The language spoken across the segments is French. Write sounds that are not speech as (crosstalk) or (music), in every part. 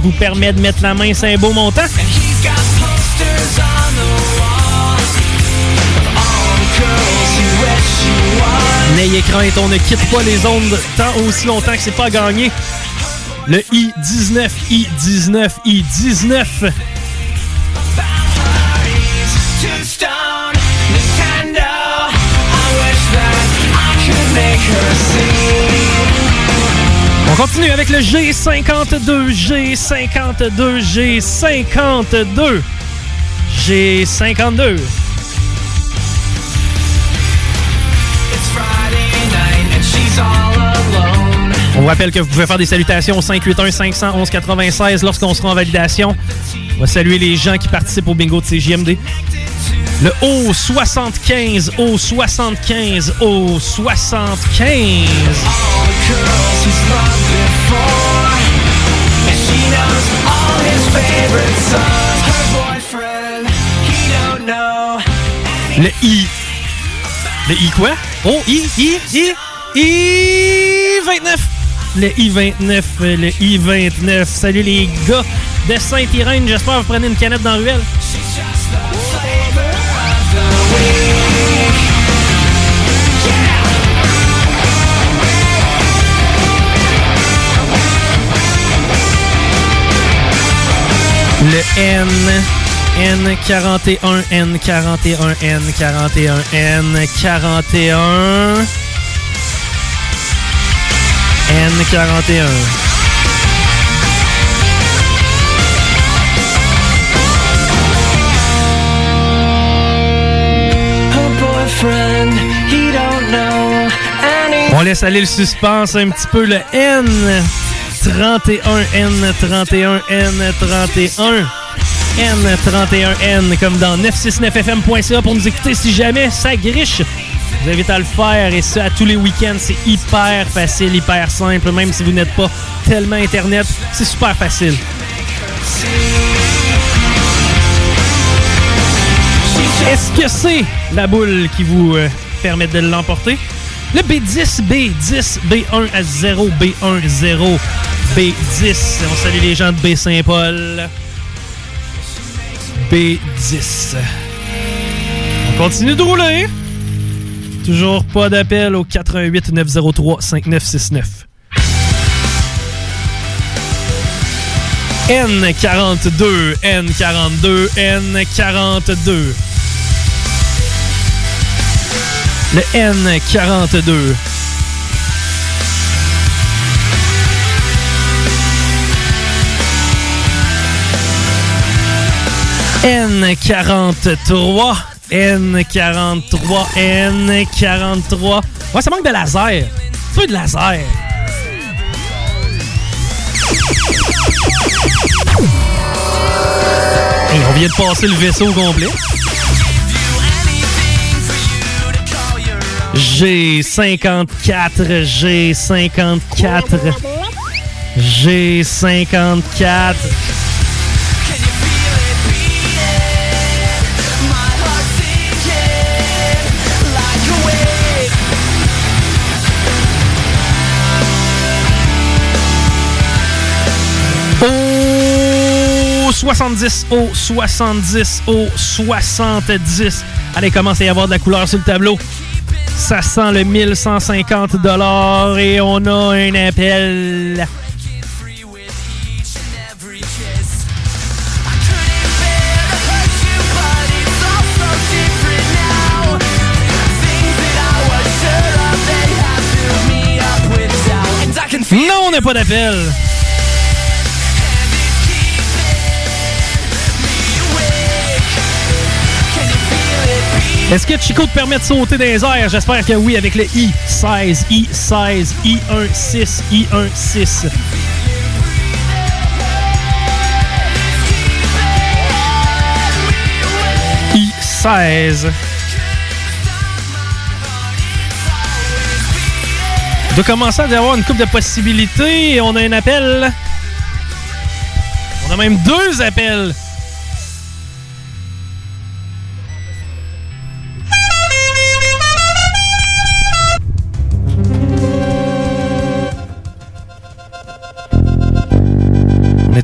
Vous permet de mettre la main sur un beau montant. N'ayez crainte, on ne quitte pas les ondes tant aussi longtemps que c'est pas gagné. Le I-19, I-19, I-19. On continue avec le G52, G52, G52, G52. On vous rappelle que vous pouvez faire des salutations au 581 511 96 lorsqu'on sera en validation. On va saluer les gens qui participent au bingo de CJMD. Le O75, O75, O75. Le I. Le I quoi? Oh, I, I, I, I29. Le I29, le I29. Salut les gars de Saint-Irène. J'espère que vous prenez une canette dans la ruelle. Le N, N41, N41, N41, N41, N41. On laisse aller le suspense un petit peu. Le N. 31N31, N31, N31N, comme dans 969fm.ca pour nous écouter si jamais ça griche. Je vous invite à le faire et ça à tous les week-ends. C'est hyper facile, hyper simple, même si vous n'êtes pas tellement Internet. C'est super facile. Est-ce que c'est la boule qui vous euh, permet de l'emporter? Le B10, B10, B1 à 0, B1, 0, B10. On salue les gens de B-Saint-Paul. B10. On continue de rouler. Toujours pas d'appel au 88 903 5969. N42, N42, N42. Le N42. N43. N43. N43. Ouais, ça manque de laser. Feu de laser. Et on vient de passer le vaisseau complet. G54, G54, G54. 70 au 70 au 70. Allez, commencez à y avoir de la couleur sur le tableau. Ça sent le 1150 et on a un appel. Non, on n'a pas d'appel. Est-ce que Chico te permet de sauter dans les airs? J'espère que oui, avec le I-16, I-16, I-16, I-16. I-16. On doit commencer à avoir une coupe de possibilités on a un appel. On a même deux appels.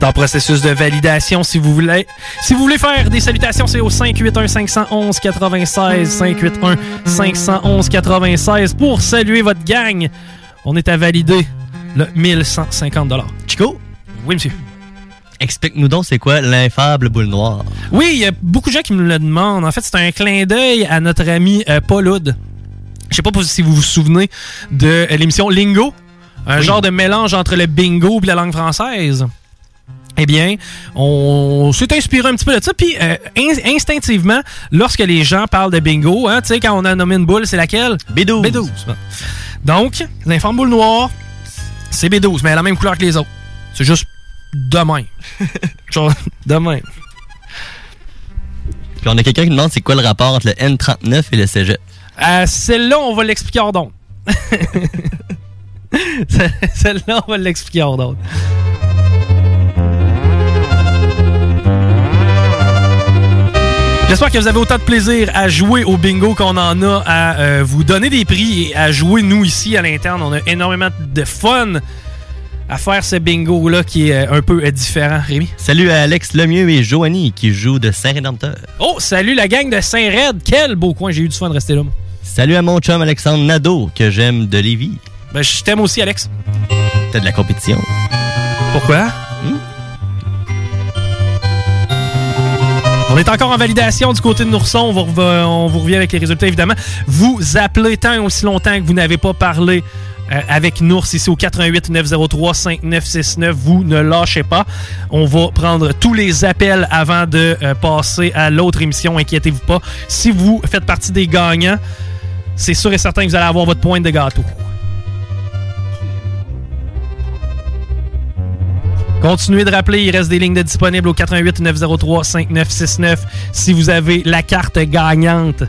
En processus de validation si vous voulez. Si vous voulez faire des salutations, c'est au 581 511 96 581 511 96 pour saluer votre gang. On est à valider le 1150 Chico? Oui, monsieur. Explique-nous donc c'est quoi l'infable boule noire? Oui, il y a beaucoup de gens qui me le demandent. En fait, c'est un clin d'œil à notre ami euh, Paul Hood. Je sais pas si vous vous souvenez de euh, l'émission Lingo, un Oui. genre de mélange entre le bingo et la langue française. Eh bien, on s'est inspiré un petit peu de ça. Puis, euh, in- instinctivement, lorsque les gens parlent de bingo, hein, tu sais, quand on a nommé une boule, c'est laquelle? B12. B12. Bon. Donc, l'informe boule noire, c'est B12, mais elle a la même couleur que les autres. C'est juste de même. (laughs) Genre, de même. Puis on a quelqu'un qui demande c'est quoi le rapport entre le N39 et le cégep? Euh, Celle-là, on va l'expliquer hors d'onde. (laughs) (laughs) Ce- Celle-là, on va l'expliquer hors d'onde. J'espère que vous avez autant de plaisir à jouer au bingo qu'on en a à euh, vous donner des prix et à jouer nous ici à l'interne. On a énormément de fun à faire ce bingo-là qui est euh, un peu euh, différent, Rémi? Salut à Alex Lemieux et Joanie qui jouent de Saint-Rédempteur. Oh, salut la gang de Saint-Red. Quel beau coin. J'ai eu du fun de rester là. moi. Salut à mon chum Alexandre Nadeau que j'aime de Lévis. Ben, je t'aime aussi, Alex. T'as de la compétition. Pourquoi? On est encore en validation du côté de Nourson. On, vous revient avec les résultats, évidemment. Vous appelez tant et aussi longtemps que vous n'avez pas parlé euh, avec Nours ici au 88 903 5969. Vous ne lâchez pas. On va prendre tous les appels avant de euh, passer à l'autre émission. Inquiétez-vous pas. Si vous faites partie des gagnants, c'est sûr et certain que vous allez avoir votre pointe de gâteau. Continuez de rappeler, il reste des lignes disponibles au 88 903 5969 si vous avez la carte gagnante.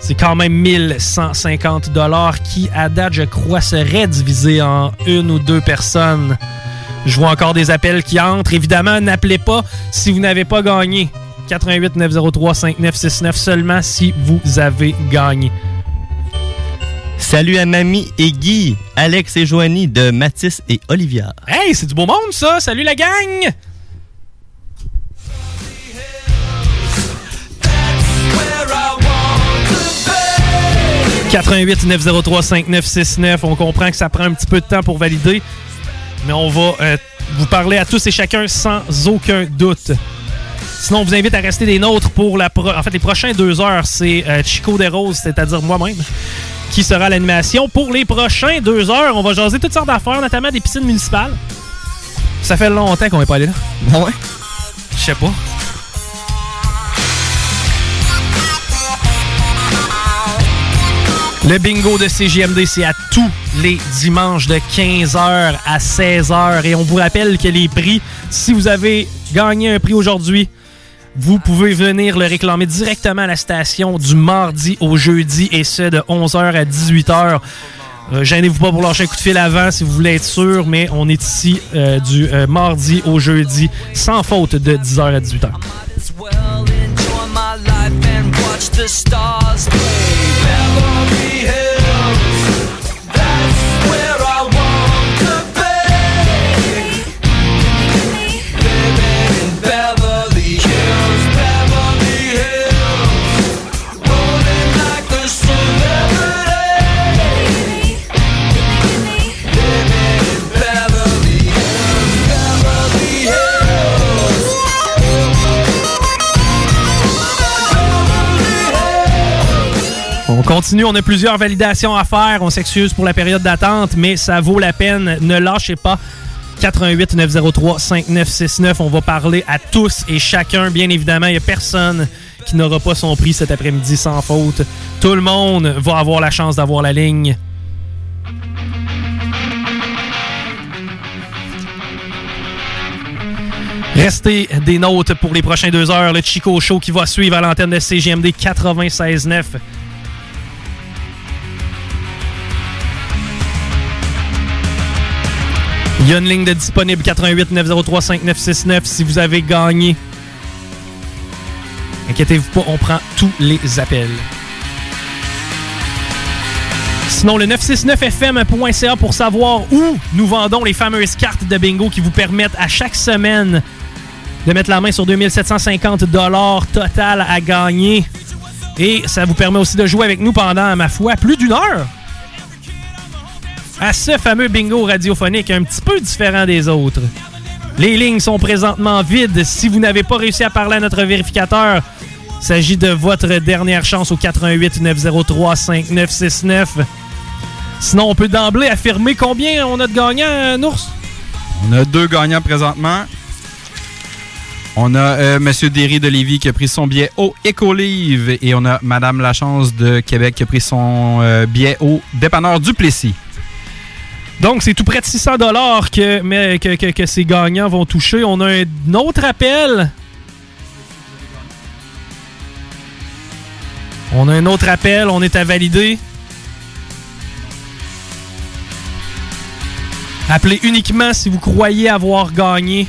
C'est quand même 1150 dollars qui, à date, je crois, serait divisé en une ou deux personnes. Je vois encore des appels qui entrent. Évidemment, n'appelez pas si vous n'avez pas gagné. 88 903 5969 seulement si vous avez gagné. Salut à Mamie et Guy, Alex et Joanie de Mathis et Olivia. Hey, c'est du beau monde, ça! Salut la gang! 88 903 5969. On comprend que ça prend un petit peu de temps pour valider, mais on va euh, vous parler à tous et chacun sans aucun doute. Sinon, on vous invite à rester des nôtres pour la pro- en fait les prochains deux heures. C'est euh, Chico des Roses, c'est-à-dire moi-même, qui sera l'animation. Pour les prochains deux heures, on va jaser toutes sortes d'affaires, notamment des piscines municipales. Ça fait longtemps qu'on n'est pas allé là. Ah ouais? Je sais pas. Le bingo de CGMD, c'est à tous les dimanches de 15h à 16h. Et on vous rappelle que les prix, si vous avez gagné un prix aujourd'hui, vous pouvez venir le réclamer directement à la station du mardi au jeudi et ce de 11h à 18h. Euh, Gênez-vous pas pour lâcher un coup de fil avant si vous voulez être sûr, mais on est ici euh, du euh, mardi au jeudi sans faute de 10h à 18h. Continue, on a plusieurs validations à faire. On s'excuse pour la période d'attente, mais ça vaut la peine. Ne lâchez pas. 88 903 5969. On va parler à tous et chacun. Bien évidemment, il n'y a personne qui n'aura pas son prix cet après-midi sans faute. Tout le monde va avoir la chance d'avoir la ligne. Restez des notes pour les prochaines deux heures. Le Chico Show qui va suivre à l'antenne de CGMD 96.9. Il y a une ligne de disponible 88 903 5969 si vous avez gagné. Inquiétez-vous pas, on prend tous les appels. Sinon, le 969fm.ca pour savoir où nous vendons les fameuses cartes de bingo qui vous permettent à chaque semaine de mettre la main sur 2750 total à gagner. Et ça vous permet aussi de jouer avec nous pendant, ma foi, plus d'une heure à ce fameux bingo radiophonique un petit peu différent des autres. Les lignes sont présentement vides. Si vous n'avez pas réussi à parler à notre vérificateur, il s'agit de votre dernière chance au 88 903 5969. Sinon, on peut d'emblée affirmer combien on a de gagnants, euh, Nours? On a deux gagnants présentement. On a euh, Monsieur Derry de Lévis qui a pris son billet au Écolive et on a Madame Lachance de Québec qui a pris son euh, billet au Dépanneur Duplessis. Donc, c'est tout près de 600 dollars que, ces gagnants vont toucher. On a un autre appel. On a un autre appel. On est à valider. Appelez uniquement si vous croyez avoir gagné.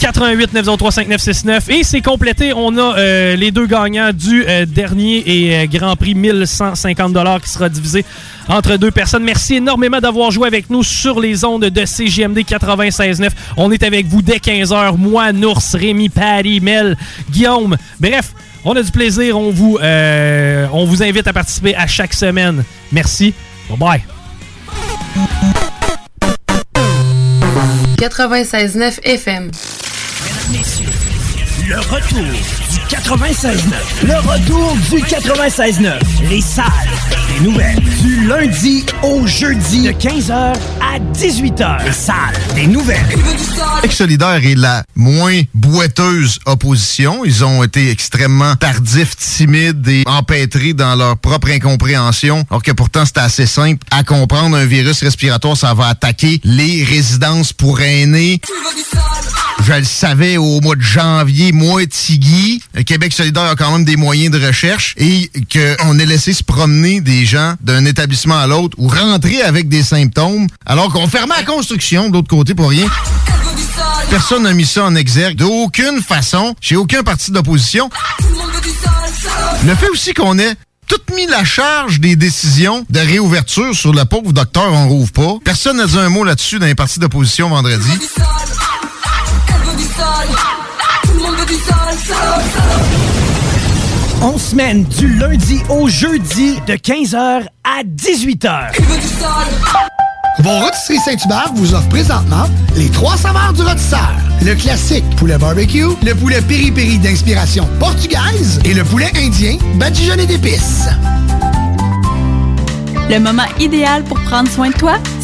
88 903 5969 et c'est complété. On a euh, les deux gagnants du euh, dernier et euh, Grand Prix 1150 dollars qui sera divisé entre deux personnes. Merci énormément d'avoir joué avec nous sur les ondes de CGMD 96.9. On est avec vous dès 15h. Moi, Nours, Rémi, Patty, Mel, Guillaume. Bref, on a du plaisir. On vous, on vous invite à participer à chaque semaine. Merci. Bye bye. 96.9 FM. Le retour du 96.9. Le retour du 96.9. Les salles des nouvelles. Du lundi au jeudi de 15h à 18h. Les salles des nouvelles. Québec solidaire est la moins boiteuse opposition. Ils ont été extrêmement tardifs, timides et empêtrés dans leur propre incompréhension, alors que pourtant c'était assez simple à comprendre. Un virus respiratoire, ça va attaquer les résidences pour aînés. Je le savais au mois de janvier, moi, Tigui. Québec solidaire a quand même des moyens de recherche et qu'on ait laissé se promener des gens d'un établissement à l'autre ou rentrer avec des symptômes alors qu'on fermait la construction de l'autre côté pour rien. Personne n'a mis ça en exergue d'aucune façon, chez aucun parti d'opposition. Le fait aussi qu'on ait tout mis la charge des décisions de réouverture sur le pauvre docteur On Rouvre pas. Personne n'a dit un mot là-dessus dans les partis d'opposition vendredi. On semaine du lundi au jeudi de 15h à 18h. Vos rôtisseries Saint-Hubert vous offrent présentement les trois saveurs du rôtisseur. Le classique poulet barbecue, le poulet piri-piri d'inspiration portugaise et le poulet indien badigeonné d'épices. Le moment idéal pour prendre soin de toi,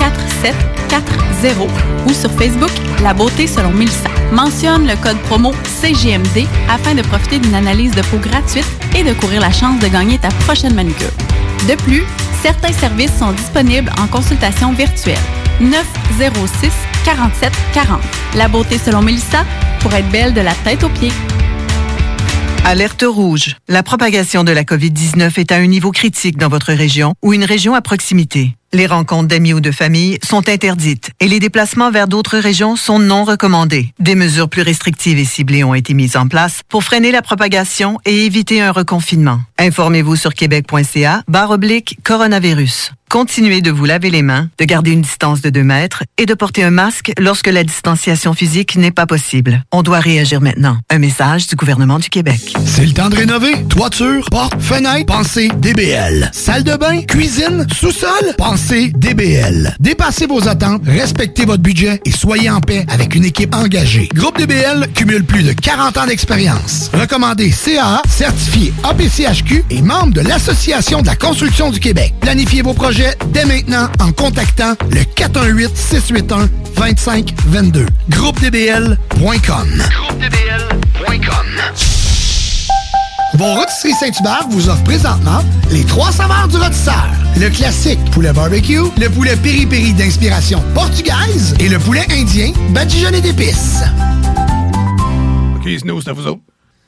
4740 ou sur Facebook La beauté selon Mélissa. Mentionne le code promo CGMD afin de profiter d'une analyse de peau gratuite et de courir la chance de gagner ta prochaine manucure. De plus, certains services sont disponibles en consultation virtuelle. 906 47 40. La beauté selon Mélissa pour être belle de la tête aux pieds. Alerte rouge. La propagation de la COVID-19 est à un niveau critique dans votre région ou une région à proximité. Les rencontres d'amis ou de famille sont interdites et les déplacements vers d'autres régions sont non recommandés. Des mesures plus restrictives et ciblées ont été mises en place pour freiner la propagation et éviter un reconfinement. Informez-vous sur québec.ca barre oblique coronavirus. Continuez de vous laver les mains, de garder une distance de 2 mètres et de porter un masque lorsque la distanciation physique n'est pas possible. On doit réagir maintenant. Un message du gouvernement du Québec. C'est le temps de rénover. Toiture, porte, fenêtre, pensez DBL. Salle de bain, cuisine, sous-sol, DBL. Dépassez vos attentes, respectez votre budget et soyez en paix avec une équipe engagée. Groupe DBL cumule plus de 40 ans d'expérience. Recommandé CAA, certifié APCHQ et membre de l'Association de la construction du Québec. Planifiez vos projets dès maintenant en contactant le 418-681-2522. GroupeDBL.com. GroupeDBL.com. Vos rôtisseries Saint-Hubert vous offrent présentement les trois saveurs du rôtisseur. Le classique poulet barbecue, le poulet piri-piri d'inspiration portugaise et le poulet indien badigeonné d'épices. OK, Snow, c'est à vous autres.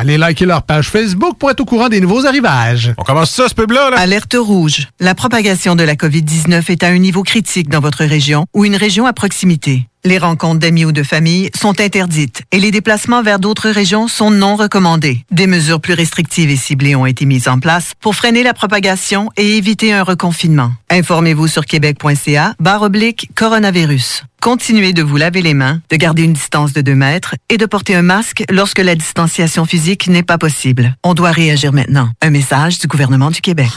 Allez liker leur page Facebook pour être au courant des nouveaux arrivages. On commence ça, ce pub-là, Alerte rouge. La propagation de la COVID-19 est à un niveau critique dans votre région ou une région à proximité. Les rencontres d'amis ou de famille sont interdites et les déplacements vers d'autres régions sont non recommandés. Des mesures plus restrictives et ciblées ont été mises en place pour freiner la propagation et éviter un reconfinement. Informez-vous sur québec.ca barre oblique coronavirus. Continuez de vous laver les mains, de garder une distance de 2 mètres et de porter un masque lorsque la distanciation physique n'est pas possible. On doit réagir maintenant. Un message du gouvernement du Québec.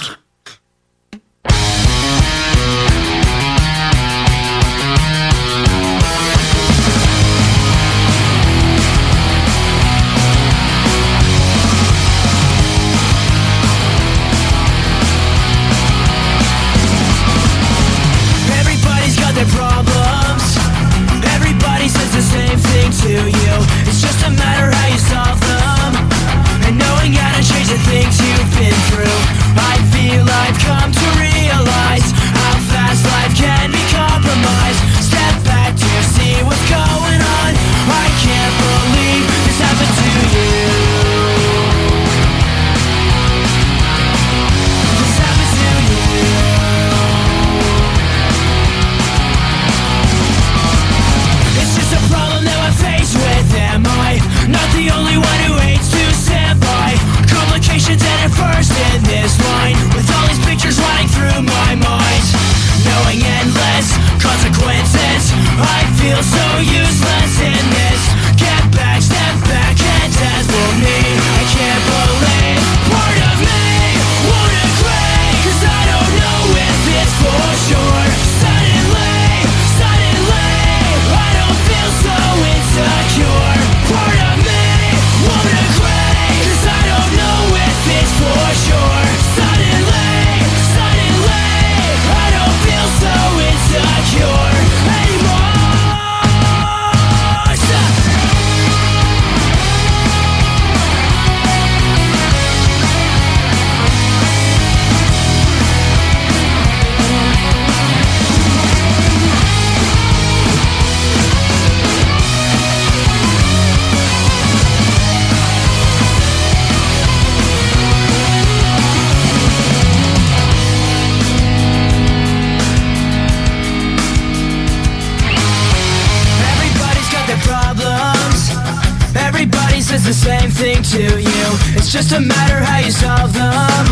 Same thing to you. It's just a matter how you solve them.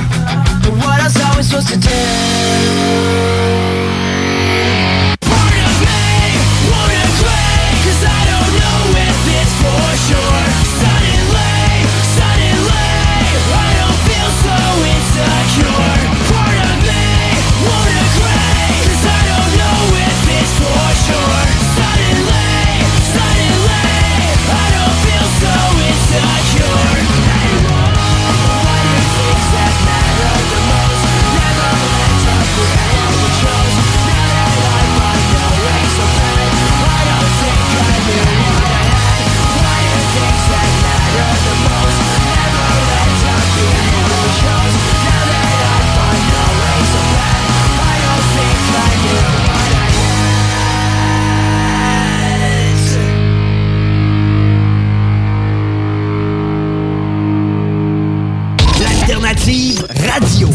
But what else are we supposed to do?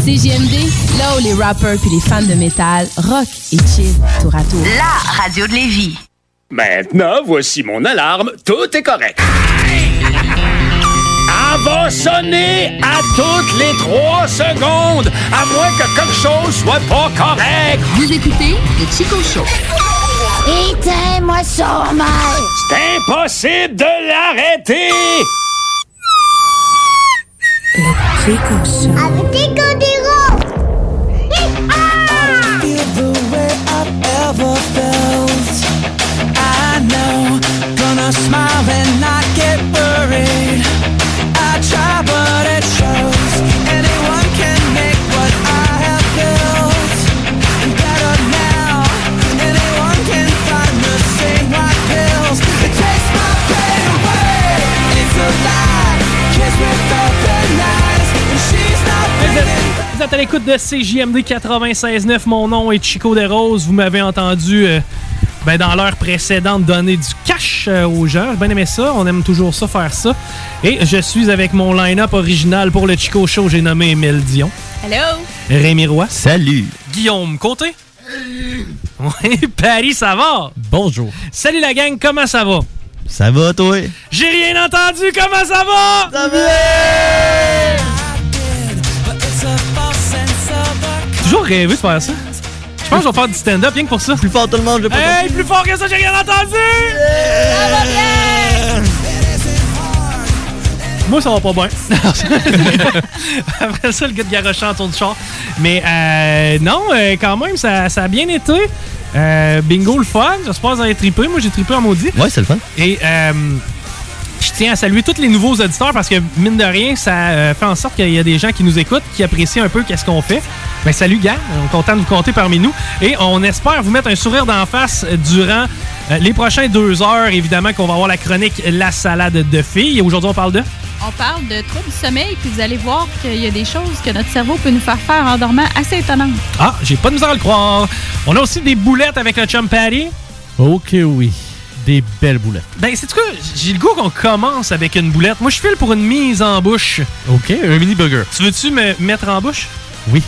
CJMD, là où les rappers puis les fans de métal rock et chill tour à tour. La radio de Lévis. Maintenant, voici mon alarme. Tout est correct. Elle va sonner à toutes les trois secondes, à moins que quelque chose soit pas correct. Vous écoutez le Chico Show. Éteins-moi ça, C'est impossible de l'arrêter. Le Chico Show. Avec smile and not get worried. I try, but it shows. Anyone can make what I have built. And better now, anyone can find the same right pills. It takes my pain away. It's a lie. Kiss with open eyes, and she's not breathing. Vous êtes à l'écoute de CJMD 96.9. Mon nom est Chico des Roses. Vous m'avez entendu euh, ben, dans l'heure précédente donner du cash euh, aux gens. J'ai bien aimé ça. On aime toujours ça, faire ça. Et je suis avec mon line-up original pour le Chico Show. J'ai nommé Émile Dion. Hello! Rémi Roy. Salut. Guillaume Côté. Oui, Paris, ça va? Bonjour. Salut la gang, comment ça va? Ça va, toi? J'ai rien entendu, comment ça va? Ça va! Toujours rêvé de faire ça. Pense que je vais faire du stand-up rien que pour ça. Plus fort tout le monde, je vais pas. Hey, plus fort que ça, j'ai rien entendu! Moi, ça va pas bien. (laughs) Après ça, le gars de garochant autour du char. Mais euh, non, euh, quand même, ça, ça a bien été. Euh, bingo le fun. J'espère que vous avez trippé. Moi, j'ai trippé en maudit. Ouais, c'est le fun. Et euh, tiens à saluer tous les nouveaux auditeurs parce que, mine de rien, ça euh, fait en sorte qu'il y a des gens qui nous écoutent, qui apprécient un peu qu'est-ce qu'on fait. Ben, salut, gars. On est content de vous compter parmi nous. Et on espère vous mettre un sourire d'en face durant euh, les prochains deux heures. Évidemment qu'on va avoir la chronique La salade de filles. Et aujourd'hui, on parle de... On parle de troubles du sommeil, puis vous allez voir qu'il y a des choses que notre cerveau peut nous faire faire en dormant assez étonnantes. Ah, j'ai pas de misère à le croire. On a aussi des boulettes avec le chum Patty. Ok, oui. Des belles boulettes. Ben, c'est quoi? J'ai le goût qu'on commence avec une boulette. Moi, je file pour une mise en bouche. Ok, un mini burger. Tu veux-tu me mettre en bouche? Oui.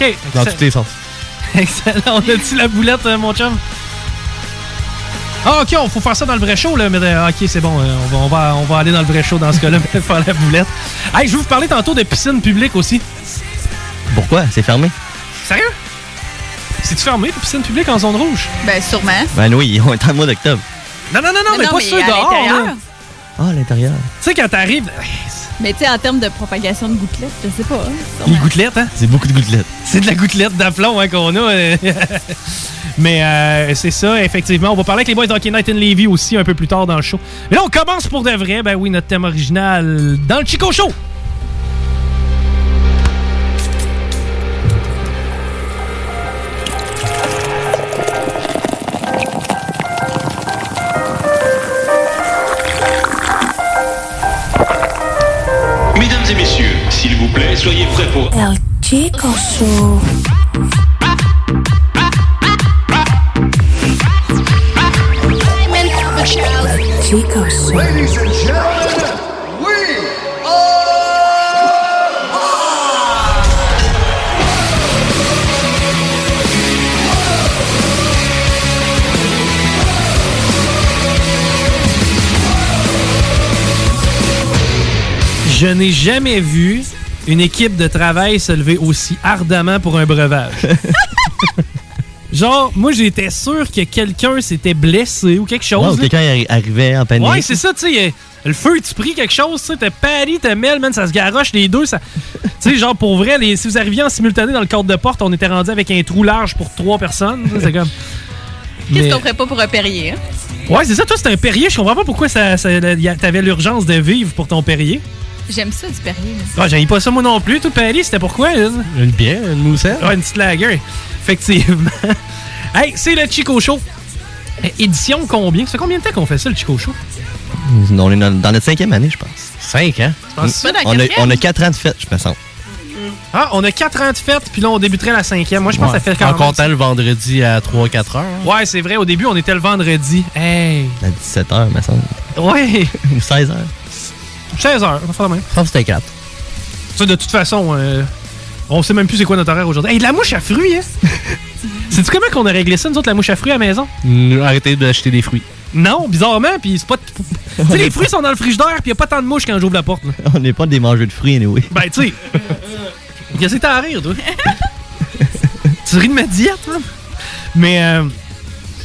Ok. Dans tous les sens. (laughs) Excellent. On a-tu la boulette, euh, mon chum? Ah, ok, on faut faire ça dans le vrai show, là. Mais, euh, ok, c'est bon. euh, on, va, on, va, on va aller dans le vrai show dans ce cas-là, (laughs) mais faire la boulette. Hey, je vais vous parler tantôt de piscine publique aussi. Pourquoi? C'est fermé? Sérieux? C'est-tu fermé, les piscines publiques en zone rouge? Ben, sûrement. Ben oui, (laughs) on est en mois d'octobre. Non, non, non, non, mais, pas ceux à dehors. là. Ah, à l'intérieur. Tu sais, quand t'arrives. Mais tu sais, en termes de propagation de gouttelettes, je sais pas. hein, Les gouttelettes, hein? C'est beaucoup de gouttelettes. C'est de la gouttelette d'aplomb hein, qu'on a. euh. (laughs) Mais euh, c'est ça, effectivement. On va parler avec les boys d'Hockey Night in Levy aussi un peu plus tard dans le show. Mais là, on commence pour de vrai. Ben oui, notre thème original dans le Chico Show. Pour... El Chico Show. Chico Show. Ladies and gentlemen, we Je n'ai jamais vu une équipe de travail se lever aussi ardemment pour un breuvage. (laughs) Genre, moi, j'étais sûr que quelqu'un s'était blessé ou quelque chose. Ouais, ou là. quelqu'un arri- arrivait en panique. Ouais, c'est ça, tu sais. Le feu, tu pris quelque chose, tu sais. T'as Paris, t'as Mel, man, ça se garoche les deux. Ça... (laughs) tu sais, genre, pour vrai, les- si vous arriviez en simultané dans le cadre de porte, on était rendu avec un trou large pour trois personnes. C'est comme. Qu'est-ce Mais- qu'on ferait pas pour un Perrier? hein? Ouais, c'est ça, toi, c'était un Perrier. Je comprends pas pourquoi ça, ça- y a- t'avais l'urgence de vivre pour ton Perrier. J'aime ça, du Perrier. là. Ah, j'aimais pas ça moi non plus. Tout Paris, c'était pourquoi? là? Une bière, une moussette. Ouais, une petite lager. Effectivement. (laughs) hey, c'est le Chico Show. Euh, Édition combien? Ça fait combien de temps qu'on fait ça, le Chico Show? On est dans, dans notre cinquième année, je pense. Cinq, hein? Ça? On a, on a quatre ans de fête, je me sens. Ah, on a 4 ans de fête, puis là, on débuterait la cinquième. Moi, je pense que ça fait quand En même... comptant le vendredi à 3-4 heures. Ouais, c'est vrai. Au début, on était le vendredi. Hey! À 17 heures, me semble. Ouais! (laughs) Ou 16 heures. 16 heures, on va faire la même. Je pense que c'était 4. Ça, de toute façon, euh, On sait même plus c'est quoi notre horaire aujourd'hui. Hey, de la mouche à fruits, hein? (laughs) Sais-tu comment qu'on a réglé ça, nous autres, la mouche à fruits à la maison? Mm, Arrêtez d'acheter des fruits. Non, bizarrement, puis c'est pas. (laughs) tu sais, les fruits sont dans le frigidaire, puis y a pas tant de mouches quand j'ouvre la porte. là. On n'est pas des mangeurs de fruits, anyway. Ben, tu sais. Qu'est-ce que t'as à rire, toi? (laughs) tu ris de ma diète, man? Mais, euh,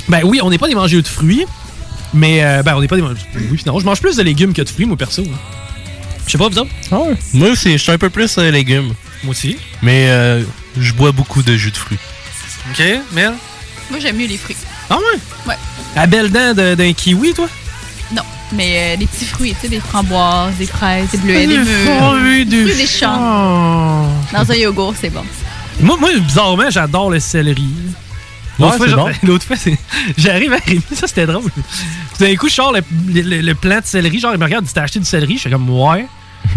ben oui, on n'est pas des mangeurs de fruits, mais, euh, ben, on n'est pas des fruits. Non, je mange plus de légumes que de fruits, moi, perso. hein. Je sais pas, vous autres? Moi aussi, je suis un peu plus euh, légumes. Moi aussi. Mais euh, je bois beaucoup de jus de fruits. OK, Mel? Moi, j'aime mieux les fruits. Ah ouais? Ouais. La belle dent de- d'un kiwi, toi? Non, mais euh, des petits fruits, tu sais, des framboises, des fraises, des bleuets, des mûres. fruits, des fruits des champs. Dans un yogourt, c'est bon. Moi, moi, bizarrement, j'adore le céleri. L'autre Ouais, fois, c'est je- bon. (laughs) l'autre fois, c'est- j'arrive à Rémi, ça c'était drôle. Tout d'un coup, je sors le, le- le plant de céleri, genre, il me regarde, il acheté du céleri? Je fais comme Ouais.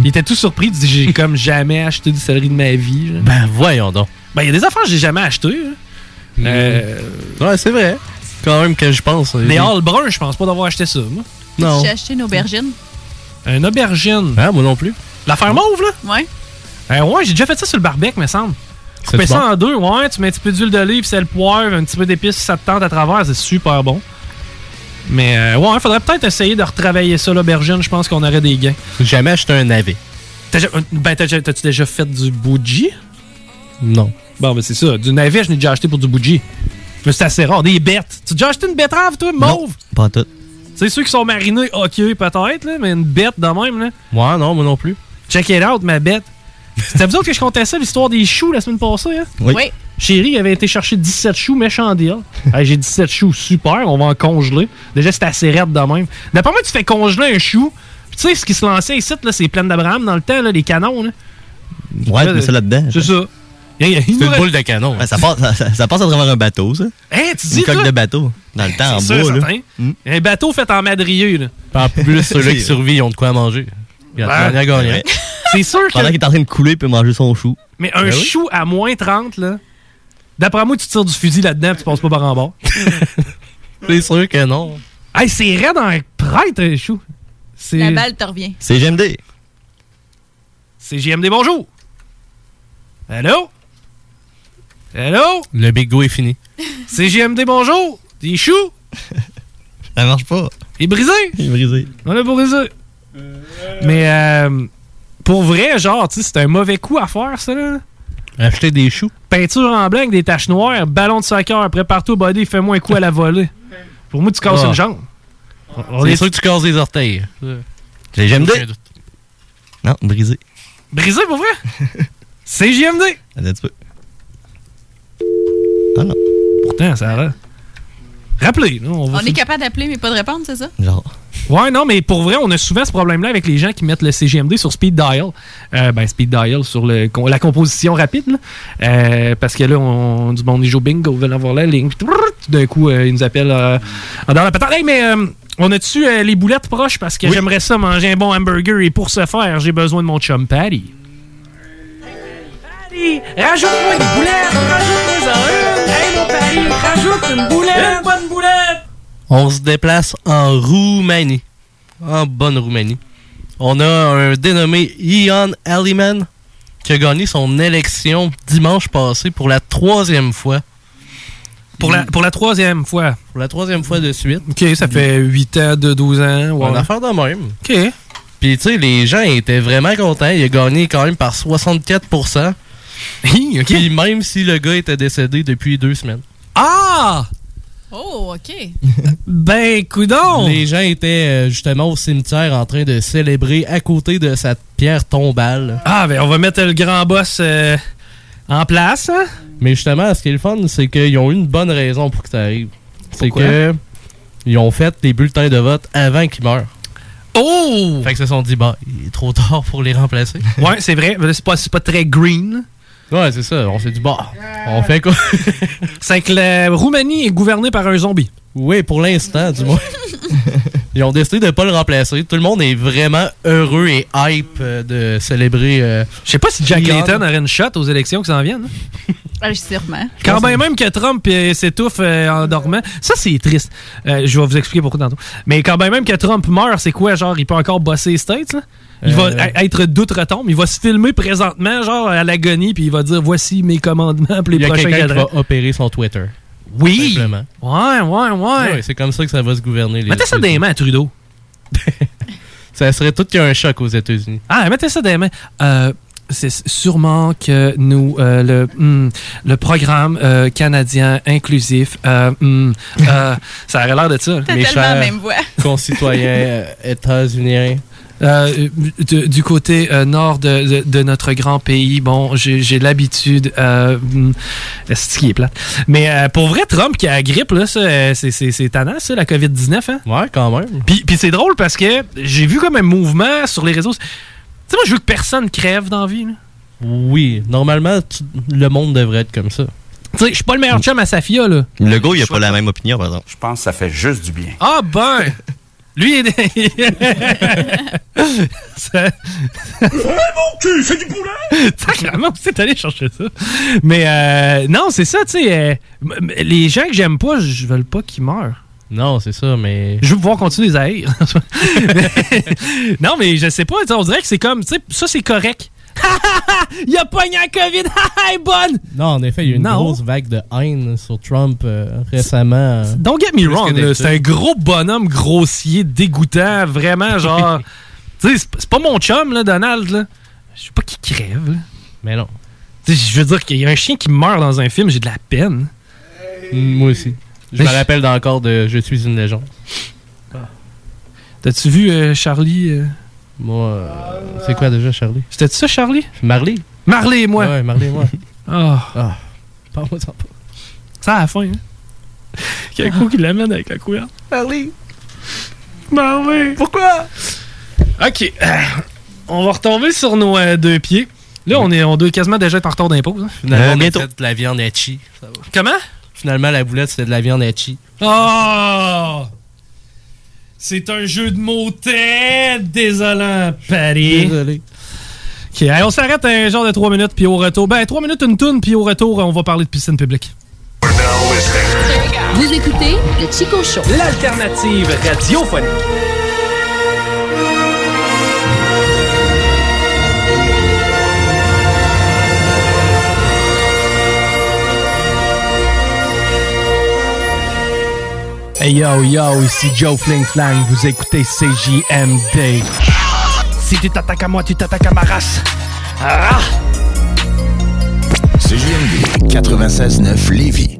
Il était tout surpris, il dit J'ai comme jamais acheté du céleri de ma vie. genre. Ben, voyons donc. Ben, il y a des affaires que j'ai jamais achetées. hein. Euh, Ouais, c'est vrai. Quand même que je pense. euh, des halles bruns, je pense pas d'avoir acheté ça, moi. Non. J'ai acheté une aubergine? Un aubergine. Ah, moi non plus. L'affaire mauve, là? Ouais. Euh, ouais, j'ai déjà fait ça sur le barbecue, me semble. C'est ça en deux, ouais, tu mets un petit peu d'huile d'olive, sel, poivre, un petit peu d'épices si ça te tente à travers, c'est super bon. Mais euh, ouais, faudrait peut-être essayer de retravailler ça, l'aubergine, je pense qu'on aurait des gains. Jamais acheté un navet. T'as déjà- ben, t'as-tu déjà fait du bougie? Non. Bon, ben c'est ça. Du navet, je l'ai déjà acheté pour du bougie. Mais c'est assez rare. Des bêtes. Tu as déjà acheté une betterave, toi, mauve? Pas tout. C'est ceux qui sont marinés, ok, peut-être, là, mais une bête de même, là. Ouais, non, moi non plus. Check it out, ma bête. C'était vous autres que je comptais ça, l'histoire des choux la semaine passée, hein? Oui. Oui. Chérie avait été chercher 17 choux, méchant deal. Hey, J'ai 17 choux, super, on va en congeler. Déjà, c'est assez raide de même. D'après moi, tu fais congeler un chou. Puis tu sais, ce qui se lançait ici, là, c'est plein d'Abraham dans le temps, là, les canons. Là. Ouais, tu mets ça là-dedans. C'est ça. Il y a- il C'est une reste- boule de canon. ça, passe, ça, ça passe à travers un bateau, ça. Hein, tu dis, Une coque toi? de bateau. Dans le temps, en C'est sûr, bois, là. certain. Un bateau fait en madrieux, là. En plus, (laughs) ceux-là qui survivent, ils ont de quoi manger. Ouais. gagnant, gagnant. Ouais. C'est sûr que. Pendant qu'il est en train de couler, il peut manger son chou. Mais un Ben oui. chou à moins 30, là. D'après moi, tu tires du fusil là-dedans et tu passes pas par en bas. (laughs) C'est sûr que non. Hey, c'est raide en prêtre, un chou. C'est. La balle te revient. C'est GMD. C'est JMD, bonjour. Allô? Allô? Le big go est fini. C'est JMD, bonjour. Des choux? Ça marche pas. Il est brisé? Il est brisé. On l'a brisé. Mais euh, pour vrai, genre, tu sais, c'est un mauvais coup à faire, ça, là. Acheter des choux. Peinture en blanc avec des taches noires, ballon de soccer, prépare-toi au body, fais-moi un coup à la volée. Pour moi, tu casses Ah. une jambe. On C'est est- sûr que tu casses les orteils. C'est GMD. Aucun doute. Non, brisé. Brisé, pour vrai? (laughs) c'est JMD. Attends un petit peu. Ah non. Pourtant, ça va. Rappelez, là, on va On est capable d'appeler, mais pas de répondre, c'est ça? Genre. Ouais, non, mais pour vrai, on a souvent ce problème-là avec les gens qui mettent le CGMD sur speed dial. Euh, ben, speed dial sur le, la composition rapide. là. Euh, parce que là, on, du monde, ils jouent bingo, ils veulent avoir la ligne. Puis, trrrt, tout d'un coup, euh, ils nous appellent euh, dans la patente. Hey, mais euh, on a-tu euh, les boulettes proches? Parce que j'aimerais ça manger un bon hamburger. Et pour ce faire, j'ai besoin de mon chum Patty. Patty, rajoute-moi des boulettes! Rajoute-moi ça! Hey, mon Patty, rajoute une boulette! Une bonne boulette! On se déplace en Roumanie. En bonne Roumanie. On a un dénommé Ian Aliman qui a gagné son élection dimanche passé pour la troisième fois. Pour la, pour la troisième fois. Pour la troisième fois de suite. OK, ça fait 8 ans, de 12 ans. Ouais. Une affaire de même. OK. Puis, tu sais, les gens étaient vraiment contents. Il a gagné quand même par 64%. (laughs) Puis, même si le gars était décédé depuis deux semaines. Ah! Oh, OK. Ben, coudon! Les gens étaient euh, justement au cimetière en train de célébrer à côté de sa pierre tombale. Ah, ben, on va mettre le grand boss euh, en place. hein? Mais justement, ce qui est le fun, c'est qu'ils ont eu une bonne raison pour que ça arrive. C'est que ils ont fait les bulletins de vote avant qu'ils meurent. Oh! Fait qu'ils se sont dit, bah, il est trop tard pour les remplacer. Ouais, c'est vrai. pas, c'est pas très green. Ouais, c'est ça. On s'est dit, bah, on fait quoi? (laughs) c'est que la Roumanie est gouvernée par un zombie. Oui, pour l'instant, du moins. (laughs) Ils ont décidé de pas le remplacer. Tout le monde est vraiment heureux et hype euh, de célébrer. euh, Je sais pas si Jack. Layton aurait une shot aux élections qui s'en viennent. hein? (laughs) Ah, sûrement. Quand bien même que Trump euh, s'étouffe euh, en dormant. Ça, c'est triste. Euh, je vais vous expliquer pourquoi tantôt. Mais quand bien même que Trump meurt, c'est quoi? Genre, il peut encore bosser les States, là? Il Euh, va a- être d'outre-tombe. Il va se filmer présentement, genre, à l'agonie, puis il va dire voici mes commandements pour les Il y a prochains quelqu'un qui cadrans. va opérer son Twitter. Oui! Simplement. Ouais, ouais, ouais. Ouais, c'est comme ça que ça va se gouverner. les Mettez ça dans les mains à Trudeau. (laughs) Ça serait tout qu'un choc aux États-Unis. Ah, mettez ça dans les mains. Euh, c'est sûrement que nous, euh, le, hmm, le programme euh, canadien inclusif, euh, hmm, euh, (laughs) ça aurait l'air de ça. Tellement la même voix. concitoyens euh, (laughs) états-uniens. Euh, de- du côté euh, nord de, de- de notre grand pays, bon, j'ai l'habitude. Euh, hmm, c'est ce qui est plate. Mais euh, pour vrai, Trump qui a la grippe, c'est- c'est c'est tannant, ça, la COVID-19. Hein? Ouais, quand même. Puis, puis c'est drôle parce que j'ai vu comme un mouvement sur les réseaux. Tu sais, moi, je veux que personne crève dans la vie. là. Oui, normalement, tu- le monde devrait être comme ça. Tu sais, je suis pas le meilleur chum à Safia, là. Le gars, il a pas la même opinion, par exemple. Je pense que ça fait juste du bien. Ah ben! (laughs) Lui, il est... (laughs) Ça- mon cul, c'est du poulet! (laughs) Sacrément, c'est allé chercher ça. Mais euh, non, c'est ça, tu sais. euh, les gens que j'aime pas, je veux pas qu'ils meurent. Non, c'est ça, mais. Je veux pouvoir continuer les haïr. (laughs) non, mais je sais pas, on dirait que c'est comme, tu sais, ça c'est correct. (laughs) il a pogné la COVID, (laughs) elle est bonne! Non, en effet, il y a eu une Non. grosse vague de haine sur Trump euh, récemment. euh, Don't get me wrong, que là, d'habitude. c'est un gros bonhomme grossier, dégoûtant, vraiment genre. (laughs) tu sais, c'est- c'est pas mon chum, là, Donald, là. Je veux pas qu'il crève, là. Mais non. Tu sais, je veux dire qu'il y a un chien qui meurt dans un film, j'ai de la peine. Moi aussi. Je me rappelle encore de Je suis une légende. T'as-tu vu euh, Charlie euh? Moi, euh, c'est quoi déjà, Charlie? C'était ça, Charlie? Marley. Marley et moi. Ouais, Marley et moi. (laughs) Ah. Ah. Parle-moi ça pas. Ça à la fin, hein? Quel coup qui l'amène avec la couverture. Marley. Marley. Pourquoi? Ok. euh, on va retomber sur nos euh, deux pieds. Là, on est on doit quasiment déjà être en retard d'impôt. hein. Finalement, on a fait de la viande va. Comment? Finalement, la boulette, c'était de la viande hachi. Oh! C'est un jeu de mots très désolant, Paris. Désolé. Ok, allez, on s'arrête un genre de 3 minutes, puis au retour. Ben, 3 minutes, une toune, puis au retour, on va parler de piscine publique. Vous écoutez le Chico Show. L'alternative radiophonique. Hey yo yo, ici Joe Fling Flang, vous écoutez CJMD. Si tu t'attaques à moi, tu t'attaques à ma race. Ah! CJMD 96.9 Lévis.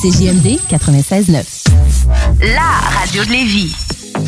CJMD 96.9. La radio de Lévis.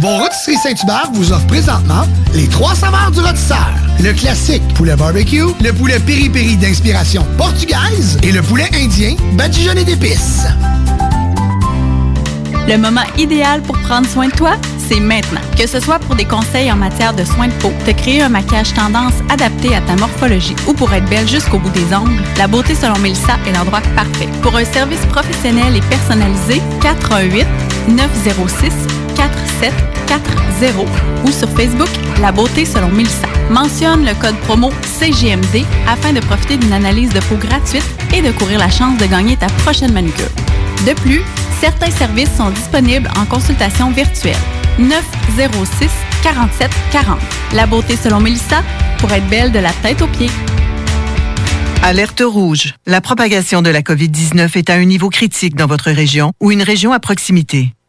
Vos rôtisseries Saint-Hubert vous offrent présentement les trois saveurs du rôtisseur. Le classique poulet barbecue, le poulet piri-piri d'inspiration portugaise et le poulet indien badigeonné d'épices. Le moment idéal pour prendre soin de toi, c'est maintenant. Que ce soit pour des conseils en matière de soins de peau, te créer un maquillage tendance adapté à ta morphologie ou pour être belle jusqu'au bout des ongles, la beauté selon Mélissa est l'endroit parfait. Pour un service professionnel et personnalisé, 418 906 4740 ou sur Facebook La beauté selon Mélissa. Mentionne le code promo CGMD afin de profiter d'une analyse de peau gratuite et de courir la chance de gagner ta prochaine manucure. De plus, certains services sont disponibles en consultation virtuelle. 906 47 40. La beauté selon Mélissa pour être belle de la tête aux pieds. Alerte rouge. La propagation de la COVID-19 est à un niveau critique dans votre région ou une région à proximité.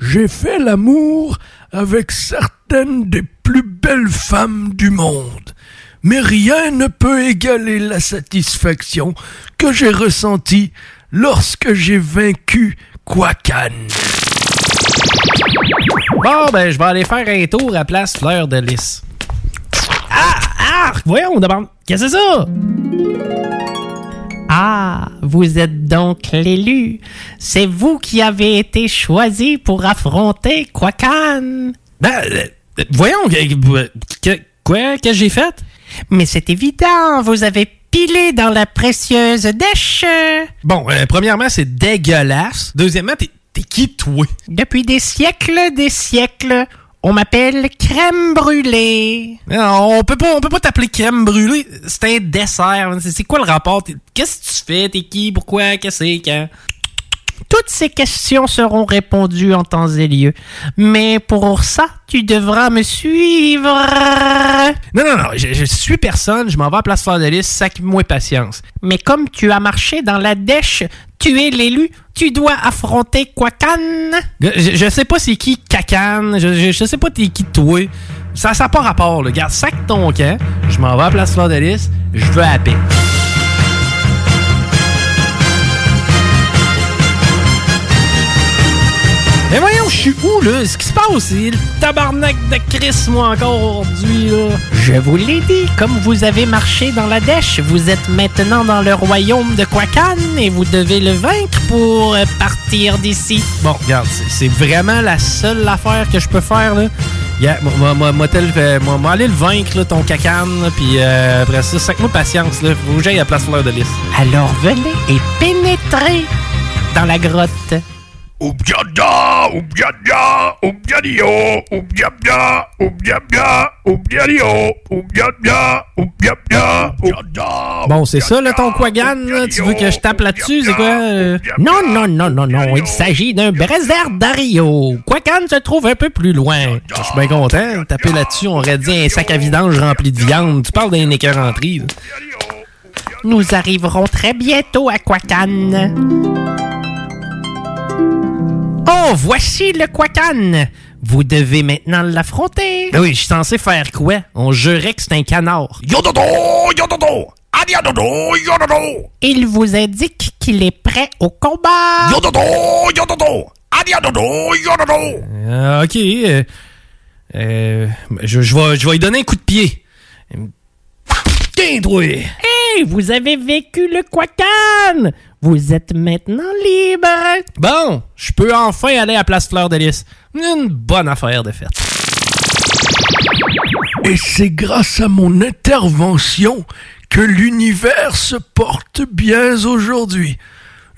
J'ai fait l'amour avec certaines des plus belles femmes du monde. Mais rien ne peut égaler la satisfaction que j'ai ressentie lorsque j'ai vaincu Kwakan. Bon, ben, je vais aller faire un tour à place Fleur de Lys. Ah! Ah! Voyons, on demande. Qu'est-ce que c'est ça? Ah, vous êtes donc l'élu. C'est vous qui avez été choisi pour affronter Kwakan. Ben, euh, voyons, que- quoi que j'ai fait? Mais c'est évident, vous avez pilé dans la précieuse dèche. Bon, euh, premièrement, c'est dégueulasse. Deuxièmement, t'es t'es qui, toi? Depuis des siècles, des siècles, on m'appelle crème brûlée. Non, on peut pas, on peut pas t'appeler crème brûlée. C'est un dessert. C'est quoi le rapport? Qu'est-ce que tu fais? T'es qui? Pourquoi? Qu'est-ce que c'est? Quand? Toutes ces questions seront répondues en temps et lieu. Mais pour ça, tu devras me suivre. Non, non, non, je, je suis personne, je m'en vais à Place Fleur de Lys, sac-moi patience. Mais comme tu as marché dans la dèche, tu es l'élu, tu dois affronter Kwakan. Je, je sais pas c'est qui Cacane, je, sais pas t'es qui toi. Ça n'a pas rapport, là. Garde, sac ton camp, je m'en vais à Place Fleur je veux à la paix. Mais voyons, je suis où, là? Ce qui se passe, c'est le tabarnak de Chris, moi, encore aujourd'hui, là. Je vous l'ai dit, comme vous avez marché dans la dèche, vous êtes maintenant dans le royaume de Kwakan et vous devez le vaincre pour euh, partir d'ici. Bon, regarde, c'est- vraiment la seule affaire que je peux faire, là. Yeah, moi, moi, moi, moi, aller le vaincre, là, ton cacane, puis euh, après ça, sac-moi patience, là. Faut que j'aille à Place Fleur de Lys. Alors venez et pénétrez dans la grotte. Oubdiada, oubdiadio, oubdiabia, oubdiabia, oubdiadio, oubdiabia, oubdiabia, oubdiada. Bon, c'est ça, là, ton Quagan? Tu veux que je tape là-dessus? C'est quoi? Non, non, non, non, non, il s'agit d'un Dario. Kwakan se trouve un peu plus loin. Je suis bien content. Taper là-dessus, on aurait dit un sac à vidange rempli de viande. Tu parles d'un écœur entrée, là. Nous arriverons très bientôt à Kwakan. Oh, voici le Kwakan. Vous devez maintenant l'affronter. Ben oui, je suis censé faire quoi? On jurait que c'est un canard. Yododo, yododo, adiadodo, yododo. Il vous indique qu'il est prêt au combat. Yododo, yododo, adiadodo, yododo. Euh, ok. euh, euh, je, je vais, je vais lui donner un coup de pied. Tiens! Et Hey, vous avez vécu le Quacan! Vous êtes maintenant libre! Bon, je peux enfin aller à Place Fleur de Lys. Une bonne affaire de fête. Et c'est grâce à mon intervention que l'univers se porte bien aujourd'hui.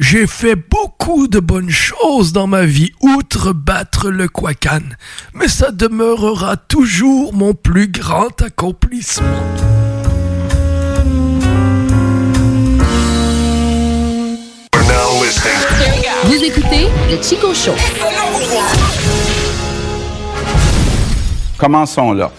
J'ai fait beaucoup de bonnes choses dans ma vie, outre battre le Quacan, mais ça demeurera toujours mon plus grand accomplissement. Vous écoutez le Chico Show. Commençons là.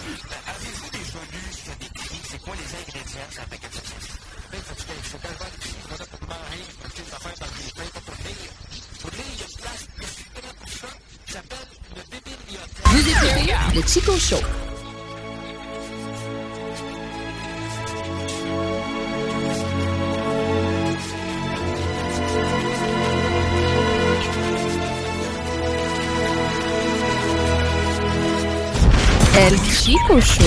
Vous écoutez le Chico Show. El Chico Show.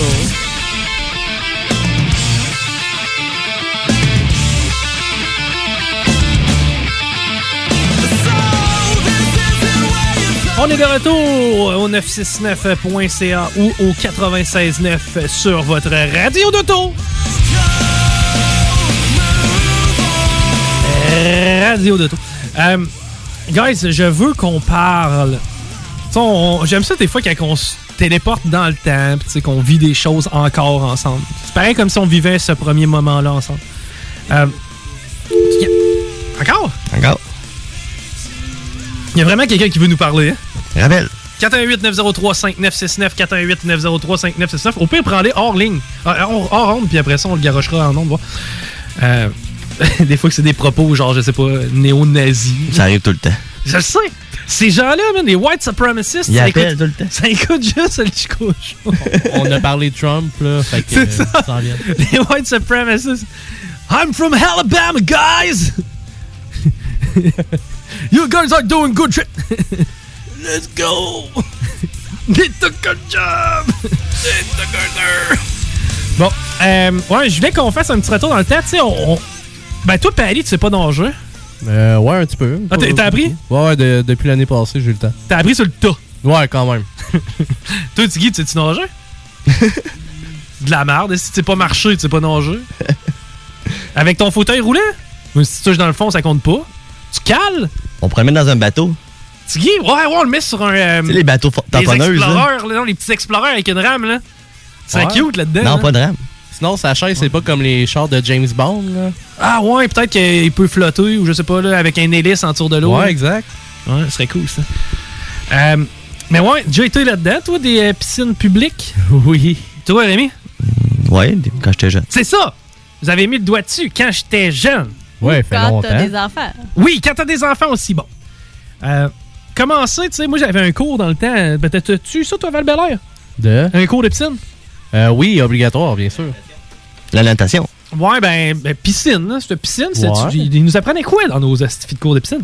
On est de retour au 969.ca ou au 96.9 sur votre radio d'auto. Radio d'auto. Euh, guys, je veux qu'on parle. J'aime ça des fois quand on se téléporte dans le temps, pis tu sais, qu'on vit des choses encore ensemble. C'est pareil comme si on vivait ce premier moment-là ensemble. Euh, y a- Encore? Encore. Il y a vraiment quelqu'un qui veut nous parler. Hein? Rappel. 418-903-5969, 418-903-5969. Au pire, prends-les hors ligne. Ah, Hors, hors onde, puis après ça, on le garochera en onde. Euh, (laughs) des fois que c'est des propos, genre, je sais pas, néo-nazis. Ça arrive tout le temps. Je le sais. Ces gens-là, man, les white supremacists, Ils ça appellent écoute, tout le temps. ça écoute juste le Chico Show. On a parlé de Trump, là. Fait que, C'est euh, ça. s'en vient. (laughs) Les white supremacists. I'm from Alabama, guys! (laughs) you guys are doing good shit! (laughs) Let's go! Get the good job! Get the good Bon, euh, ouais, je voulais qu'on fasse un petit retour dans le temps. Tu sais, on, on- Ben, toi, Pali, tu sais pas nager. Euh, ouais, un petit peu. Ah, t'as- appris? Ouais, ouais, de- depuis l'année passée, j'ai eu le temps. T'as appris sur le tas? Ouais, quand même. (laughs) Toi, Tiggy, tu sais-tu nager? (laughs) De la merde. Si tu sais pas marcher, tu sais pas nager? Avec ton fauteuil roulant? Ou si tu touches dans le fond, ça compte pas. Tu cales? On pourrait le mettre dans un bateau. Tiggy, ouais, ouais, on le met sur un. euh, Tu sais, les bateaux les tamponneuses, là. explorers, là, non, les petits explorers avec une rame, là. C'est Ouais. cute là-dedans. Non, hein. pas de rame. Sinon, sa chaise, c'est pas comme les chars de James Bond, là. Ah ouais, peut-être qu'il peut flotter ou je sais pas, là, avec un hélice en tour de l'eau. Ouais, exact. Ouais, ce serait cool, ça. Euh, mais ouais, déjà été là-dedans, toi, des euh, piscines publiques? Oui. Toi, Rémi? Ouais, quand j'étais jeune. C'est ça! Vous avez mis le doigt dessus quand j'étais jeune. Ouais, Quand t'as des enfants. Oui, quand t'as des enfants aussi, bon. Euh, comment ça, tu sais, moi j'avais un cours dans le temps. euh, Peut-être tu ça, toi, val De? Un cours de piscine? Euh, oui, obligatoire, bien sûr. La natation. Ouais, ben, ben, piscine, là. C'était piscine. Ouais. tu- Ils nous apprenaient quoi dans nos astifies de cours de piscine?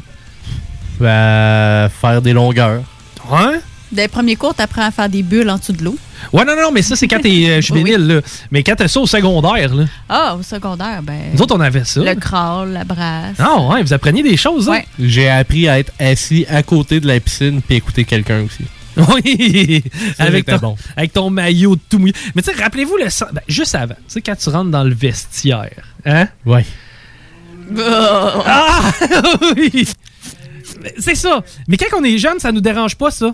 Euh, faire des longueurs. Ouais? Dès les premiers cours, t'apprends à faire des bulles en dessous de l'eau. Ouais, non, non, mais ça, c'est quand t'es euh, (laughs) juvénile, là. Mais quand t'as ça au secondaire, là. Ah, au secondaire, ben. Nous autres, on avait ça. Le crawl, la brasse. Ah, ouais, vous appreniez des choses, hein? J'ai appris à être assis à côté de la piscine puis écouter quelqu'un aussi. (laughs) Oui! Ça, avec, ton, bon. avec ton maillot tout mouillé. Mais tu sais, rappelez-vous le sang- ben, juste avant, tu sais, quand tu rentres dans le vestiaire, hein? Ouais. Ah! (laughs) oui! Mais C'est ça. Mais quand on est jeune, ça nous dérange pas, ça.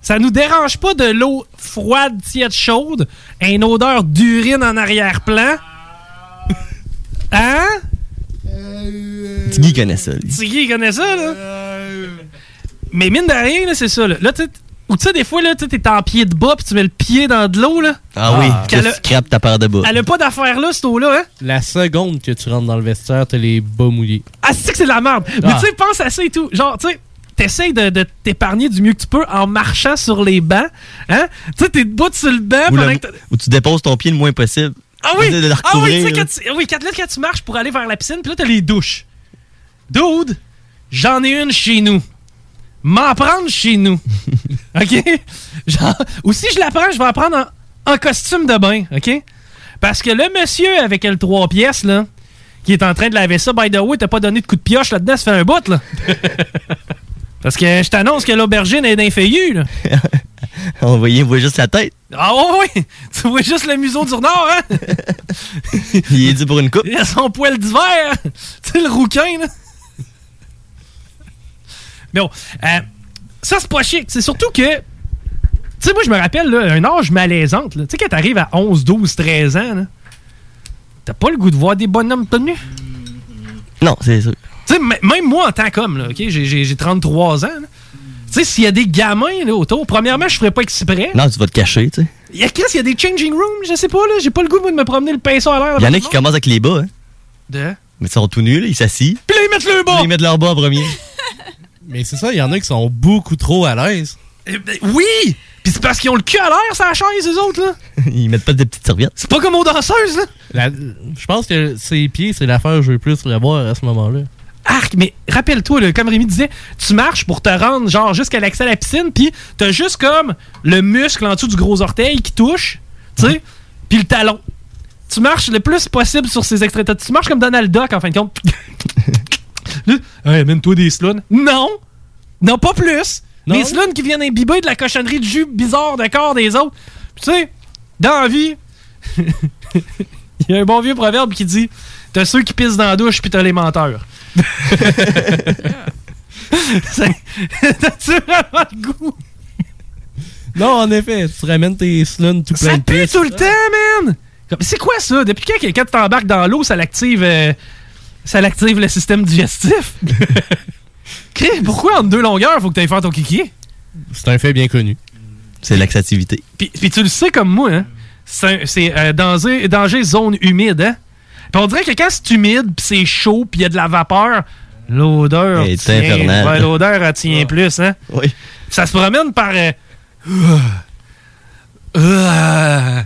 Ça nous dérange pas de l'eau froide, tiède, chaude, une odeur d'urine en arrière-plan. (laughs) Hein? Tiggy connaît ça. lui. Tiggy connaît ça, là. Mais mine de rien, là, c'est ça. Là, Là, tu sais, ou tu sais, des fois, là, tu t'es en pied de bas puis tu mets le pied dans de l'eau, là. Ah, oui, Qu'elle que a- tu crapes ta paire de bas. Elle a pas d'affaire là, cette eau-là, hein? La seconde que tu rentres dans le vestiaire, t'as les bas mouillés. Ah, c'est que c'est de la merde. Mais Ah. tu sais, pense à ça et tout. Genre, tu sais, t'essayes de, de t'épargner du mieux que tu peux en marchant sur les bancs. Hein? Tu sais, t'es debout sur le banc Ou, pendant le- que ou tu déposes ton pied le moins possible. Ah oui! De, de le Ah oui, tu sais, là. quand tu, oui, quand, là, quand tu marches pour aller vers la piscine, puis là, t'as les douches. Dude, j'en ai une chez nous. M'en prendre chez nous. (laughs) OK? Genre, ou si je la prends, je vais la prendre en, en costume de bain. OK? Parce que le monsieur avec le trois pièces, là, qui est en train de laver ça. By the way, t'as pas donné de coup de pioche là-dedans, ça fait un bout, là. (laughs) Parce que je t'annonce que l'aubergine est d'un là. (laughs) On voyait, on voyait juste la tête. Ah ouais, ouais! Tu vois juste le museau du renard, hein? Il est dit pour une coupe. Il a son poil d'hiver! tu sais, le rouquin, là. Mais bon, euh, ça, c'est pas chic. C'est surtout que. Tu sais, moi, je me rappelle, là, un âge malaisante. Tu sais, quand t'arrives à 11, 12, 13 ans, t'as pas le goût de voir des bonhommes tenus. Non, c'est sûr. Tu sais, même moi, en tant qu'homme, là, OK, j'ai- j'ai j'ai 33 ans, là. Tu sais, s'il y a des gamins là, autour, premièrement, je ferais pas exprès. Non, tu vas te cacher, tu sais. Il y a Chris, il y a des changing rooms, je sais pas, là. J'ai pas le goût, moi, de me promener le pinceau à l'air. Il y en a qui commencent avec les bas, hein. De? Mais ils sont tout nus, là, ils s'assient. Puis là, ils mettent le bas! Ils mettent leur bas en premier. (laughs) Mais c'est ça, il y en a qui sont beaucoup trop à l'aise. Eh ben, oui! Puis c'est parce qu'ils ont le cul à l'air, ça chaise, les autres, là. (laughs) ils mettent pas des petites serviettes. C'est pas comme aux danseuses, là. Je pense que ses pieds, c'est l'affaire que je veux plus revoir à ce moment-là. Arc, mais rappelle-toi, là, comme Rémi disait, tu marches pour te rendre genre jusqu'à l'accès à la piscine, puis t'as juste comme le muscle en dessous du gros orteil qui touche, tu sais, puis le talon. Tu marches le plus possible sur ces extraits. Tu marches comme Donald Duck en fin de compte. (laughs) Hey, mène-toi des sluns. Non! Non, pas plus! Non? Des sluns qui viennent imbiber de la cochonnerie de jus bizarre de corps des autres. Puis tu sais, dans la vie, (laughs) il y a un bon vieux proverbe qui dit T'as ceux qui pissent dans la douche, puis t'as les menteurs. (laughs) (laughs) T'as-tu vraiment le goût? Non, en effet, tu ramènes tes sluns tout plein Ça de pue tout le temps, man! C'est quoi ça? Depuis quand quelqu'un t'embarque dans l'eau, ça l'active euh, ça l'active le système digestif? (laughs) Chris, Pourquoi en deux longueurs, faut que tu ailles faire ton kiki? C'est un fait bien connu. C'est laxativité. Puis, puis tu le sais comme moi, hein? C'est euh, danger, danger zone humide, hein? Puis on dirait que quand c'est humide, puis c'est chaud, puis il y a de la vapeur, l'odeur tient- infernale. ouais, l'odeur tient plus, hein? Oui. Ça se promène par... euh, euh,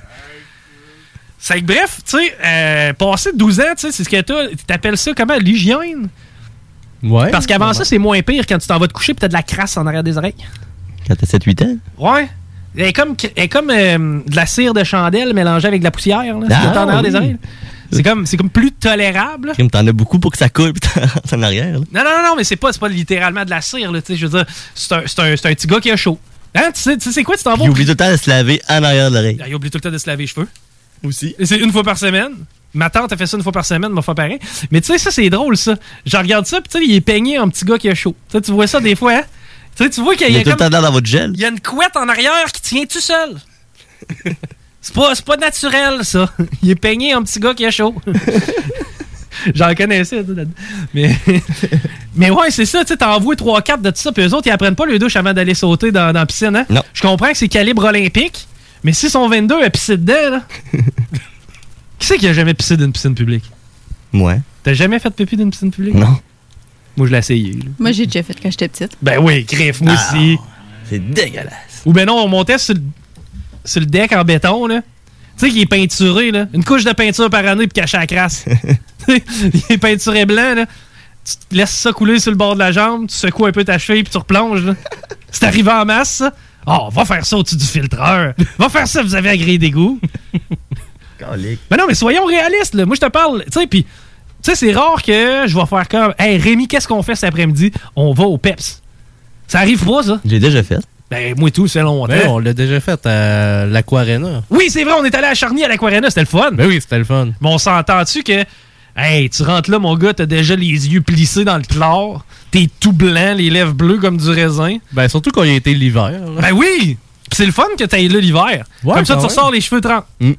c'est que bref, tu sais, euh, passé 12 ans, tu sais, c'est ce que t'as. T'appelles ça comment? L'hygiène? Ouais. Parce qu'avant ça, c'est moins pire quand tu t'en vas te coucher pis t'as de la crasse en arrière des oreilles. Quand t'as 7-8 ans? Ouais. Elle est comme, elle est comme euh, de la cire de chandelle mélangée avec de la poussière, là, Ah, en arrière oui. des oreilles. C'est comme, c'est comme plus tolérable. T'en as beaucoup pour que ça coule en arrière. là. Non, non, non, non, mais c'est pas, c'est pas littéralement de la cire, là, tu sais. Je veux dire, c'est un, c'est un, c'est un petit gars qui a chaud. Hein, tu sais, tu sais c'est quoi, tu t'en vas? Il oublie tout le temps de se laver en arrière de l'oreille. Ah, Il oublie tout le temps de se laver les cheveux. Aussi. Et c'est une fois par semaine. Ma tante a fait ça une fois par semaine, m'a fait pareil. Mais tu sais, ça, c'est drôle, ça. Je regarde ça, puis tu sais, il est peigné en petit gars qui a chaud. Tu vois ça des fois, hein? Tu sais, tu vois qu'il Il y a comme... dans votre gel. Il y a une couette en arrière qui tient tout seul. (laughs) c'est pas, c'est pas naturel, ça. Il est peigné en petit gars qui a chaud. (laughs) J'en connaissais, tu sais, mais, (laughs) mais ouais, c'est ça, tu sais, t'envoies 3-4 de tout ça, puis eux autres, ils apprennent pas le douche avant d'aller sauter dans, dans la piscine, hein? Non. Je comprends que c'est calibre olympique, mais si sont 22 à pisser dedans, là. (laughs) qui c'est qui a jamais pissé d'une piscine publique? Ouais. T'as jamais fait pipi d'une piscine publique? Non. Moi, je l'ai essayé, là. Moi, j'ai déjà fait quand j'étais petite. Ben oui, griffe, moi Ah, aussi. C'est dégueulasse. Ou ben non, on montait sur le, sur le deck en béton, là. Tu sais, qui est peinturé, là. Une couche de peinture par année pour cacher la crasse. Tu sais, (laughs) (laughs) il est peinturé blanc, là. Tu te laisses ça couler sur le bord de la jambe, tu secoues un peu ta cheville puis tu replonges, là. C'est arrivé en masse, ça. Oh, va faire ça au-dessus du filtreur. Va faire ça, vous avez agréé d'égout. (laughs) Mais non, mais soyons réalistes, là. Moi, je te parle, tu sais, puis... Tu sais, c'est rare que je vais faire comme... Hey, Rémi, qu'est-ce qu'on fait cet après-midi? On va au PEPS. Ça arrive pas, ça? J'ai déjà fait. Ben, moi et tout, c'est longtemps. Ouais, on l'a déjà fait à l'Aquarena. Oui, c'est vrai, on est allé à Charny à l'Aquarena, c'était le fun. Ben oui, c'était le fun. Mais on s'entend-tu que, hey, tu rentres là, mon gars, t'as déjà les yeux plissés dans le chlore, t'es tout blanc, les lèvres bleues comme du raisin. Ben surtout quand il a été l'hiver. Ben oui! Pis c'est le fun que t'ailles là l'hiver. Ouais, comme ça, tu quand ressors les cheveux trempés. Mm.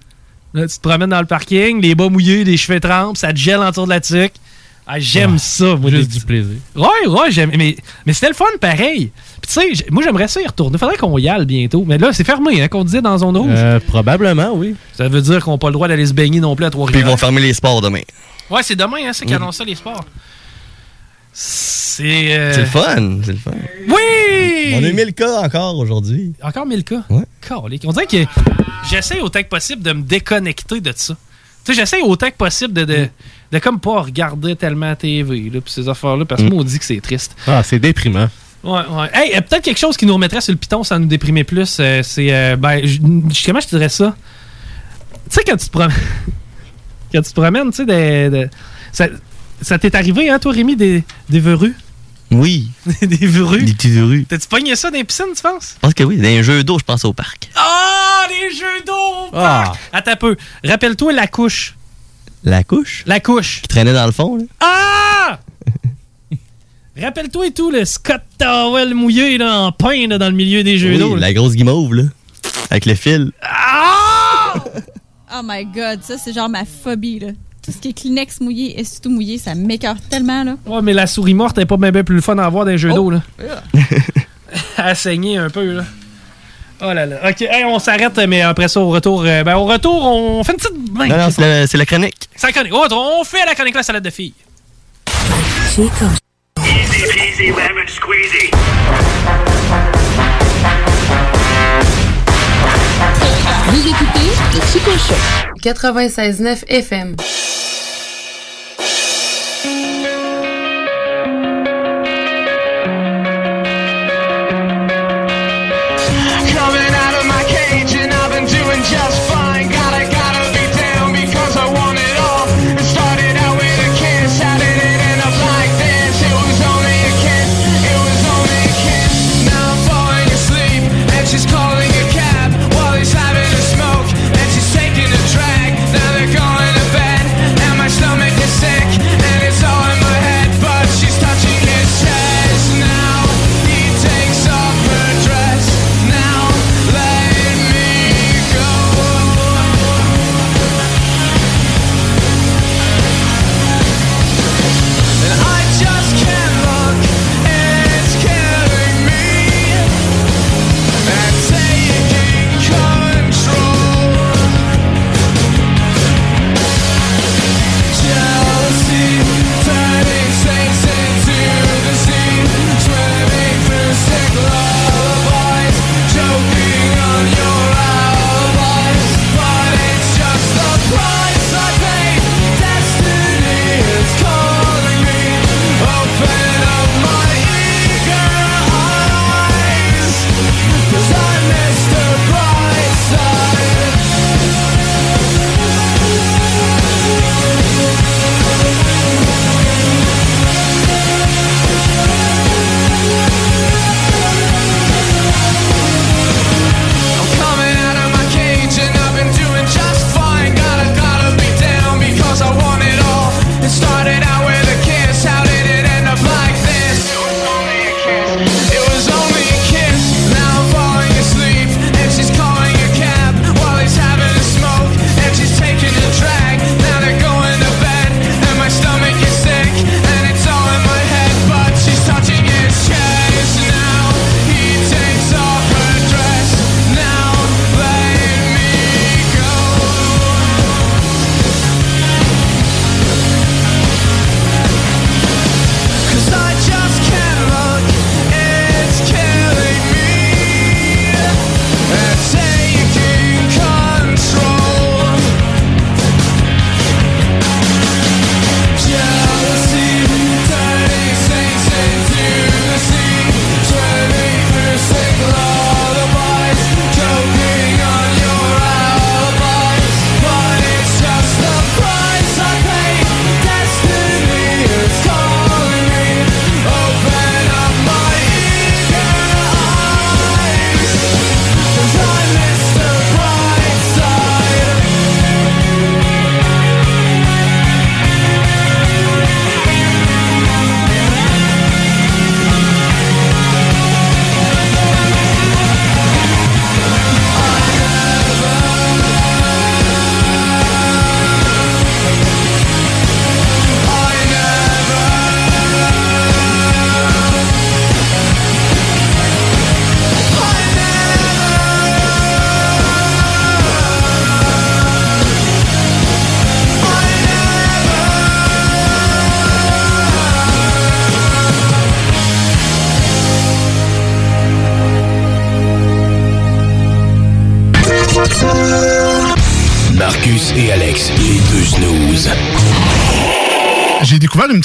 Là, tu te promènes dans le parking, les bas mouillés, les cheveux trempés, ça te gèle autour de la tuque. Ah, j'aime ça, moi. Juste du plaisir. Ouais, ouais, j'aime. Mais, mais c'était le fun pareil. Puis tu sais, moi j'aimerais ça y retourner. Faudrait qu'on y aille bientôt. Mais là, c'est fermé, hein, qu'on disait dans zone rouge. Euh, probablement, oui. Ça veut dire qu'on n'a pas le droit d'aller se baigner non plus à Puis ils Trois-Rivières. vont fermer les sports demain. Ouais, c'est demain, hein, c'est qui Oui. annonce ça, les sports. C'est. euh, C'est le fun. C'est le fun. Oui! On a eu 1000 cas encore aujourd'hui. Encore 1000 cas? Ouais. Calique. On dirait que j'essaie autant que possible de me déconnecter de ça. Tu sais, j'essaie autant que possible de, de, de comme pas regarder tellement la TV, là, puis ces affaires-là, parce que Mm. moi, on dit que c'est triste. Ah, c'est déprimant. Ouais, ouais. Hey, euh, peut-être quelque chose qui nous remettrait sur le piton sans nous déprimer plus, euh, c'est. euh, ben, comment je te dirais ça? Tu sais, quand tu te promènes. (laughs) quand tu te promènes, tu sais, de- de- Ça, ça t'est arrivé, hein, toi, Rémi, des, des verrues? Oui. (laughs) des verrues? Des petites rues. T'as-tu pogné ça dans les piscines, tu penses? Je pense que oui. Dans un jeu d'eau, je pense au parc. Ah, les jeux d'eau! au Ah. parc! Attends un peu. Rappelle-toi la couche. La couche? La couche. Qui traînait dans le fond, là. Ah! (laughs) Rappelle-toi et tout, le Scott Towel mouillé là, en pain là, dans le milieu des jeux Oui, d'eau. la grosse guimauve, là. Avec le fil. Oh my god, ça c'est genre ma phobie là. Tout ce qui est Kleenex mouillé et surtout mouillé, ça m'écœure tellement là. Ouais, mais la souris morte est pas bien bien plus le fun à voir dans les jeux Oh. d'eau. là. (laughs) à saigner un peu. là. Oh là là. Ok, hey, on s'arrête, mais après ça, au retour, euh, ben, au retour, on fait une petite. Non, non, c'est la, c'est la chronique. C'est la chronique. Oh, on fait la chronique la salade de filles. Easy peasy lemon squeezy. Vous écoutez le Chico Show. 96.9 FM.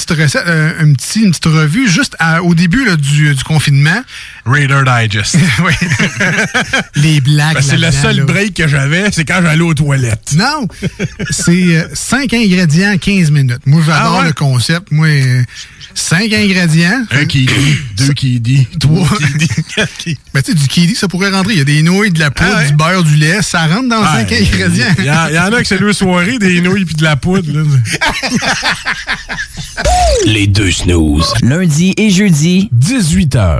Petite recette, euh, une petite revue juste à- au début là, du, du confinement. Raider Digest. (laughs) oui. (laughs) Les blagues. Ben, c'est le seul là. break que j'avais, c'est quand j'allais aux toilettes. Non, c'est 5 ingrédients, 15 minutes. Moi, j'adore Ah ouais? le concept. Moi, 5 ingrédients. Un qui dit, deux qui dit, trois qui dit, Ben, tu sais, du kiwi, ça pourrait rentrer. Il y a des nouilles, de la poudre, Ah ouais? du beurre, du lait. Ça rentre dans 5 Ouais, ingrédients. Il y, en- il y en a que c'est deux soirées, des nouilles puis de la poudre. là. (laughs) Les deux snooze. Lundi et jeudi, 18h.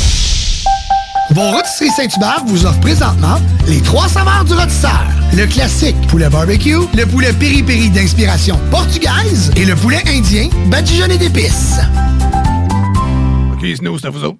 Vos rôtisseries Saint-Hubert vous offrent présentement les trois saveurs du rôtisseur. Le classique poulet barbecue, le poulet piri-piri d'inspiration portugaise et le poulet indien badigeonné d'épices. OK, c'est à vous autres.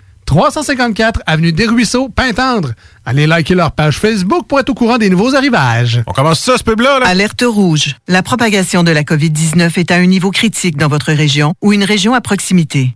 354 Avenue des Ruisseaux, Pintendre. Allez liker leur page Facebook pour être au courant des nouveaux arrivages. On commence ça, ce pub-là, Alerte rouge. La propagation de la COVID-19 est à un niveau critique dans votre région ou une région à proximité.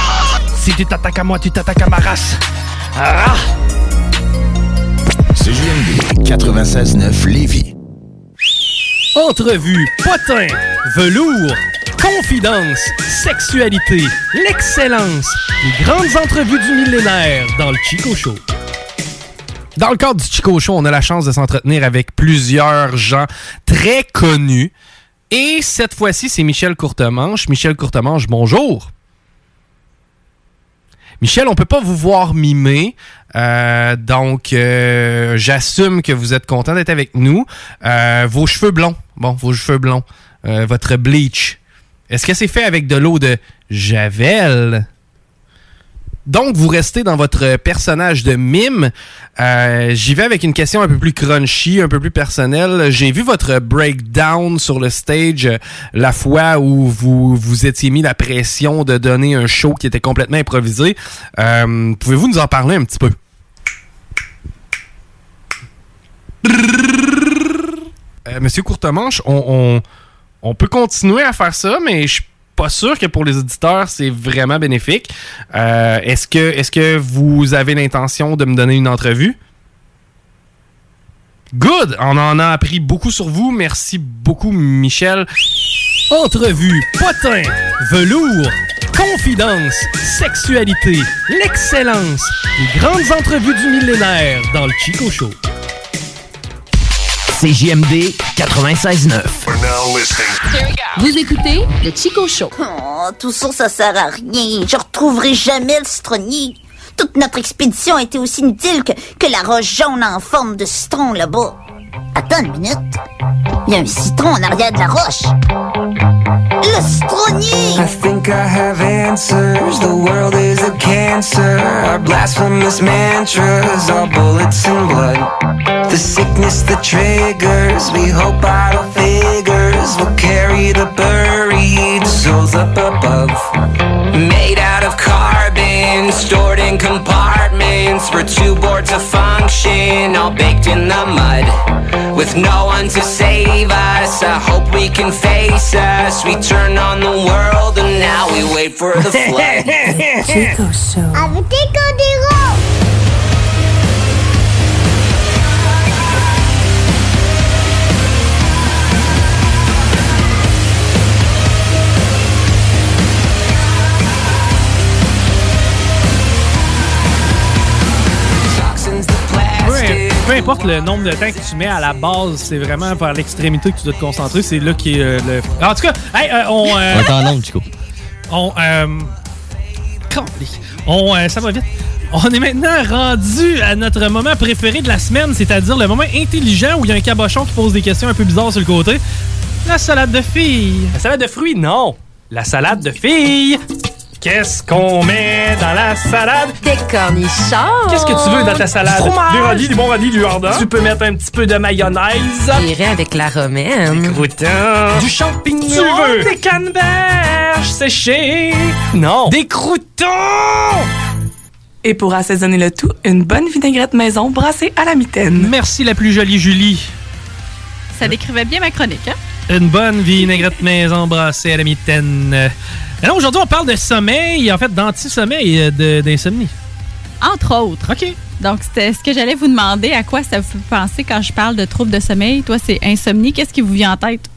Si tu t'attaques à moi, tu t'attaques à ma race. Ah! CJMD 96.9 Lévis. Entrevue, potin, velours, confidence, sexualité, l'excellence, les grandes entrevues du millénaire dans le Chico Show. Dans le cadre du Chico Show, on a la chance de s'entretenir avec plusieurs gens très connus. Et cette fois-ci, c'est Michel Courtemanche. Michel Courtemanche, bonjour. Michel, on peut pas vous voir mimer, euh, donc euh, j'assume que vous êtes content d'être avec nous. Euh, vos cheveux blonds, bon, vos cheveux blonds, votre bleach, est-ce que c'est fait avec de l'eau de Javel? Donc, vous restez dans votre personnage de mime. Euh, J'y vais avec une question un peu plus crunchy, un peu plus personnelle. J'ai vu votre breakdown sur le stage euh, la fois où vous vous étiez mis la pression de donner un show qui était complètement improvisé. Euh, Pouvez-vous nous en parler un petit peu? Monsieur Courtemanche, on, peut continuer à faire ça, mais je pas sûr que pour les auditeurs, c'est vraiment bénéfique. Euh, est-ce que, est-ce que vous avez l'intention de me donner une entrevue? Good! On en a appris beaucoup sur vous. Merci beaucoup, Michel. Entrevue, potin, velours, confidence, sexualité, l'excellence, les grandes entrevues du millénaire dans le Chico Show. CJMD 96.9. Vous écoutez le Chico Show. Oh, tout ça, ça sert à rien. Je retrouverai jamais le citronnier. Toute notre expédition a été aussi inutile que, que la roche jaune en forme de citron là-bas. Attends une minute. Il y a un citron en arrière de la roche. Le citronnier! I think I have answers. The world is a cancer. Our blasphemous mantras are bullets and blood. The sickness that triggers. We hope idle figures will carry the buried souls up above. Made out of carbon, stored in compartments. We're too bored to function, all baked in the mud. With no one to save us, I hope we can face us. We turn on the world and now we wait for the (laughs) flood. Avec des peu importe le nombre de temps que tu mets à la base, c'est vraiment vers l'extrémité que tu dois te concentrer. C'est là qui est euh, le. En tout cas, hey, euh, on. euh, On est en onde, Chico. on. euh, on euh, ça va vite. On est maintenant rendu à notre moment préféré de la semaine, c'est-à-dire le moment intelligent où il y a un cabochon qui pose des questions un peu bizarres sur le côté. La salade de filles. La salade de fruits, non. La salade de filles. Qu'est-ce qu'on met dans la salade? Des cornichons. Qu'est-ce que tu veux dans ta salade? Du fromage. Des radis, du bon radis, du jardin? Tu peux mettre un petit peu de mayonnaise. J'irai avec la romaine. Des croûtons. Du champignon. Tu veux? Des canneberges séchées. Non. Des croûtons. Et pour assaisonner le tout, une bonne vinaigrette maison brassée à la mitaine. Merci la plus jolie Julie. Ça décrivait bien ma chronique, hein? Une bonne vinaigrette maison brassée à la mitaine. Alors aujourd'hui, on parle de sommeil, en fait, d'anti-sommeil, euh, d'insomnie. Entre autres. OK. Donc, c'était ce que j'allais vous demander. À quoi ça vous fait penser quand je parle de troubles de sommeil? Toi, c'est insomnie. Qu'est-ce qui vous vient en tête?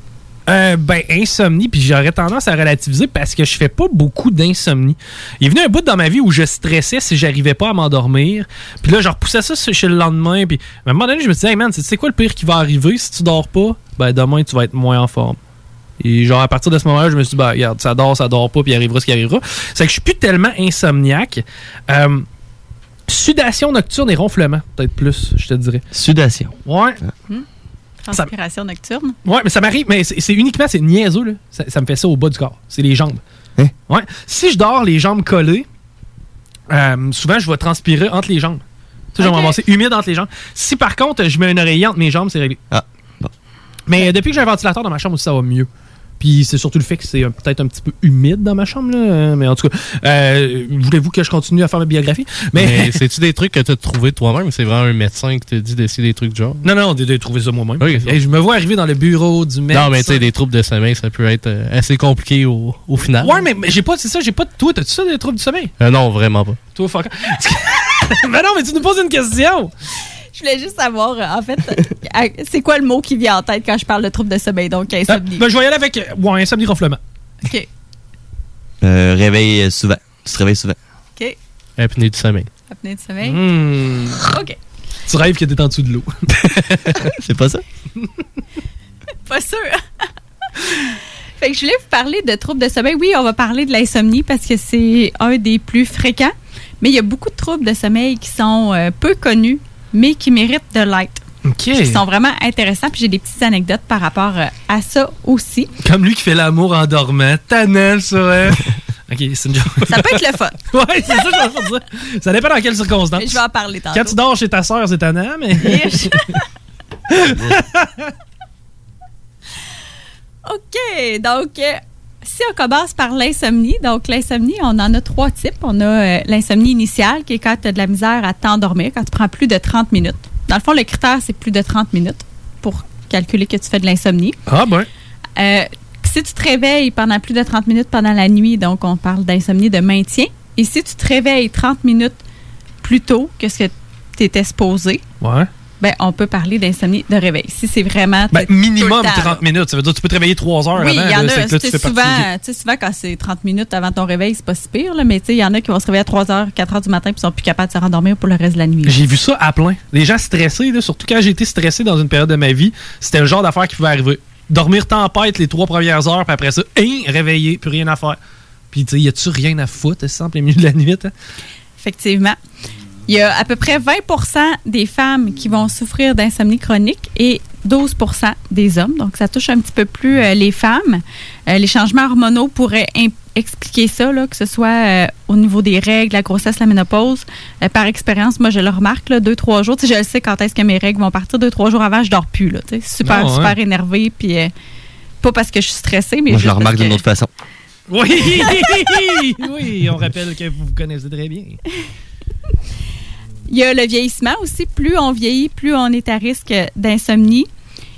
Euh, ben, insomnie, puis j'aurais tendance à relativiser parce que je fais pas beaucoup d'insomnie. Il est venu un bout dans ma vie où je stressais si j'arrivais pas à m'endormir. Puis là, je repoussais ça chez le lendemain. Puis à un moment donné, je me disais, hey man, tu sais quoi le pire qui va arriver si tu dors pas? Ben, demain, tu vas être moins en forme. Et genre, à partir de ce moment-là, je me suis dit, ben, regarde, ça dort, ça dort pas, puis il arrivera ce qui arrivera. C'est que je suis plus tellement insomniaque. Euh, sudation nocturne et ronflement, peut-être plus, je te dirais. Sudation. Ouais. Transpiration nocturne. Ouais, mais ça m'arrive, mais c'est uniquement, c'est niaiseux, là. Ça, ça me fait ça au bas du corps. C'est les jambes. Ouais. Si je dors les jambes collées, euh, souvent, je vais transpirer entre les jambes. Tu sais, je vais humide entre les jambes. Si par contre, je mets un oreiller entre mes jambes, c'est réglé. Ah. Mais euh, depuis que j'ai un ventilateur dans ma chambre aussi, ça va mieux. Puis c'est surtout le fait que c'est peut-être un petit peu humide dans ma chambre, là. Mais en tout cas, euh, voulez-vous que je continue à faire ma biographie? Mais (laughs) c'est-tu des trucs que tu as trouvé toi-même c'est vraiment un médecin qui t'a dit d'essayer des trucs du genre? Non, non, de, de trouver ça moi-même. Et je me vois arriver dans le bureau du médecin. Non, mais tu sais, des troubles de sommeil, ça peut être euh, assez compliqué au, au final. Ouais, mais, mais j'ai pas, c'est ça, j'ai pas. Toi, t'as-tu ça des troubles du sommeil? Euh, non, vraiment pas. Toi, fuck. (laughs) mais non, mais tu nous poses une question. Je voulais juste savoir, euh, en fait, euh, c'est quoi le mot qui vient en tête quand je parle de troubles de sommeil? Donc, insomnie? Ben, je vais y aller avec. euh, Ouais, insomnie ronflement. OK. Euh, réveil souvent. Tu te réveilles souvent. OK. Apnée du sommeil. Apnée de sommeil? Hmm. OK. Tu rêves que t'es en dessous de l'eau. (laughs) c'est pas ça? (laughs) Pas sûr. (laughs) fait que je voulais vous parler de troubles de sommeil. Oui, on va parler de l'insomnie parce que c'est un des plus fréquents. Mais il y a beaucoup de troubles de sommeil qui sont euh, peu connus, mais qui méritent de l'être. OK. Qui sont vraiment intéressants. Puis j'ai des petites anecdotes par rapport euh, à ça aussi. Comme lui qui fait l'amour en dormant. Tannel, ça, ouais. (laughs) ok, c'est une joke. Ça peut être le fun. (laughs) ouais, c'est ça que je veux dire. Ça dépend dans quelles circonstances. Je vais en parler tantôt. Quand tu dors chez ta soeur, c'est tannant, mais. (laughs) OK, donc euh, si on commence par l'insomnie, donc l'insomnie, on en a trois types. On a euh, l'insomnie initiale, qui est quand tu as de la misère à t'endormir, quand tu prends plus de 30 minutes. Dans le fond, le critère, c'est plus de 30 minutes pour calculer que tu fais de l'insomnie. Ah, ben. Euh, si tu te réveilles pendant plus de 30 minutes pendant la nuit, donc on parle d'insomnie de maintien. Et si tu te réveilles 30 minutes plus tôt que ce que tu étais supposé, Ouais. Ben, on peut parler d'insomnie de réveil. Si c'est vraiment. Ben, tout le minimum temps, 30 minutes. Ça veut dire que tu peux te réveiller 3 heures oui, avant. il y en a. là, tu souvent, partie souvent, quand c'est 30 minutes avant ton réveil, c'est pas si pire, là, mais il y en a qui vont se réveiller à 3 h, 4 h du matin puis sont plus capables de se rendormir pour le reste de la nuit. J'ai vu ça à plein. Les gens stressés, là, surtout quand j'ai été stressé dans une période de ma vie, c'était le genre d'affaire qui pouvait arriver. Dormir tempête les trois premières heures, puis après ça, hein, réveiller, plus rien à faire. Puis, tu sais, y a-tu rien à foutre, ça, en plein milieu de la nuit? hein? Effectivement. Il y a à peu près 20 des femmes qui vont souffrir d'insomnie chronique et 12 des hommes. Donc, ça touche un petit peu plus euh, les femmes. Euh, les changements hormonaux pourraient expliquer ça, là, que ce soit euh, au niveau des règles, la grossesse, la ménopause. Euh, par expérience, moi, je le remarque, là, deux, trois jours. Tu sais, je le sais quand est-ce que mes règles vont partir. Deux, trois jours avant, je dors plus. Là, tu sais. super, Ah ouais. super énervée. Puis, euh, pas parce que je suis stressée, mais Moi, je le remarque d'une autre façon. Oui! (laughs) oui, on rappelle que vous vous connaissez très bien. (laughs) Il y a le vieillissement aussi. Plus on vieillit, plus on est à risque d'insomnie.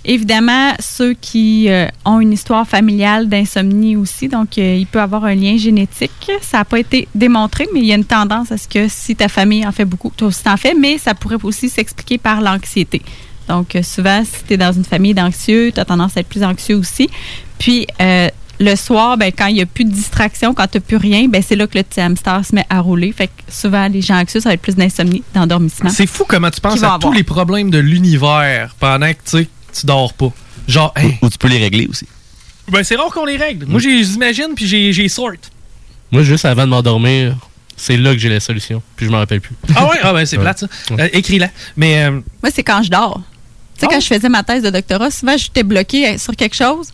Évidemment, ceux qui euh, ont une histoire familiale d'insomnie aussi, donc euh, il peut avoir un lien génétique. Ça n'a pas été démontré, mais il y a une tendance à ce que si ta famille en fait beaucoup, toi aussi t'en fais, mais ça pourrait aussi s'expliquer par l'anxiété. Donc euh, souvent, si tu es dans une famille d'anxieux, tu as tendance à être plus anxieux aussi. Puis, le soir, ben, quand il n'y a plus de distraction, quand tu n'as plus rien, ben, c'est là que le petit hamster se met à rouler. Fait que souvent, les gens anxieux, ça va être plus d'insomnie, d'endormissement. C'est fou comment tu penses à tous les problèmes de l'univers pendant que tu sais, tu dors pas. Genre, hey, Ou tu peux les régler aussi. ben, c'est rare qu'on les règle. Moi, j'ai- j'imagine, puis j'ai j'ai sort. Moi, juste avant de m'endormir, c'est là que j'ai la solution. Puis je m'en rappelle plus. Ah ouais? Ah ben, c'est (laughs) Ouais. plate, ça. Euh, Écris-la. Mais. euh, Moi, c'est quand je dors. Tu sais, quand je faisais ma thèse de doctorat, souvent, j'étais bloquée sur quelque chose,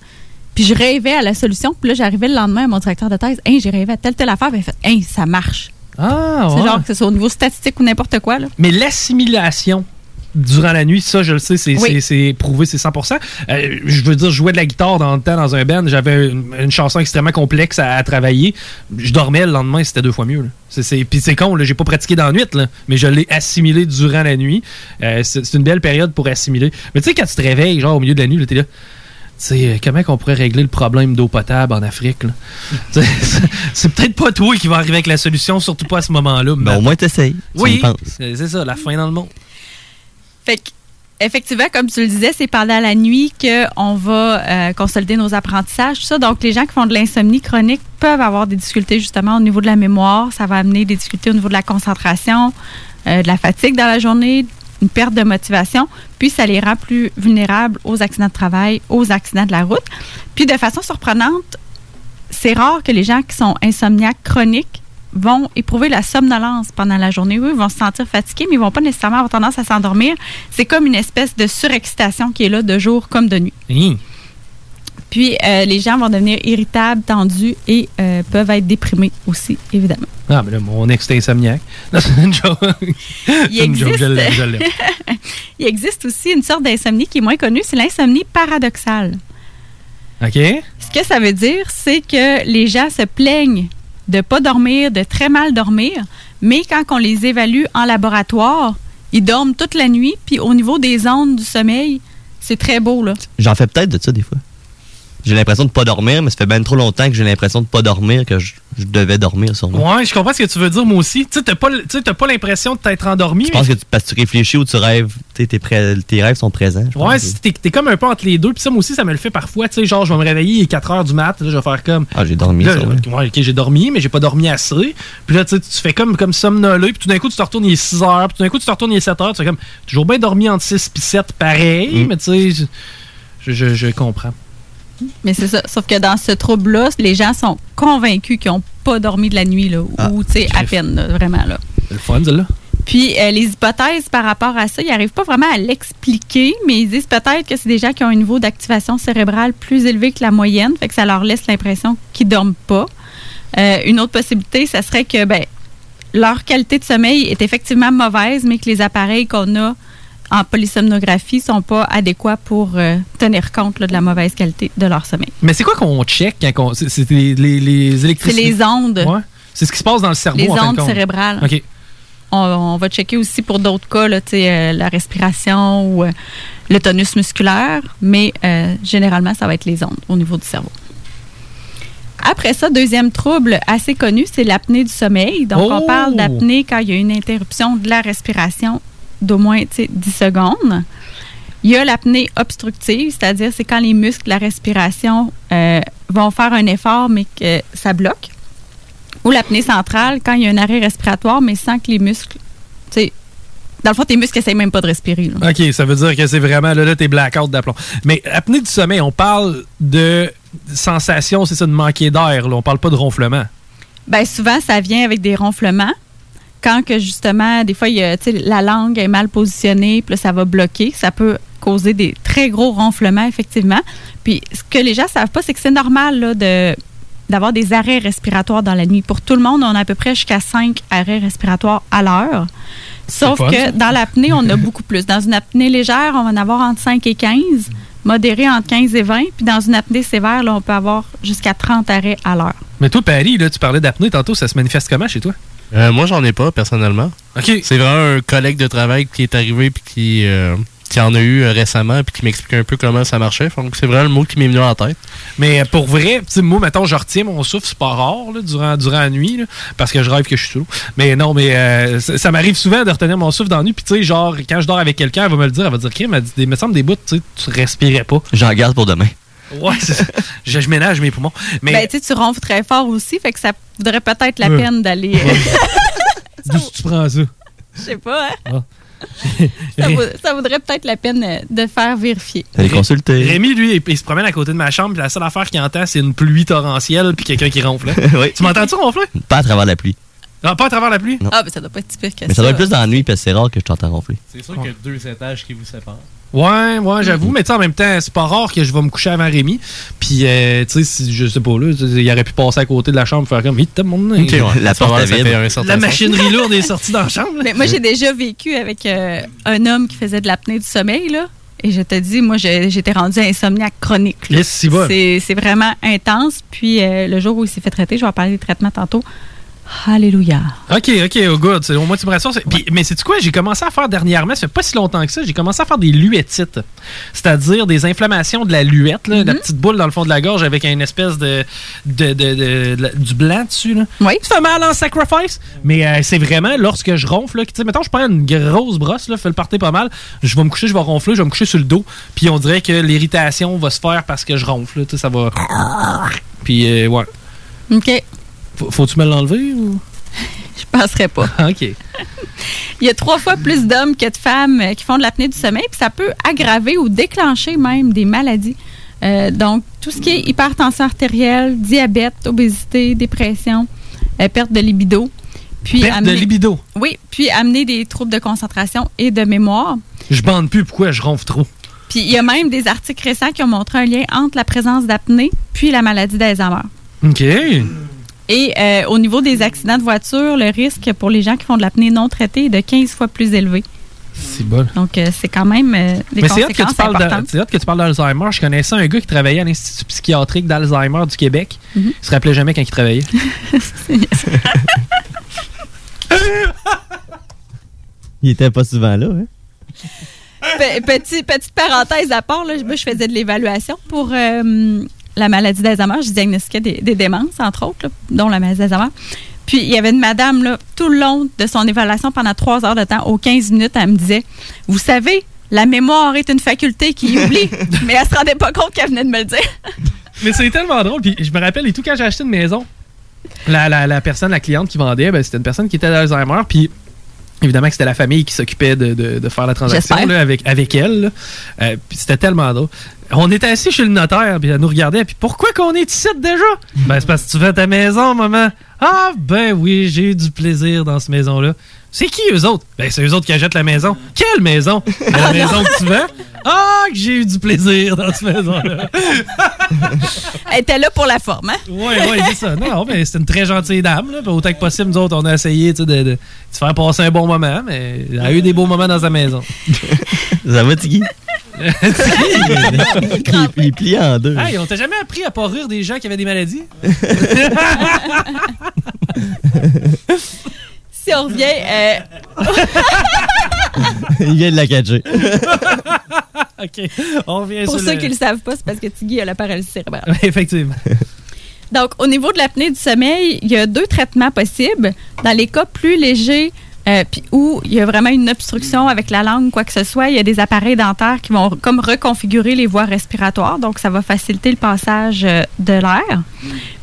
puis je rêvais à la solution, puis là, j'arrivais le lendemain à mon directeur de thèse, hey, j'ai rêvé à telle, telle affaire, puis il fait, hey, ça marche. Ah, C'est ouais. genre que ce soit au niveau statistique ou n'importe quoi, là. Mais l'assimilation durant la nuit, ça, je le sais, c'est Oui. prouvé, c'est 100%. Euh, je veux dire, je jouais de la guitare dans le temps dans un band, j'avais une, une chanson extrêmement complexe à, à travailler. Je dormais le lendemain, c'était deux fois mieux. C'est- Puis c'est con, j'ai pas pratiqué dans la nuit, là, mais je l'ai assimilé durant la nuit. Euh, c'est une belle période pour assimiler. Mais tu sais, quand tu te réveilles, genre au milieu de la nuit, t'es là. Tu sais, euh, comment qu'on pourrait régler le problème d'eau potable en Afrique? (laughs) c'est- peut-être pas toi qui va arriver avec la solution, surtout pas à ce moment-là. Mais au moins, t'essayes. Oui, c'est c'est ça, la fin dans le monde. Fait que, effectivement, comme tu le disais, c'est pendant la nuit qu'on va euh, consolider nos apprentissages, tout ça. Donc, les gens qui font de l'insomnie chronique peuvent avoir des difficultés justement au niveau de la mémoire. Ça va amener des difficultés au niveau de la concentration, euh, de la fatigue dans la journée, une perte de motivation. Puis, ça les rend plus vulnérables aux accidents de travail, aux accidents de la route. Puis, de façon surprenante, c'est rare que les gens qui sont insomniaques chroniques vont éprouver la somnolence pendant la journée. Oui, ils vont se sentir fatigués, mais ils vont pas nécessairement avoir tendance à s'endormir. C'est comme une espèce de surexcitation qui est là de jour comme de nuit. Hi. Puis, euh, les gens vont devenir irritables, tendus et euh, peuvent être déprimés aussi, évidemment. Ah, mais là, mon ex était insomniaque. C'est une joke. (laughs) Il C'est une joke, existe, je l'aime, je l'aime. (laughs) il existe aussi une sorte d'insomnie qui est moins connue, c'est l'insomnie paradoxale. OK? Ce que ça veut dire, c'est que les gens se plaignent de pas dormir, de très mal dormir, mais quand on les évalue en laboratoire, ils dorment toute la nuit, puis au niveau des ondes du sommeil, c'est très beau, là. J'en fais peut-être de ça des fois. J'ai l'impression de pas dormir, mais ça fait bien trop longtemps que j'ai l'impression de pas dormir que je, je devais dormir sûrement. Ouais, je comprends ce que tu veux dire, moi aussi. Tu sais, t'as pas, t'as pas l'impression de t'être endormi. Je pense que tu, parce que tu réfléchis ou tu rêves, tu sais, tes, tes rêves sont présents. Ouais, t'es, t'es comme un peu entre les deux. Puis ça, moi aussi, ça me le fait parfois. Tu sais, genre, je vais me réveiller, il est 4 heures du mat. Là, je vais faire comme. Ah, j'ai dormi, Là, ça, ouais. ouais, ok, j'ai dormi, mais j'ai pas dormi assez. Puis là, tu sais, tu fais comme, comme somnolé. Puis tout d'un coup, tu te retournes, il est 6 heures. Puis tout d'un coup, tu te retournes, il est 7 heures. Tu fais comme. Toujours bien dormi entre 6 et 7, pareil. Mm. Mais tu sais, je, je, je comprends. Mais c'est ça. Sauf que dans ce trouble-là, les gens sont convaincus qu'ils n'ont pas dormi de la nuit, là, ou, tu sais, à peine, là, vraiment, là. Le fun. Puis euh, les hypothèses par rapport à ça, ils n'arrivent pas vraiment à l'expliquer, mais ils disent peut-être que c'est des gens qui ont un niveau d'activation cérébrale plus élevé que la moyenne, fait que ça leur laisse l'impression qu'ils dorment pas. Euh, une autre possibilité, ça serait que ben, leur qualité de sommeil est effectivement mauvaise, mais que les appareils qu'on a en polysomnographie sont pas adéquats pour euh, tenir compte là, de la mauvaise qualité de leur sommeil. Mais c'est quoi qu'on check quand on. C'est, c'est les, les, les C'est électricités? les ondes. Ouais. C'est ce qui se passe dans le cerveau, Les en fin de ondes cérébrales. OK. On, on va checker aussi pour d'autres cas, là, euh, la respiration ou euh, le tonus musculaire, mais euh, généralement, ça va être les ondes au niveau du cerveau. Après ça, deuxième trouble assez connu, c'est l'apnée du sommeil. Donc, Oh! on parle d'apnée quand il y a une interruption de la respiration d'au moins tu sais, 10 secondes. Il y a l'apnée obstructive, c'est-à-dire c'est quand les muscles de la respiration euh, vont faire un effort, mais que ça bloque. Ou l'apnée centrale, quand il y a un arrêt respiratoire, mais sans que les muscles. Dans le fond, tes muscles n'essayent même pas de respirer. là. OK, ça veut dire que c'est vraiment là, là t'es blackout d'aplomb. Mais apnée du sommeil, on parle de sensation, c'est ça, de manquer d'air. On parle pas de ronflement. Ben souvent, ça vient avec des ronflements. Quand que justement, des fois, il y a, la langue est mal positionnée, puis là, ça va bloquer. Ça peut causer des très gros ronflements, effectivement. Puis ce que les gens savent pas, c'est que c'est normal là, de d'avoir des arrêts respiratoires dans la nuit. Pour tout le monde, on a à peu près jusqu'à 5 arrêts respiratoires à l'heure. Sauf fun, que ça. dans l'apnée, on a (laughs) beaucoup plus. Dans une apnée légère, on va en avoir entre 5 et 15, modérée entre 15 et 20, puis dans une apnée sévère, là, on peut avoir jusqu'à 30 arrêts à l'heure. Mais toi, Paris, là, tu parlais d'apnée tantôt, ça se manifeste comment chez toi? Euh, moi, j'en ai pas, personnellement. OK. C'est vraiment un collègue de travail qui est arrivé puis qui, euh, qui en a eu euh, récemment puis qui m'explique un peu comment ça marchait. Donc, c'est vraiment le mot qui m'est venu en tête. Mais euh, pour vrai, tu sais, moi, mettons, je retiens mon souffle, c'est pas rare là, durant, durant la nuit, là, parce que je rêve que je suis sous l'eau. Mais non, mais euh, ça, ça m'arrive souvent de retenir mon souffle dans la nuit. Puis, tu sais, genre, quand je dors avec quelqu'un, elle va me le dire, elle va dire, elle dit, il me semble des bouts, tu sais, tu respirais pas. J'en garde pour demain. Ouais, c'est ça. Je, je ménage mes poumons. Mais Ben, tu sais, tu ronfles très fort aussi, fait que ça voudrait peut-être la peine d'aller. (laughs) d'où tu prends ça? Je sais pas, hein? Ah. (laughs) Ça, vaut- ça vaudrait peut-être la peine euh, de faire vérifier. Allez consulter. Rémi, lui, il, il se promène à côté de ma chambre, puis la seule affaire qu'il entend, c'est une pluie torrentielle, puis quelqu'un qui ronfle. hein. (laughs) oui. Tu m'entends-tu ronfler? Pas à travers la pluie. Non, pas à travers la pluie? Non. Ah, ben ça doit pas être si pire que Mais ça doit être plus dans la nuit parce que c'est rare que je t'entends ronfler. C'est sûr qu'il y a deux étages qui vous séparent. Ouais, ouais, j'avoue, mais tu sais, en même temps, c'est pas rare que je vais me coucher avant Rémi. Puis, euh, tu sais, si- je sais pas, là, il aurait pu passer à côté de la chambre, faire comme, vite, mon nez. Ok, ouais. La porte vide. La machinerie lourde est sortie dans la chambre. là. Mais moi, j'ai déjà vécu avec euh, un homme qui faisait de l'apnée du sommeil, là. Et je te dis, moi, j'étais rendue insomniaque chronique. là. Yes, c'est bon. C'est c'est vraiment intense. Puis euh, le jour où il s'est fait traiter, je vais en parler des traitements tantôt. Alléluia. Ok, ok, oh good. Au moins, tu me rassures. Puis, mais c'est quoi? J'ai commencé à faire dernièrement, ça fait pas si longtemps que ça, j'ai commencé à faire des luettites. C'est-à-dire des inflammations de la luette, là, la petite boule dans le fond de la gorge avec une espèce de, de, de- du blanc dessus. Là. Oui. Ça fait mal en sacrifice. Mais euh, c'est vraiment lorsque je ronfle, là, sais, mettons, je prends une grosse brosse, là, fais le partir pas mal, je vais me coucher, je vais ronfler, je vais me coucher sur le dos, puis on dirait que l'irritation va se faire parce que je ronfle. là, ça va. Puis, euh, ouais. OK. Faut- Faut-tu me l'enlever ou? (laughs) Je penserais pas. ok. (laughs) Il y a trois fois plus d'hommes que de femmes euh, qui font de l'apnée du sommeil, puis ça peut aggraver ou déclencher même des maladies. Euh, donc, tout ce qui est hypertension artérielle, diabète, obésité, dépression, euh, perte de libido. Puis Perte de libido? Oui, puis amener des troubles de concentration et de mémoire. Je bande plus, pourquoi je ronfle trop? Puis il y a même des articles récents qui ont montré un lien entre la présence d'apnée puis la maladie d'Alzheimer. OK. Et euh, au niveau des accidents de voiture, le risque pour les gens qui font de l'apnée non traitée est de 15 fois plus élevé. C'est bon. Donc, euh, c'est quand même euh, des Mais c'est hot que tu conséquences parles de- importantes. c'est hot que tu parles d'Alzheimer. Je connaissais un gars qui travaillait à l'Institut psychiatrique d'Alzheimer du Québec. Mhm. Il se rappelait jamais quand il travaillait. (laughs) Il était pas souvent là, hein? Pe- petit- petite parenthèse à part, là, moi, je faisais de l'évaluation pour euh, la maladie d'Alzheimer. Je diagnostiquais des, des démences, entre autres, là, dont la maladie d'Alzheimer. Puis, il y avait une madame, là, tout le long de son évaluation, pendant trois heures de temps, aux 15 minutes, elle me disait Vous savez, la mémoire est une faculté qui oublie. (laughs) Mais elle se rendait pas compte qu'elle venait de me le dire. Mais c'est tellement drôle. Puis je me rappelle et tout quand j'ai acheté une maison, la, la- la personne, la cliente qui vendait, ben, c'était une personne qui était d'Alzheimer. Puis évidemment que c'était la famille qui s'occupait de, de- de faire la transaction là, avec, avec elle. Euh, puis c'était tellement drôle. On était assis chez le notaire, puis elle nous regardait. Puis pourquoi qu'on est ici déjà? Ben, c'est parce que tu fais ta maison, maman. Ah, ben oui, j'ai eu du plaisir dans cette maison-là. C'est qui eux autres? Ben, c'est eux autres qui achètent la maison. Quelle maison? Ben, (laughs) la maison que tu vends? Ah, que j'ai eu du plaisir dans cette maison-là. Elle était là pour la forme, hein? Oui, oui, c'est ça. Non, mais c'est une très gentille dame. Là. Puis Autant que possible, nous autres, on a essayé de, de, faire passer un bon moment, mais elle a eu des beaux moments dans sa maison. Ça va, Tiggy? (laughs) il, il est plié en deux. Hey, on t'a jamais appris à pas rire des gens qui avaient des maladies? (laughs) Si on revient. euh, (laughs) il vient de la catcher. OK. On revient pour sur ceux le- qui ne le savent pas, c'est parce que Tiggy a la paralysie cérébrale. Effectivement. Donc, au niveau de l'apnée du sommeil, il y a deux traitements possibles. Dans les cas plus légers, euh, puis où il y a vraiment une obstruction avec la langue, quoi que ce soit, il y a des appareils dentaires qui vont comme reconfigurer les voies respiratoires. Donc, ça va faciliter le passage euh, de l'air.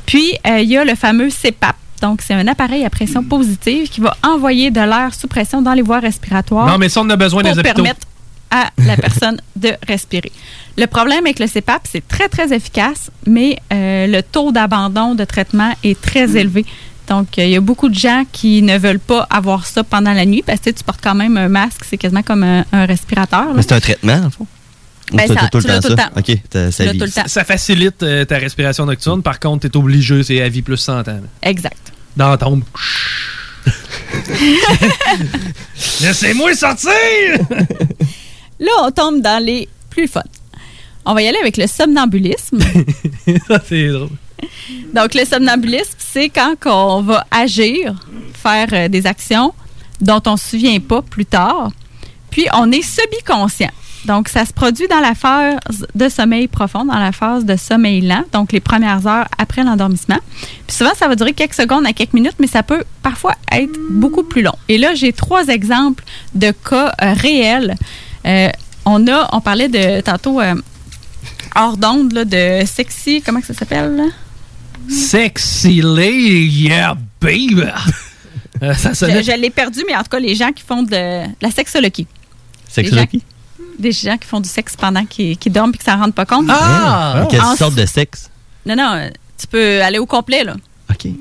Puis, euh, il y a le fameux CPAP. Donc, c'est un appareil à pression positive qui va envoyer de l'air sous pression dans les voies respiratoires. Non, mais ça, on a besoin pour des hôpitaux. permettre à la personne (laughs) de respirer. Le problème avec le CPAP, c'est très, très efficace, mais le taux d'abandon de traitement est très élevé. Donc, euh, il y a beaucoup de gens qui ne veulent pas avoir ça pendant la nuit parce que tu portes quand même un masque, c'est quasiment comme un, un respirateur. là. Mais c'est un traitement, en fond? Ben, ça- tout le temps tout le ça? temps. Ça Tu l'as vit. tout le temps. Ça facilite euh, ta respiration nocturne. Par contre, t'es obligé, c'est à vie plus 100 ans. là. Exact. Dans ton... (laughs) Laissez-moi sortir! (laughs) Là, on tombe dans les plus fun. On va y aller avec le somnambulisme. (laughs) ça, c'est drôle. (laughs) Donc, le somnambulisme, c'est quand on va agir, faire euh, des actions dont on ne se souvient pas plus tard, puis on est semi-conscient. Donc, ça se produit dans la phase de sommeil profond, dans la phase de sommeil lent, donc les premières heures après l'endormissement. Puis souvent, ça va durer quelques secondes à quelques minutes, mais ça peut parfois être beaucoup plus long. Et là, j'ai trois exemples de cas euh, réels. Euh, on a, on parlait de tantôt. hors d'onde de sexy, comment ça s'appelle? Sexy lady, yeah, baby. (laughs) Euh, ça Je, sonnait. je l'ai perdu, mais en tout cas, les gens qui font de, la sexologie. Sexologie? Des gens qui font du sexe pendant qu'ils dorment et qu'ils s'en rendent pas compte. Ah! Quelle En- sorte de sexe? Non, non, euh, tu peux aller au complet, là.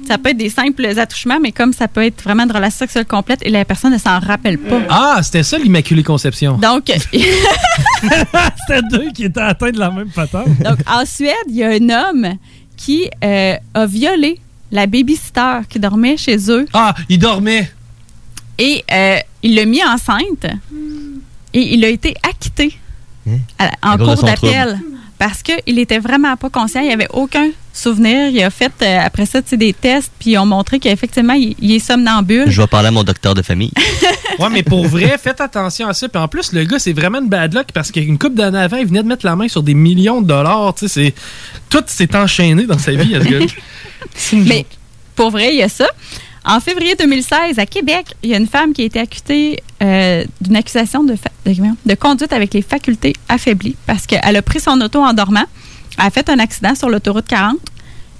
Ça peut être des simples attouchements, mais comme ça peut être vraiment de relation sexuelle complète et la personne ne s'en rappelle pas. Ah, c'était ça l'Immaculée Conception. Donc, (laughs) (laughs) c'était deux qui étaient atteints de la même patente. donc, en Suède, il y a un homme qui euh, a violé la babysitter qui dormait chez eux. Ah, il dormait. Et euh, il l'a mis enceinte et il a été acquitté Hein? À en cause de cours d'appel trouble. Parce qu'il était vraiment pas conscient. Il avait aucun souvenir. Il a fait euh, après ça des tests puis ils ont montré qu'effectivement il, il est somnambule. Je vais parler à mon docteur de famille. (laughs) Ouais, mais pour vrai, faites attention à ça. Puis en plus, le gars, c'est vraiment une bad luck parce qu'une couple d'années avant, il venait de mettre la main sur des millions de dollars. Tu sais, c'est... Tout s'est enchaîné dans sa vie, à ce gars (laughs) Mais pour vrai, il y a ça. En février 2016, à Québec, il y a une femme qui a été accusée euh, d'une accusation de, de, de conduite avec les facultés affaiblies parce qu'elle a pris son auto en dormant. Elle a fait un accident sur l'autoroute 40.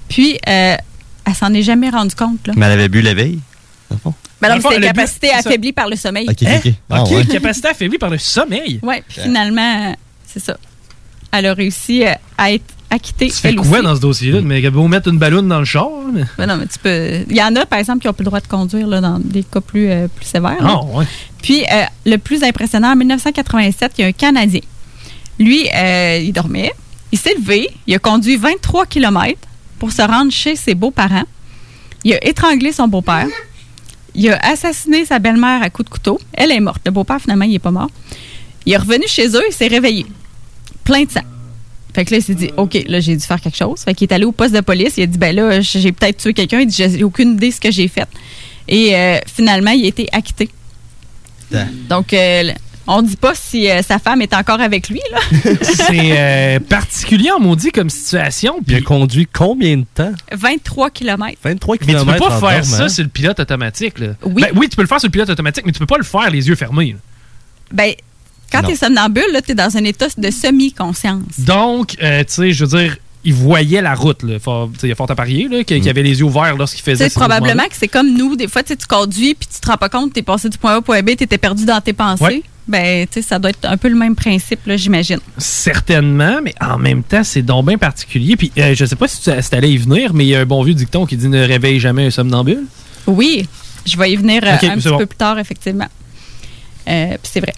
Puis, euh, elle s'en est jamais rendue compte. Là. Mais elle avait bu la veille. Dans non, le mais fond, capacité c'est ça. affaiblie par le sommeil. Ok. Ah, ouais. capacité affaiblie par le sommeil. Ouais, puis finalement, euh, c'est ça. Elle a réussi à être acquittée. Tu fais elle quoi aussi. dans ce dossier-là? Mais beau mettre une ballonne dans le char. mais- Ben non, mais tu peux. Il y en a, par exemple, qui n'ont plus le droit de conduire là, dans des cas plus, euh, plus sévères. Ah, ouais. Puis, euh, le plus impressionnant, en 1987, il y a un Canadien. Lui, euh, il dormait. Il s'est levé. Il a conduit 23 km pour se rendre chez ses beaux-parents. Il a étranglé son beau-père. Il a assassiné sa belle-mère à coups de couteau. Elle est morte. Le beau-père, finalement, il n'est pas mort. Il est revenu chez eux. Il s'est réveillé. Plein de sang. Fait que là, il s'est dit, OK, là, j'ai dû faire quelque chose. Fait qu'il est allé au poste de police. Il a dit, ben là, j'ai peut-être tué quelqu'un. Il dit, j'ai aucune idée de ce que j'ai fait. Et euh, finalement, il a été acquitté. Donc, euh, on dit pas si euh, sa femme est encore avec lui, là. (laughs) C'est euh, particulier, on maudit, comme situation. Il a conduit combien de temps? 23 km. 23 Mais tu peux km pas faire ça sur le pilote automatique. Là. Oui. Ben oui, tu peux le faire sur le pilote automatique, mais tu peux pas le faire les yeux fermés. là. Ben, quand tu es somnambule, là, tu es dans un état de semi-conscience. Donc, euh, tu sais, je veux dire, il voyait la route. Là. Faut- il y a fort à parier là, qu'il qu'il avait les yeux ouverts lorsqu'il Tu faisait sais, ces probablement que c'est comme nous. Des fois, tu conduis puis tu te rends pas compte, tu es passé du point A au point B, tu étais perdu dans tes pensées. Ouais. Ben, tu sais, ça doit être un peu le même principe, là, j'imagine. Certainement, mais en même temps, c'est donc bien particulier. Puis, euh, je sais pas si tu si t'allais y venir, mais il y a un bon vieux dicton qui dit ne réveille jamais un somnambule. Oui, je vais y venir euh, un petit bon. peu plus tard, effectivement. Euh, puis c'est vrai.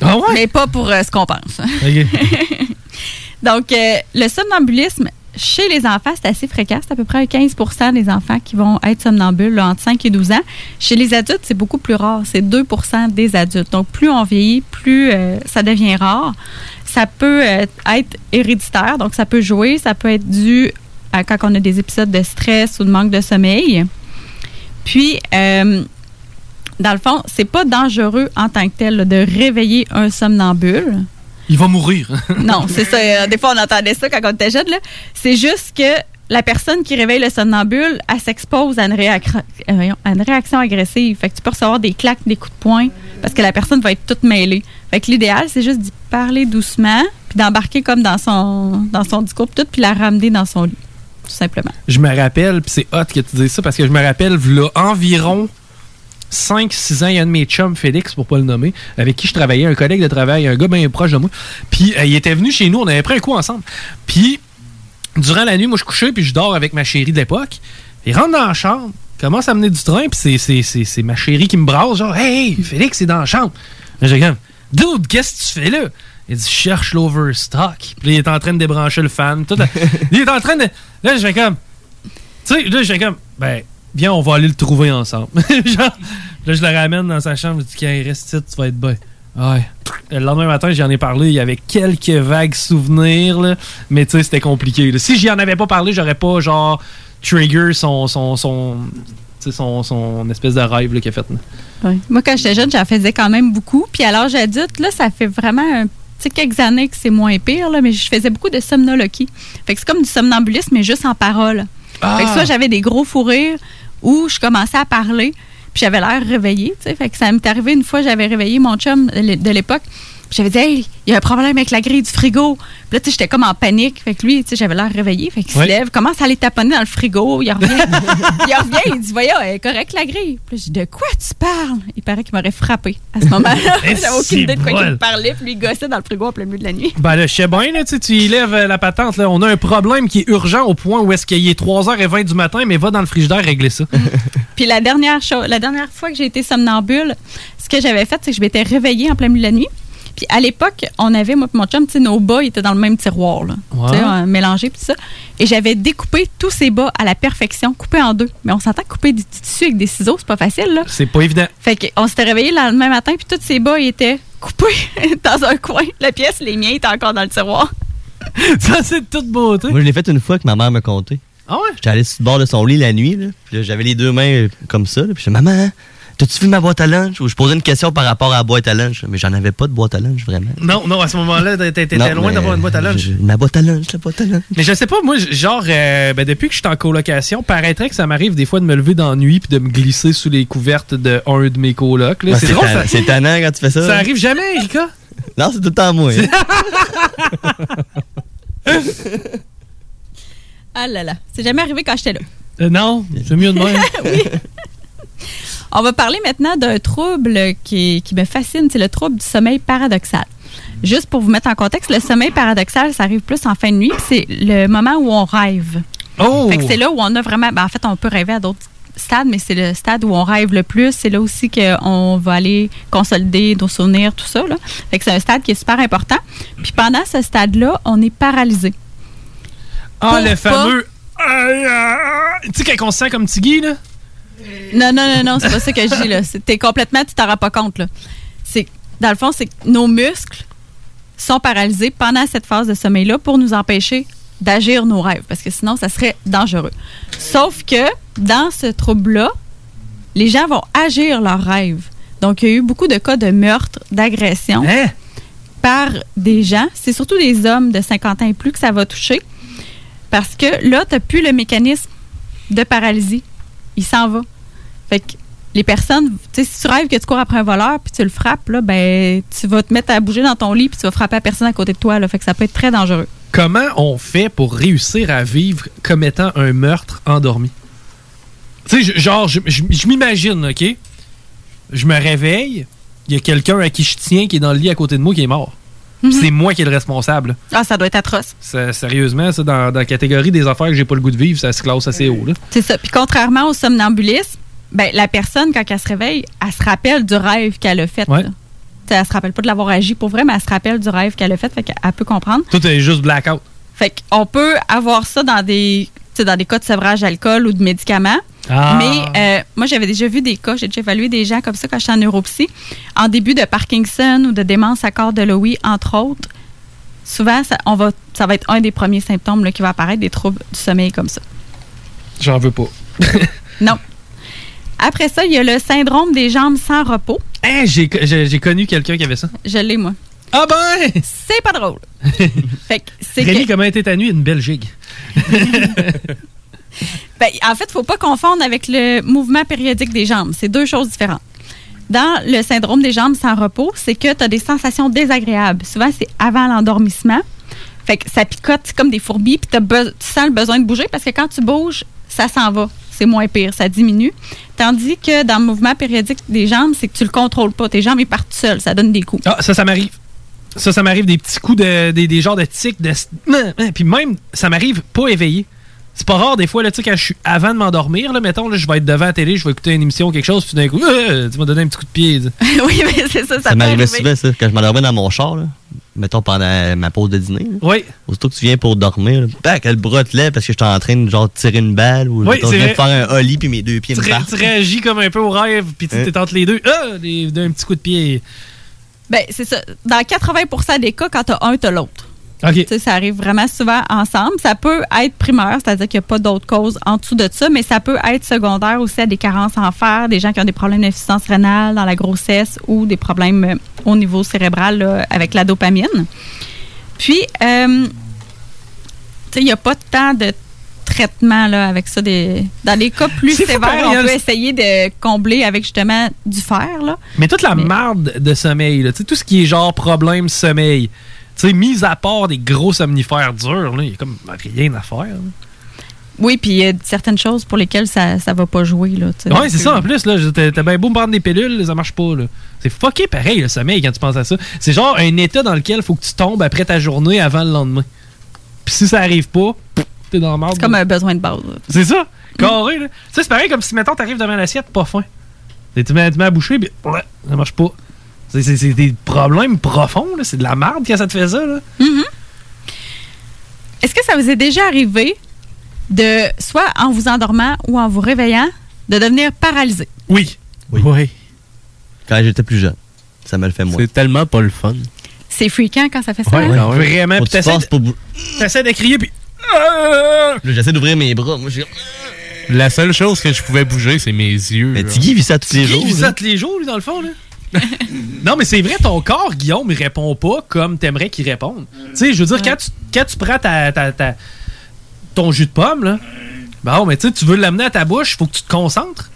Ah ouais? Mais pas pour euh, ce qu'on pense. (laughs) Donc, euh, le somnambulisme, chez les enfants, c'est assez fréquent. C'est à peu près 15% des enfants qui vont être somnambules là, entre 5 et 12 ans. Chez les adultes, c'est beaucoup plus rare. C'est 2% des adultes. Donc, plus on vieillit, plus euh, ça devient rare. Ça peut être héréditaire. Donc, ça peut jouer. Ça peut être dû à quand on a des épisodes de stress ou de manque de sommeil. Puis, euh, dans le fond, c'est pas dangereux en tant que tel là, de réveiller un somnambule. Il va mourir. (laughs) Non, c'est ça. Euh, Des fois, on entendait ça quand on était jeune. là. C'est juste que la personne qui réveille le somnambule, elle s'expose à, une réac- euh, à une réaction agressive. Fait que tu peux recevoir des claques, des coups de poing, parce que la personne va être toute mêlée. Fait que l'idéal, c'est juste d'y parler doucement, puis d'embarquer comme dans son, dans son discours, puis tout, puis la ramener dans son lit. Tout simplement. Je me rappelle, puis c'est hot que tu dises ça, parce que je me rappelle, là, environ 5-6 ans, il y a un de mes chums, Félix, pour pas le nommer, avec qui je travaillais, un collègue de travail, un gars bien proche de moi. Puis euh, il était venu chez nous, on avait pris un coup ensemble. Puis durant la nuit, moi je couchais, puis je dors avec ma chérie de l'époque. Il rentre dans la chambre, commence à mener du train, puis c'est- ma chérie qui me brasse, genre, hey, Félix, c'est dans la chambre. Là, j'ai comme, dude, qu'est-ce que tu fais là? Il dit, je cherche l'overstock. Puis là, il est en train de débrancher le fan. Tout la- (laughs) il est en train de. Là, je fais comme. Tu sais, là, je fais comme. Ben, viens, on va aller le trouver ensemble. (laughs) Genre, là, je le ramène dans sa chambre. Je dis, qu'il reste ici, tu vas être bien. Ouais. Le lendemain matin, j'en ai parlé. Il y avait quelques vagues souvenirs, mais tu sais, c'était compliqué. Si j'y en avais pas parlé, j'aurais pas, genre, trigger son. son, son son, son espèce de rêve qu'il a fait. Moi, quand j'étais jeune, j'en faisais quand même beaucoup. Puis à l'âge adulte, là, ça fait vraiment un petit quelques années que c'est moins pire, là, mais je faisais beaucoup de somnologie. Fait que c'est comme du somnambulisme, mais juste en parole. Ah! Fait que soit j'avais des gros fous rires où je commençais à parler, puis j'avais l'air réveillée. Fait que ça m'est arrivé une fois, j'avais réveillé mon chum de l'époque. J'avais dit, hey, il y a un problème avec la grille du frigo. Puis là, tu sais, j'étais comme en panique. Fait que lui, tu sais, j'avais l'air réveillé. Fait qu'il se lève, commence à aller taponner dans le frigo. Il revient. (laughs) il revient, il dit, voyons, elle est correcte la grille. Puis là, j'ai dit, de quoi tu parles? Il paraît qu'il m'aurait frappé à ce (laughs) moment-là. Eh, J'avais aucune idée de quoi il me parlait. Puis lui, il gossait dans le frigo en plein milieu de la nuit. Ben là, je sais bien, là, tu sais, tu y lèves euh, la patente. Là. On a un problème qui est urgent au point où est-ce qu'il est 3h20 du matin, mais va dans le frigidaire régler ça. Puis la dernière chose, la dernière fois que j'ai été somnambule, ce que j'avais fait, c'est que je m'étais réveillée en plein milieu de la nuit. Puis à l'époque, on avait, moi et mon chum, nos bas ils étaient dans le même tiroir, là. Ouais. Tu sais, mélangés, puis tout ça. Et j'avais découpé tous ces bas à la perfection, coupés en deux. Mais on s'entend que couper du tissu avec des ciseaux, c'est pas facile, là. C'est pas évident. Fait qu'on s'était réveillé le lendemain matin, puis tous ces bas ils étaient coupés (laughs) dans un coin. La pièce, les miens étaient encore dans le tiroir. (laughs) ça, c'est de toute beauté. Moi, je l'ai fait une fois que ma mère me comptait. Ah ouais? J'étais allé sur le bord de son lit la nuit, là. Puis là, j'avais les deux mains euh, comme ça. là. Puis je maman, t'as-tu vu ma boîte à lunch? Ou je posais une question par rapport à la boîte à lunch. Mais j'en avais pas de boîte à lunch, vraiment. Non, non, à ce moment-là, t'étais loin d'avoir une boîte à lunch. je- ma boîte à lunch, la boîte à lunch. Mais je sais pas, moi, genre, euh, ben, depuis que je suis en colocation, paraîtrait que ça m'arrive des fois de me lever dans la nuit puis de me glisser sous les couvertes de un de mes colocs. c'est drôle, ça, c'est tannant quand tu fais ça. ça arrive jamais, Erika? Non, c'est tout le temps moi. hein. (laughs) Ah là là, c'est jamais arrivé quand j'étais là. Euh, non, c'est mieux de même. (laughs) On va parler maintenant d'un trouble qui, qui me fascine, c'est le trouble du sommeil paradoxal. Juste pour vous mettre en contexte, le sommeil paradoxal, ça arrive plus en fin de nuit, c'est le moment où on rêve. Oh! Fait que c'est là où on a vraiment. ben, en fait, on peut rêver à d'autres stades, mais c'est le stade où on rêve le plus. C'est là aussi qu'on va aller consolider nos souvenirs, tout ça. Là. Fait que c'est un stade qui est super important. Puis pendant ce stade-là, on est paralysé. Ah, Pour le pas- fameux. Tu sais, quand on se sent comme Tiggy, là? Non, non, non, non, c'est pas ça que je dis, là. T'es complètement, tu t'en rends pas compte, là. C'est, dans le fond, c'est que nos muscles sont paralysés pendant cette phase de sommeil-là pour nous empêcher d'agir nos rêves, parce que sinon, ça serait dangereux. Sauf que, dans ce trouble-là, les gens vont agir leurs rêves. Donc, il y a eu beaucoup de cas de meurtre, d'agression par des gens. C'est surtout des hommes de 50 ans et plus que ça va toucher. Parce que là, tu n'as plus le mécanisme de paralysie. Il s'en va. Fait que les personnes, tu sais, si tu rêves que tu cours après un voleur puis tu le frappes, là, ben, tu vas te mettre à bouger dans ton lit puis tu vas frapper la personne à côté de toi. Là, fait que ça peut être très dangereux. Comment on fait pour réussir à vivre comme étant un meurtre endormi? Tu sais, genre, je, je- je m'imagine, OK? Je me réveille, il y a quelqu'un à qui je tiens qui est dans le lit à côté de moi qui est mort. Mhm. C'est moi qui est le responsable. Ah, ça doit être atroce. Ça, sérieusement, ça, dans, dans la catégorie des affaires que j'ai pas le goût de vivre, ça se classe assez haut. Là. C'est ça. Puis contrairement au somnambulisme, ben, la personne, quand elle se réveille, elle se rappelle du rêve qu'elle a fait. Ouais. Elle se rappelle pas de l'avoir agi pour vrai, mais elle se rappelle du rêve qu'elle a fait, fait qu'elle peut comprendre. Tout est juste blackout. Fait qu'on peut avoir ça dans des, dans des cas de sevrage d'alcool ou de médicaments. Ah. Mais euh, moi, j'avais déjà vu des cas, j'ai déjà évalué des gens comme ça quand j'étais en neuropsy, en début de Parkinson ou de démence à corps de Lewy, entre autres. Souvent, ça, on va, ça va être un des premiers symptômes là, qui va apparaître, des troubles du sommeil comme ça. J'en veux pas. (laughs) Non. Après ça, il y a le syndrome des jambes sans repos. Hein, j'ai j'ai- connu quelqu'un qui avait ça. Je l'ai, moi. Ah ben! C'est pas drôle. (laughs) fait que c'est Rémi, que- comment était ta nuit? Une belle gigue. (laughs) (laughs) Ben, en fait, il ne faut pas confondre avec le mouvement périodique des jambes. C'est deux choses différentes. Dans le syndrome des jambes sans repos, c'est que tu as des sensations désagréables. Souvent, c'est avant l'endormissement. Fait que ça picote comme des fourmis, puis tu sens le besoin de bouger parce que quand tu bouges, ça s'en va. C'est moins pire, ça diminue. Tandis que dans le mouvement périodique des jambes, c'est que tu le contrôles pas. Tes jambes, ils partent seules, ça donne des coups. Ah, ça, ça m'arrive. Ça, ça m'arrive des petits coups de. des, des genres de tics, de. (clears throat) Puis même, ça m'arrive pas éveillé. C'est pas rare des fois, là, tu sais, quand je suis avant de m'endormir, là, mettons, là, je vais être devant la télé, je vais écouter une émission ou quelque chose, puis d'un coup, euh, (laughs) tu m'as donné un petit coup de pied. (laughs) oui, mais c'est ça, ça, Ça peut m'arrivait souvent, ça, quand je m'endormais dans mon char, là, mettons pendant ma pause de dîner. là. Oui. Aussitôt que tu viens pour dormir, bac, le bras te lève parce que j'étais en train de genre tirer une balle ou Oui, mettons, je viens de faire un holly puis mes deux pieds Tu, me partent. tu réagis comme un peu au rêve, puis tu Hein? t'es entre les deux. Ah, d'un petit coup de pied. Ben, c'est ça. Dans 80% des cas, quand tu as un, tu as l'autre. OK. Tu sais, ça arrive vraiment souvent ensemble. Ça peut être primaire, c'est-à-dire qu'il n'y a pas d'autres causes en dessous de ça, mais ça peut être secondaire aussi à des carences en fer, des gens qui ont des problèmes d'insuffisance rénale dans la grossesse ou des problèmes euh, au niveau cérébral là, avec la dopamine. Puis, euh, il n'y a pas tant de traitement là, avec ça. Des... Dans les cas plus (laughs) sévères, pareil, on peut essayer de combler avec justement du fer. Là. Mais toute la marde de sommeil, là, tout ce qui est genre problème sommeil, tu sais, mis à part des gros somnifères durs, là, il y a comme rien à faire. là. Oui, puis il y a certaines choses pour lesquelles ça ça va pas jouer. Ouais, c'est ça en plus. là. T'as bien beau me prendre des pilules, ça marche pas. là. C'est fucké pareil, le sommeil, quand tu penses à ça. C'est genre un état dans lequel il faut que tu tombes après ta journée avant le lendemain. Puis si ça arrive pas, t'es dans merde. C'est comme un besoin de base. C'est ça, carré. Là. Sais, c'est pareil comme si, mettons, t'arrives devant l'assiette, pas faim. Et tu mets, à boucher, puis ouais, ça marche pas. C'est- C'est c'est des problèmes profonds, là. c'est de la merde quand ça te fait ça. Là. Mhm. Est-ce que ça vous est déjà arrivé de, soit en vous endormant ou en vous réveillant, de devenir paralysé? Oui. Oui. Quand j'étais plus jeune. Ça me le fait moins. C'est tellement pas le fun. C'est fréquent quand ça fait ça? Ouais, hein? non, vraiment. Puis t'essaies de, pour de crier, puis. Là, J'essaie d'ouvrir mes bras. Moi, La seule chose que je pouvais bouger, c'est mes yeux. Mais. Tiggy vit ça tous les jours. vit là. ça tous les jours, lui, dans le fond, là? (laughs) non, mais c'est vrai, ton corps, Guillaume, il répond pas comme t'aimerais qu'il réponde. Tu sais, je veux dire, quand, tu, quand tu prends ta, ta- ta- ton jus de pomme, là, bon, mais tu veux l'amener à ta bouche, faut que tu te concentres.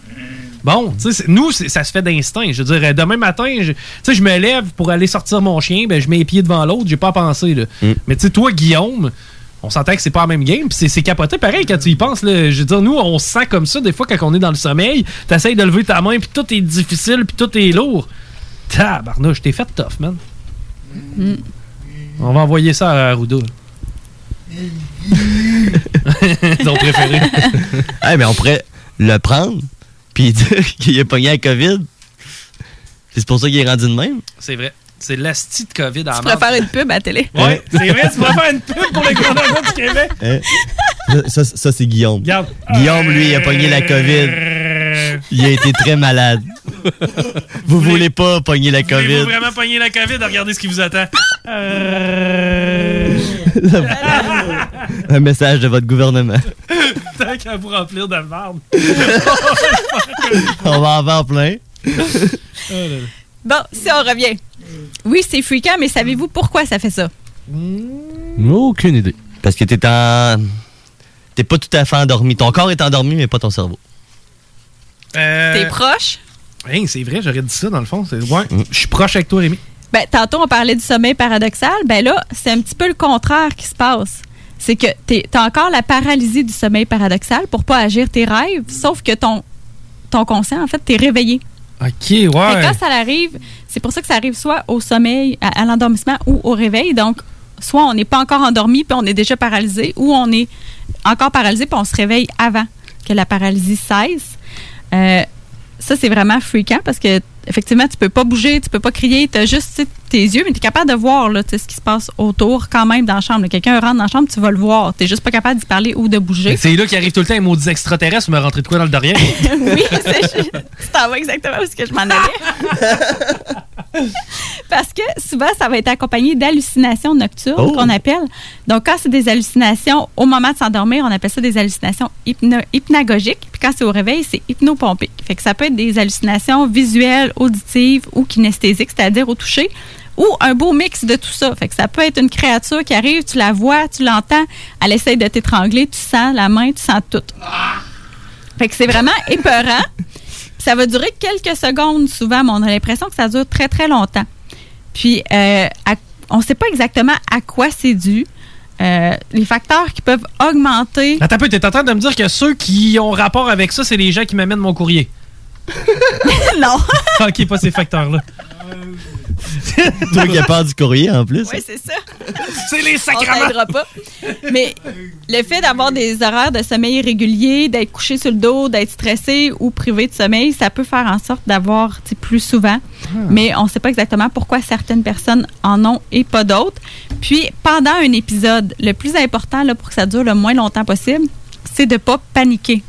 Bon, tu sais, c'est- nous, c'est- ça se fait d'instinct. Je veux dire, euh, demain matin, je- tu sais, je me lève pour aller sortir mon chien, ben, je mets les pieds devant l'autre, j'ai pas à penser, là. Mais tu sais, toi, Guillaume, on s'entend que c'est pas la même game, puis c'est- c'est capoté pareil quand tu y penses. Là. Je veux dire, nous, on se sent comme ça des fois quand on est dans le sommeil. T'essayes de lever ta main, puis tout est difficile, puis tout est lourd. Tabarnouche, t'es fait tough, man. Mm. On va envoyer ça à Arruda. (laughs) Ton préféré. (laughs) Hey, mais on pourrait le prendre, puis (laughs) dire qu'il a pogné la COVID. C'est pour ça qu'il est rendu de même. C'est vrai. C'est l'asti de COVID à Tu pourrais faire une pub à la télé. Ouais, c'est vrai, tu pourrais faire une pub pour le gouvernement du Québec. Hein? Ça, ça, ça, c'est Guillaume. Regarde. Guillaume, lui, il a pogné la COVID. Il a été très malade. Vous voulez pas pogner la COVID? vraiment pogner la COVID? Regardez ce qui vous attend. Euh, (laughs) Un message de votre gouvernement. Tant qu'à vous remplir de merde. (laughs) On va en avoir plein. Bon, si on revient. Oui, c'est fréquent, mais savez-vous pourquoi ça fait ça? Aucune idée. Parce que t'es en. T'es pas tout à fait endormi. Ton corps est endormi, mais pas ton cerveau. Euh, T'es proche? Hey, c'est vrai, j'aurais dit ça dans le fond. C'est- Ouais, je suis proche avec toi, Rémi. Ben, tantôt, on parlait du sommeil paradoxal. Ben là, c'est un petit peu le contraire qui se passe. C'est que tu as encore la paralysie du sommeil paradoxal pour pas agir tes rêves, sauf que ton, ton conscient, en fait, t'es réveillé. Ok, ouais. quand ça arrive, c'est pour ça que ça arrive soit au sommeil, à, à l'endormissement ou au réveil. Donc, soit on n'est pas encore endormi puis on est déjà paralysé, ou on est encore paralysé puis on se réveille avant que la paralysie cesse. Euh, ça, c'est vraiment fréquent parce que effectivement, tu peux pas bouger, tu peux pas crier, tu as juste tes yeux, mais tu es capable de voir là, ce qui se passe autour quand même dans la chambre. Quelqu'un rentre dans la chambre, tu vas le voir. Tu juste pas capable d'y parler ou de bouger. C'est là qui arrive tout le temps, un maudit extraterrestre me rentrer de quoi dans le derrière. (laughs) oui, c'est tu t'en vas exactement où est-ce que je m'en allais. (laughs) Parce que souvent, ça va être accompagné d'hallucinations nocturnes Oh. qu'on appelle. Donc, quand c'est des hallucinations au moment de s'endormir, on appelle ça des hallucinations hypno- hypnagogiques. Puis quand c'est au réveil, c'est hypnopompique. Fait que ça peut être des hallucinations visuelles, auditives ou kinesthésiques, c'est-à-dire au toucher, ou un beau mix de tout ça. Fait que ça peut être une créature qui arrive, tu la vois, tu l'entends, elle essaye de t'étrangler, tu sens la main, tu sens tout. Fait que c'est vraiment (laughs) épeurant. Ça va durer quelques secondes souvent, mais on a l'impression que ça dure très, très longtemps. Puis, euh, à- on ne sait pas exactement à quoi c'est dû. Euh, les facteurs qui peuvent augmenter. Attends un peu, t'es en train de me dire que ceux qui ont rapport avec ça, c'est les gens qui m'amènent mon courrier. Non. (laughs) ok, pas ces facteurs-là. Toi qui as peur du courrier en plus. Oui, c'est ça. c'est les sacrements. pas. Mais le fait d'avoir des horaires de sommeil irréguliers, d'être couché sur le dos, d'être stressé ou privé de sommeil, ça peut faire en sorte d'avoir tu sais, plus souvent. Mais on ne sait pas exactement pourquoi certaines personnes en ont et pas d'autres. Puis, pendant un épisode, le plus important là, pour que ça dure le moins longtemps possible, c'est de ne pas paniquer.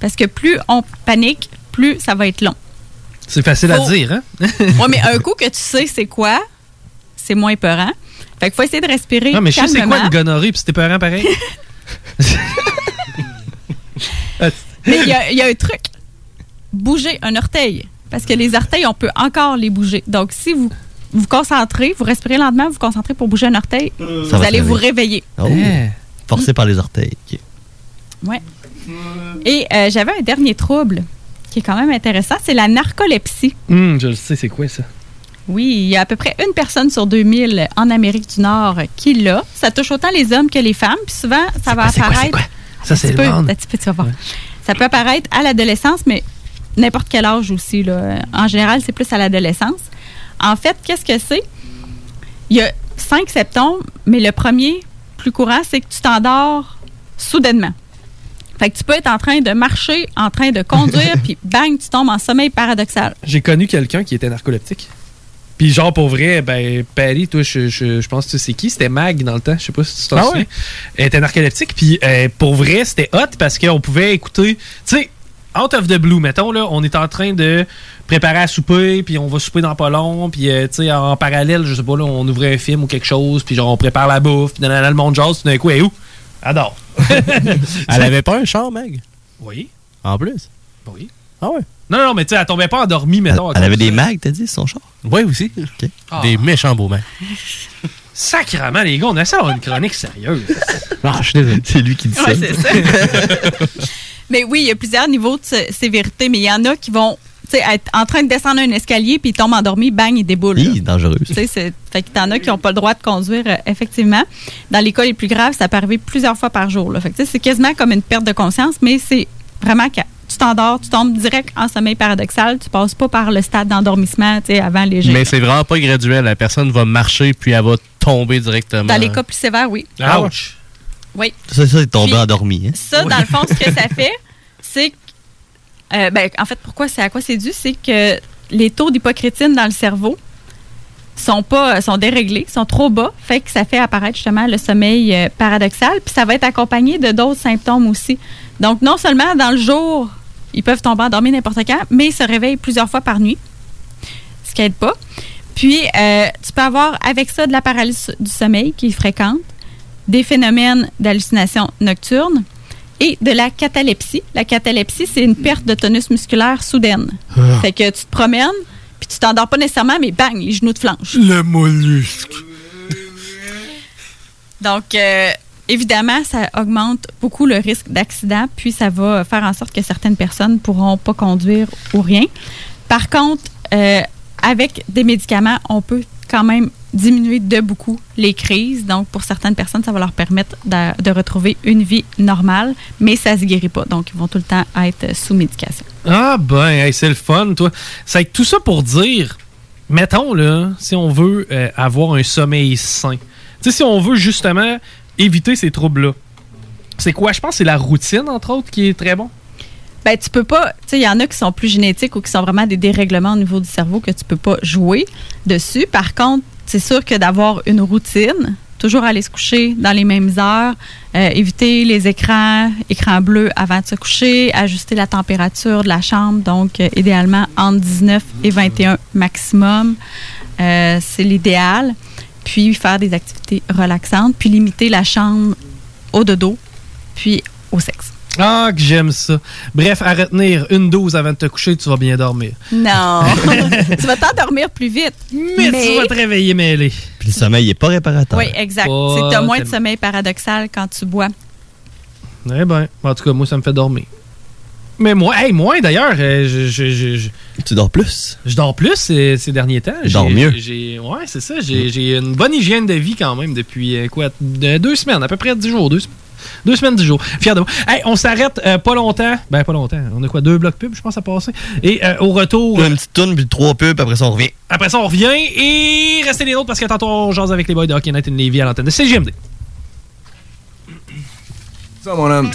Parce que plus on panique, plus ça va être long. C'est facile à dire, hein? (laughs) Oui, mais un (laughs) coup que tu sais c'est quoi, c'est moins peurant. Fait qu'il faut essayer de respirer Non, mais je sais c'est quoi une gonorrhée, puis c'était peurant pareil? (laughs) Mais il y a- il y, a un truc. Bouger un orteil. Parce que les orteils, on peut encore les bouger. Donc, si vous vous concentrez, vous respirez lentement, vous vous concentrez pour bouger un orteil, Ça vous allez vous réveiller. Oh. Forcé par les orteils. Ouais. Et euh, j'avais un dernier trouble qui est quand même intéressant, c'est la narcolepsie. Hum, je le sais, c'est quoi ça? Oui, il y a à peu près une personne sur 2000 en Amérique du Nord qui l'a. Ça touche autant les hommes que les femmes. Puis souvent, ça va quoi, apparaître. c'est quoi? Ça, Un c'est peu, petit peu, tu vas voir. Ça peut apparaître à l'adolescence, mais n'importe quel âge aussi. Là. En général, c'est plus à l'adolescence. En fait, qu'est-ce que c'est? Il y a cinq symptômes, mais le premier, plus courant, c'est que tu t'endors soudainement. Fait que tu peux être en train de marcher, en train de conduire, (laughs) puis bang, tu tombes en sommeil paradoxal. J'ai connu quelqu'un qui était narcoleptique. Puis genre pour vrai, ben Paris, toi, je, je, je pense que tu sais c'est qui? C'était Mag dans le temps. Je sais pas si tu t'en Ah souviens. ouais? Elle était narcoleptique. Puis euh, pour vrai, c'était hot parce qu'on pouvait écouter. Tu sais, out of the blue, mettons, là, on est en train de préparer à souper, puis on va souper dans pas long, puis euh, tu sais, en parallèle, je sais pas, là, on ouvrait un film ou quelque chose, puis genre on prépare la bouffe, puis dans le monde jase, puis d'un coup, elle est où? Adore. (laughs) Elle avait pas un char, Meg? Oui. En plus? Oui. Ah ouais? Non, non, mais tu sais, elle tombait pas endormie, mettons. à Elle avait des de- mags, t'as dit, son char? Oui, aussi. Ah. Des méchants beaux mecs. (laughs) Sacrement, les gars, on essaie d'avoir une chronique sérieuse. (laughs) Non, je suis désolé. C'est lui qui dit Ouais, c'est ça. mais oui, il y a plusieurs niveaux de sé- sévérité, mais il y en a qui vont être en train de descendre un escalier, puis ils tombent endormis, bang. Hi, dangereuse. Tu sais, c'est- fait que t'en as qui n'ont pas le droit de conduire, euh, effectivement. Dans les cas les plus graves, ça peut arriver plusieurs fois par jour. Là. Fait que, tu sais, c'est quasiment comme une perte de conscience, mais c'est vraiment que tu t'endors, tu tombes direct en sommeil paradoxal, tu passes pas par le stade d'endormissement, tu sais, avant léger. Mais c'est vraiment pas graduel. La personne va marcher puis elle va tomber directement. Dans les cas plus sévères, oui. Ouch. Oui. Ça, ça, c'est tombé endormi. Hein? Ça, dans le fond, ce que ça (laughs) fait, c'est que. Euh, ben, en fait, pourquoi c'est à quoi c'est dû? C'est que les taux d'hypocrétine dans le cerveau sont pas sont déréglés, sont trop bas, fait que ça fait apparaître justement le sommeil euh, paradoxal, puis ça va être accompagné de d'autres symptômes aussi. Donc non seulement dans le jour, ils peuvent tomber endormis n'importe quand, mais ils se réveillent plusieurs fois par nuit, ce qui aide pas. Puis euh, tu peux avoir avec ça de la paralysie du sommeil qui est fréquente, des phénomènes d'hallucination nocturne et de la catalepsie. La catalepsie, c'est une perte de tonus musculaire soudaine. Ah. Fait que tu te promènes, puis tu t'endors pas nécessairement, mais bang, les genoux te flanchent. Le mollusque. (laughs) Donc, euh, évidemment, ça augmente beaucoup le risque d'accident, puis ça va faire en sorte que certaines personnes pourront pas conduire ou rien. Par contre, euh, avec des médicaments, on peut quand même diminuer de beaucoup les crises. Donc, pour certaines personnes, ça va leur permettre de, de retrouver une vie normale, mais ça se guérit pas. Donc, ils vont tout le temps être sous médication. Ah ben, hey, c'est le fun, toi. C'est tout ça pour dire, mettons là, si on veut euh, avoir un sommeil sain, tu sais, si on veut justement éviter ces troubles-là, c'est quoi? Je pense que c'est la routine, entre autres, qui est très bon. Ben, tu peux pas. Tu sais, il y en a qui sont plus génétiques ou qui sont vraiment des dérèglements au niveau du cerveau que tu peux pas jouer dessus. Par contre, c'est sûr que d'avoir une routine, toujours aller se coucher dans les mêmes heures, euh, éviter les écrans, écrans bleus avant de se coucher, ajuster la température de la chambre, donc euh, idéalement entre 19 et 21 maximum, euh, c'est l'idéal. Puis faire des activités relaxantes, puis limiter la chambre au dodo, puis au sexe. Ah, que j'aime ça. Bref, à retenir, une dose avant de te coucher, tu vas bien dormir. Non. (laughs) tu vas t'endormir plus vite. Mais, tu vas te réveiller mêlé. Puis le sommeil n'est pas réparateur. Oui, exact. Pas C'est as moins de sommeil paradoxal quand tu bois. Eh ben, en tout cas, moi, ça me fait dormir. Mais moi, hey, moi d'ailleurs, euh, je, je- je- je- Tu dors plus? je dors plus ces, ces derniers temps. Tu dors mieux. Ouais, c'est ça. J'ai une bonne hygiène de vie quand même depuis euh, quoi de- deux semaines, à peu près dix jours. Deux, deux semaines, dix jours. Fier de moi. Hey, on s'arrête euh, pas longtemps. Ben, pas longtemps. On a quoi Deux blocs pub, je pense, à passer. Et euh, au retour. Une petite tourne, puis trois pubs, après ça, on revient. Après ça, on revient et restez les nôtres parce que tantôt on jase avec les boys de Hockey Night in Levy à l'antenne de CGMD. Ça, mon homme.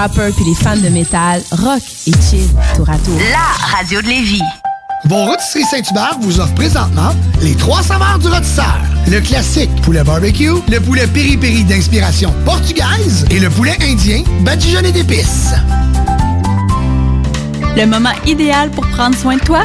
Rappers puis les fans de métal, rock et chill tour à tour. La radio de Lévis. Vos rôtisseries Saint-Hubert vous offrent présentement les trois saveurs du rôtisseur. Le classique poulet barbecue, le poulet piri-piri d'inspiration portugaise et le poulet indien badigeonné d'épices. Le moment idéal pour prendre soin de toi,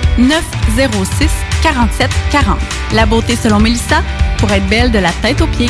906 47 40. La beauté selon Mélissa pour être belle de la tête aux pieds.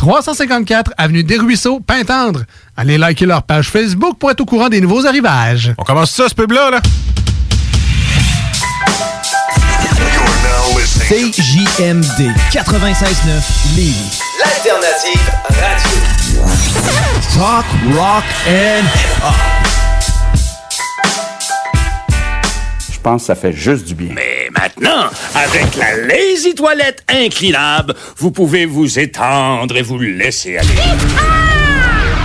354 Avenue des Ruisseaux, Pintendre. Allez liker leur page Facebook pour être au courant des nouveaux arrivages. On commence ça, ce pub-là, là? CJMD 96.9 Lévis. L'alternative radio. Talk, rock and hip-hop. Je pense que ça fait juste du bien. Mais maintenant, avec la Lazy Toilette inclinable, vous pouvez vous étendre et vous laisser aller.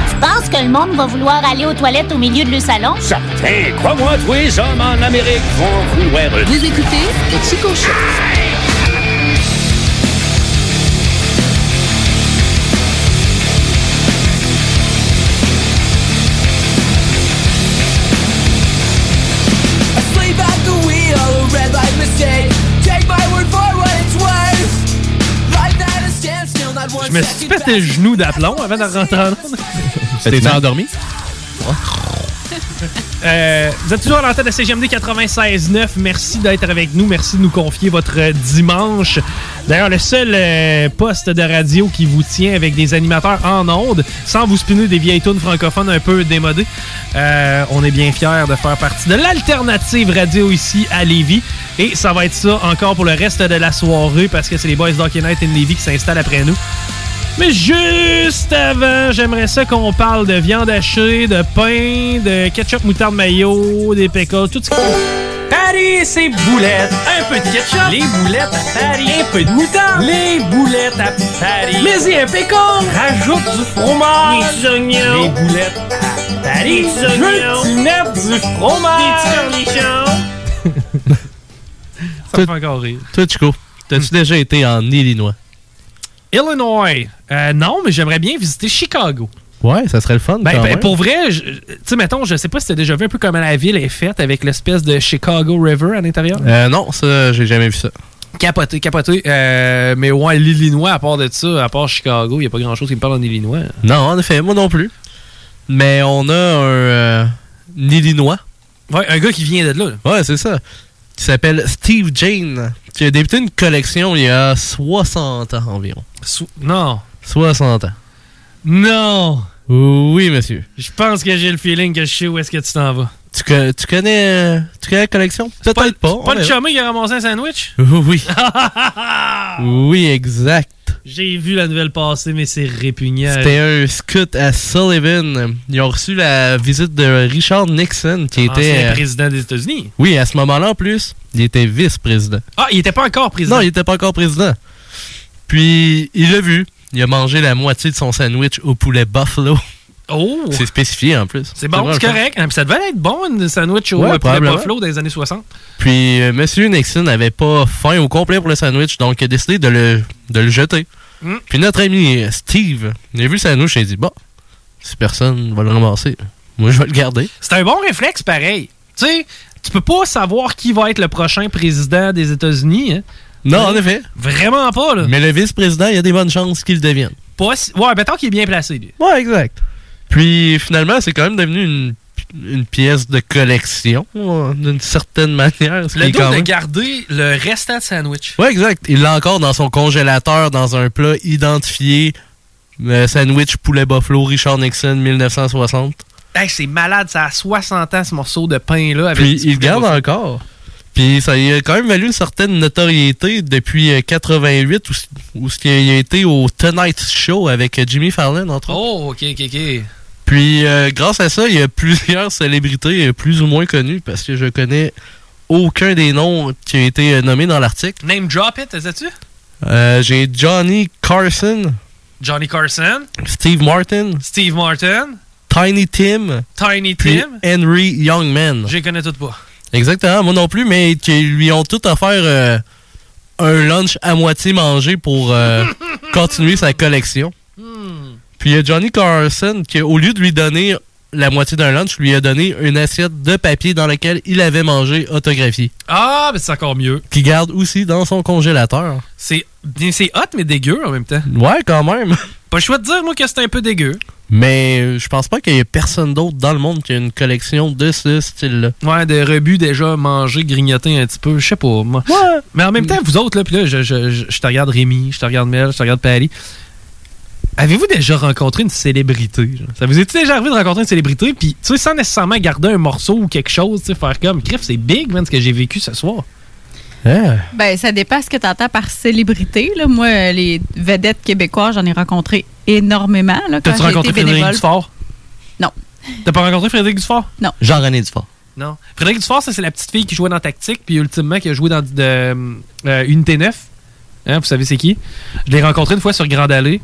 Tu penses que le monde va vouloir aller aux toilettes au milieu de le salon? Certain, crois-moi, tous les hommes en Amérique vont vouloir... Vous écoutez le Chico me suis pété le genou d'aplomb avant de rentrer en onde. (laughs) T'es endormi? Euh, vous êtes toujours à l'antenne de CGMD 96.9. Merci d'être avec nous. Merci de nous confier votre dimanche. D'ailleurs, le seul euh, poste de radio qui vous tient avec des animateurs en ondes, sans vous spinner des vieilles tunes francophones un peu démodées. Euh, on est bien fiers de faire partie de l'alternative radio ici à Lévis. Et ça va être ça encore pour le reste de la soirée parce que c'est les Boys Docky Night in Lévis qui s'installent après nous. Mais juste avant, j'aimerais ça qu'on parle de viande hachée, de pain, de ketchup, moutarde, mayo, des pickles, tout ce qui... Paris, c'est boulettes. Un peu de ketchup. Les boulettes à Paris. Un peu de moutarde. Les boulettes à Paris. Mais y un pickle. Rajoute du fromage. Des oignons. Les boulettes à Paris. Des oignons. Tu mettre du fromage. Des cornichons. (laughs) ça me fait encore rire. Toi, Chico, t'as-tu déjà été en Illinois? Illinois. Euh, non, mais j'aimerais bien visiter Chicago. Ouais, ça serait le fun. Ben, quand ben, même. pour vrai, tu sais, mettons, je sais pas si t'as déjà vu un peu comment la ville est faite avec l'espèce de Chicago River à l'intérieur. Euh, non, ça, j'ai jamais vu ça. Capoté, capoté. Euh, mais ouais, l'Illinois, à part de ça, à part Chicago, il n'y a pas grand chose qui me parle en Illinois. Non, en effet, moi non plus. Mais on a un, euh, un Illinois. Ouais, un gars qui vient de là. Ouais, c'est ça. Qui s'appelle Steve Jane. Qui a débuté une collection il y a 60 ans environ. non. 60 ans. Non! Oui, monsieur. Je pense que j'ai le feeling que je sais où est-ce que tu t'en vas. Tu, co- tu connais, euh, tu connais la collection? Peut-être pas. Pas on le chumé qui a ramassé un sandwich? (laughs) Oui. (laughs) oui, exact. J'ai vu la nouvelle passer, mais c'est répugnant. C'était un scout à Sullivan. Ils ont reçu la visite de Richard Nixon, qui Ancien était. euh, président des États-Unis. Oui, à ce moment-là, en plus, il était vice-président. Ah, il était pas encore président. Non, il était pas encore président. Puis, il l'a vu. Il a mangé la moitié de son sandwich au poulet Buffalo. (laughs) Oh! C'est spécifié en plus. C'est bon, c'est correct. Ah, Ça devait être bon, une sandwich au Ouais, euh, poulet. Buffalo dans les années 60. Puis, euh, Monsieur Nixon n'avait pas faim au complet pour le sandwich, donc il a décidé de le, de le jeter. Mm. Puis notre ami euh, Steve, il a vu le sandwich et il a dit Bon, si personne va le ramasser, moi je vais le garder. C'est un bon réflexe pareil. Tu sais, tu peux pas savoir qui va être le prochain président des États-Unis. Hein? Non, en effet. Vraiment pas, là. Mais le vice-président, il y a des bonnes chances qu'il le devienne. Pas si- Ouais, tant qu'il est bien placé, lui. Ouais, exact. Puis finalement, c'est quand même devenu une une pièce de collection, euh, d'une certaine manière. Le dos quand de même- garder le restant de sandwich. Ouais, exact. Il l'a encore dans son congélateur, dans un plat identifié. euh, sandwich poulet buffalo Richard Nixon 1960. Hey, c'est malade, ça a 60 ans ce morceau de pain-là. Puis il garde buffalo. encore. Puis ça lui a quand même valu une certaine notoriété depuis euh, 88 où, où ce qu'il a été au Tonight Show avec euh, Jimmy Fallon entre autres. Oh, ok, ok, ok. Puis euh, grâce à ça, il y a plusieurs (laughs) célébrités euh, plus ou moins connues parce que je connais aucun des noms qui ont été euh, nommés dans l'article. Name drop it, sais-tu? Euh, J'ai Johnny Carson, Johnny Carson, Steve Martin, Steve Martin, Tiny Tim, Tiny puis Tim. Henry Youngman. Je les connais toutes pas. Exactement, moi non plus, mais qui lui ont tout offert euh, un lunch à moitié mangé pour euh, (laughs) continuer sa collection. Puis il y a Johnny Carson qui, au lieu de lui donner la moitié d'un lunch, lui a donné une assiette de papier dans laquelle il avait mangé autographié. Ah, mais c'est encore mieux. Qui garde aussi dans son congélateur. C'est bien, c'est hot, mais dégueu en même temps. Ouais, quand même. (laughs) Pas le choix de dire, moi, que c'est un peu dégueu. Mais je pense pas qu'il y ait personne d'autre dans le monde qui a une collection de ce style-là. Ouais, des rebuts déjà mangés, grignotés un petit peu. Je sais pas, moi. Mais en même temps, vous autres, là, puis là, je, je- je- je te regarde Rémi, je te regarde Mel, je te regarde Paris. Avez-vous déjà rencontré une célébrité? genre? Ça vous est déjà arrivé de rencontrer une célébrité, puis tu sais, sans nécessairement garder un morceau ou quelque chose, tu sais, faire comme, crif, c'est big, man, ce que j'ai vécu ce soir. Ben, ça dépend ce que tu entends par célébrité. Là. Moi, les vedettes québécoises, j'en ai rencontré énormément T'as-tu rencontré été Frédéric. Dufort? Non. T'as pas rencontré Frédéric Dufort? Non. Jean-René Dufort. Non. Frédéric Dufort, ça, c'est la petite fille qui jouait dans Tactique, puis ultimement, qui a joué dans de, euh, Unité 9. Hein, vous savez c'est qui? Je l'ai rencontré une fois sur Grande Allée.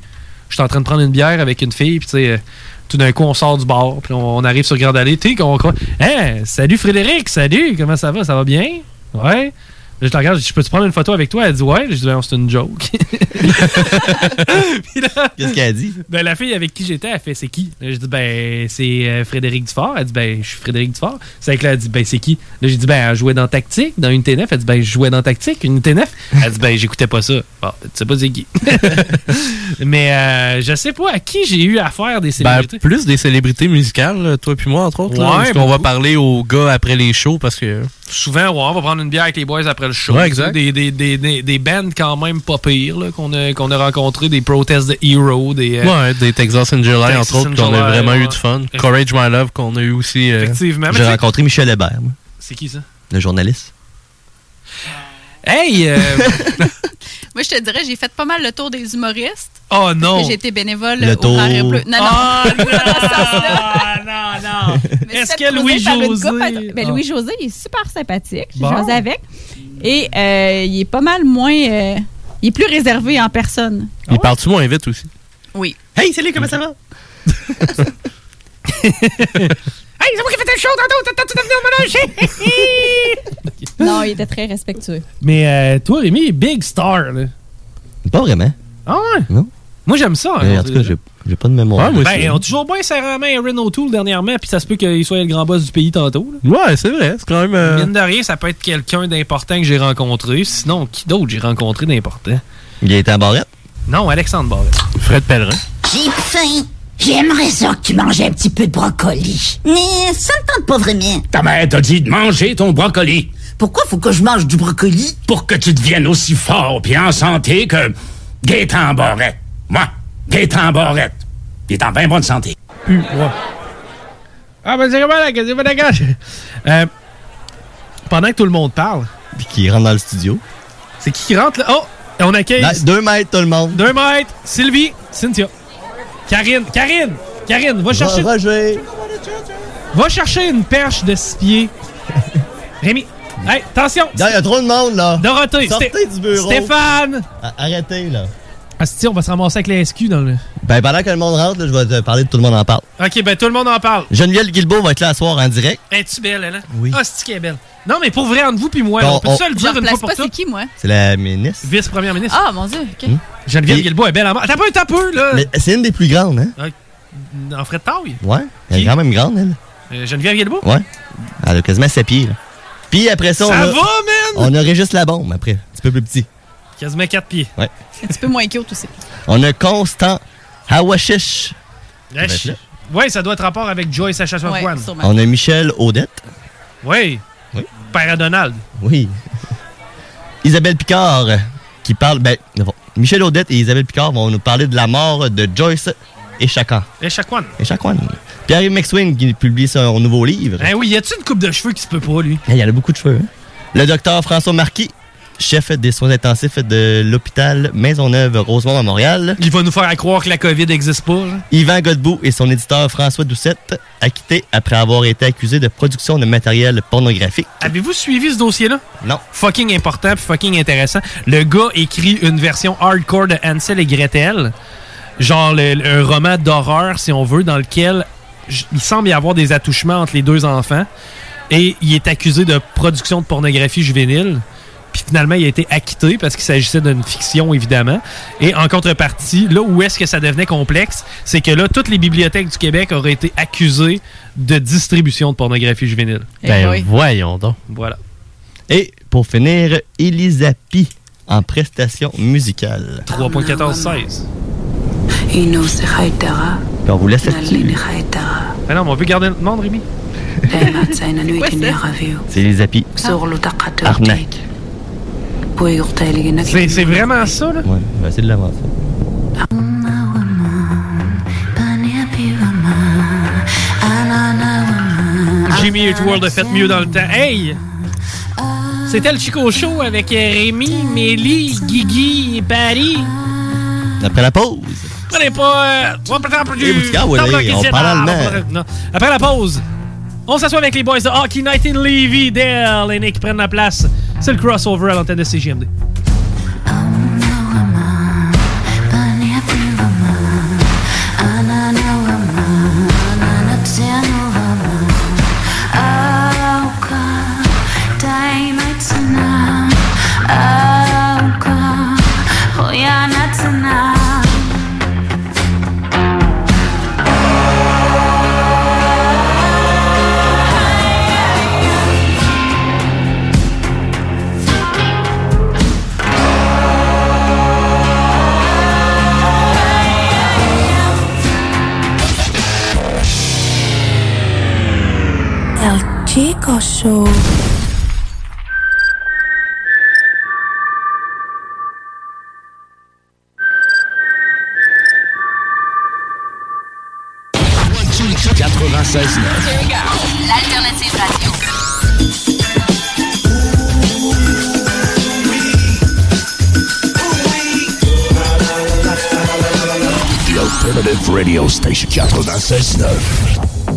J'étais en train de prendre une bière avec une fille, puis tu euh, tout d'un coup, on sort du bar, puis on, arrive sur Grande Allée. Tu qu'on croit. Hein, salut Frédéric, salut, comment ça va? Ça va bien? Ouais. Là, je te regarde, je dis, je peux te prendre une photo avec toi? Elle dit, ouais. Je dis, ben, c'est une joke. (laughs) Qu'est-ce qu'elle a dit? Ben, la fille avec qui j'étais, elle fait c'est qui? Là, je dis ben c'est euh, Frédéric Dufort. Elle dit ben je suis Frédéric Dufort. C'est que là, elle dit ben c'est qui? Là, j'ai dit ben elle jouait dans Tactique, dans une T9. Elle dit ben je jouais dans Tactique, une T9. Elle dit ben j'écoutais pas ça. Bon, tu sais pas c'est qui. (laughs) Mais euh, je sais pas à qui j'ai eu affaire des Ben, célébrités. plus des célébrités musicales, toi puis moi, entre autres. là, Ouais, parce qu'on va parler aux gars après les shows parce que. Souvent, ouais, on va prendre une bière avec les boys après le show. Ouais, exact. Des, des, des, des, des bands quand même pas pires qu'on a, qu'on a rencontrés, des Protest de Hero, des. euh, Ouais, des Texas in July, Texas entre autres, qu'on a vraiment ouais. eu du fun. Courage My Love, qu'on a eu aussi. euh, Effectivement. J'ai rencontré Michel Hébert, C'est qui ça? le journaliste. Hey! euh, (laughs) Moi, je te dirais, j'ai fait pas mal le tour des humoristes. Oh non! que j'ai été bénévole Le au et Bleu. Non, non. Ah, (laughs) sens-là. non, non. (laughs) Mais Est-ce c'est que fait creuser Louis par une José. couple, attends. Ben, Ah. Louis José, il est super sympathique. J'ai Bon. avec. Et euh, il est pas mal moins. euh, il est plus réservé en personne. Il parle-tu moins vite aussi? Oui. Hey, salut, comment ça va? (laughs) Hey, c'est moi qui ai fait un show tantôt, t'as-tu devenu mon Non, il était très respectueux. Mais euh, toi, Rémi, big star, là. Pas vraiment. Ah ouais? Non. Moi, j'aime ça. Mais en hein, tout cas, j'ai pas de mémoire. ben, ils ont toujours bien serré la main à Renault Tool dernièrement, puis ça se peut qu'il soit le grand boss du pays tantôt. là. Ouais, c'est vrai. C'est quand même. euh, Mine de rien, ça peut être quelqu'un d'important que j'ai rencontré. Sinon, qui d'autre j'ai rencontré d'important? Il à Barrette? Non, Alexandre Barrette. Fred Pellerin. J'ai faim. J'aimerais ça que tu mangeais un petit peu de brocoli. Mais ça me tente pas vraiment. Ta mère t'a dit de manger ton brocoli. Pourquoi faut que je mange du brocoli? Pour que tu deviennes aussi fort et en santé que Gaétan Barrette. Moi, Gaétan Barrette. Il est en bien bonne santé. Pu, ouais. Ah, ben, c'est comment la question, ben, d'accord. Euh, pendant que tout le monde parle, Puis qui rentre dans le studio. c'est qui qui rentre là? Oh! On accueille. Là, deux mètres, tout le monde. Deux mètres. Sylvie, Cynthia. Karine, Karine, Karine, va chercher. Roger. Va chercher une perche de six pieds. Rémi, hey, attention. Il y a trop de monde, là. Dorothée, Sortez Sté- du bureau. Stéphane. Arrêtez, là. Asti, on va se ramasser avec les SQ dans le. Ben, pendant que le monde rentre, là, je vais te parler de tout le monde en parle. Ok, ben tout le monde en parle. Geneviève Guilbeault va être là à soir en direct. Es-tu belle, elle? hein? Oui. Asti, qu'elle est belle? Non, mais pour vrai, entre vous puis moi, Bon, on peut on- ça le dire une fois pour pas, c'est toutes? qui, moi? C'est la ministre. Vice-première ministre. Ah, mon Dieu. OK. Geneviève Et- Guilbeault est belle en mort. T'as pas un t'as peu, là? Mais c'est une des plus grandes, hein? Euh, En frais de taille. Ouais. Elle est quand même grande, elle. Euh, Geneviève Guilbeault? Ouais. Elle a quasiment 7 pieds, là. Puis après ça, Ça on a, va, man? on a Régis Labombe, après. Un petit peu plus petit. Quasiment 4 pieds. Ouais. Un petit peu moins cute aussi. On a Constant Hawashish. Oui, ça doit être rapport avec Joyce à. On a Michel Audette. Oui. Oui. Père à Donald. Oui. Isabelle Picard, qui parle. Ben, bon, Michel Audette et Isabelle Picard vont nous parler de la mort de Joyce et Chacan. Et Chassaquan. Et Chacan. Pierre-Yves qui publie son nouveau livre. Eh oui, y a-tu une coupe de cheveux qui se peut pas, lui? Il y en a beaucoup de cheveux. hein. Le docteur François Marquis, chef des soins intensifs de l'hôpital Maisonneuve-Rosemont à Montréal. Il va nous faire croire que la COVID n'existe pas. là. Yvan Godbout et son éditeur François Doucette, acquittés après avoir été accusés de production de matériel pornographique. Avez-vous suivi ce dossier-là? Non. Fucking important puis fucking intéressant. Le gars écrit une version hardcore de Hansel et Gretel. Genre le- un roman d'horreur, si on veut, dans lequel il semble y avoir des attouchements entre les deux enfants. Et il est accusé de production de pornographie juvénile. Puis finalement, il a été acquitté parce qu'il s'agissait d'une fiction, évidemment. Et en contrepartie, là où est-ce que ça devenait complexe, c'est que là, toutes les bibliothèques du Québec auraient été accusées de distribution de pornographie juvénile. Ben voyons donc. Voilà. Et pour finir, Elisapi en prestation musicale. 3.14-16. Puis on vous laisse là-dessus. Ben non, mais on peut garder notre nom, Rémi. (laughs) C'est Elisapi. Arnaque. C'est c'est vraiment ça, là? Ouais, on va essayer de l'avancer. Jimmy Eat World a fait mieux dans le temps. Hey! C'était le Chico Show avec euh, Rémi, Mélie, Guigui et Paris. Après la pause. Prenez pas. euh, on prend du- on c'est parle allemand. Après la pause, on s'assoit avec les boys de Hockey Night in Levy, Dale et Nick qui prennent la place. C'est le crossover à l'antenne de CGMD. Chico Show. L'alternative radio. The Alternative Radio Station 96.9.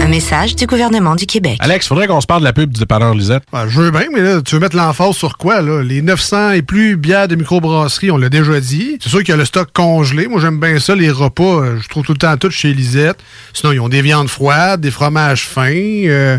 Un message du gouvernement du Québec. Alex, faudrait qu'on se parle de la pub du dépanneur Lisette. Ben, je veux bien, mais là, tu veux mettre l'emphase sur quoi, là? Les 900 et plus bières de microbrasserie, on l'a déjà dit. C'est sûr qu'il y a le stock congelé. Moi, j'aime bien ça, les repas. euh, Je trouve tout le temps tout chez Lisette. Sinon, ils ont des viandes froides, des fromages fins, euh,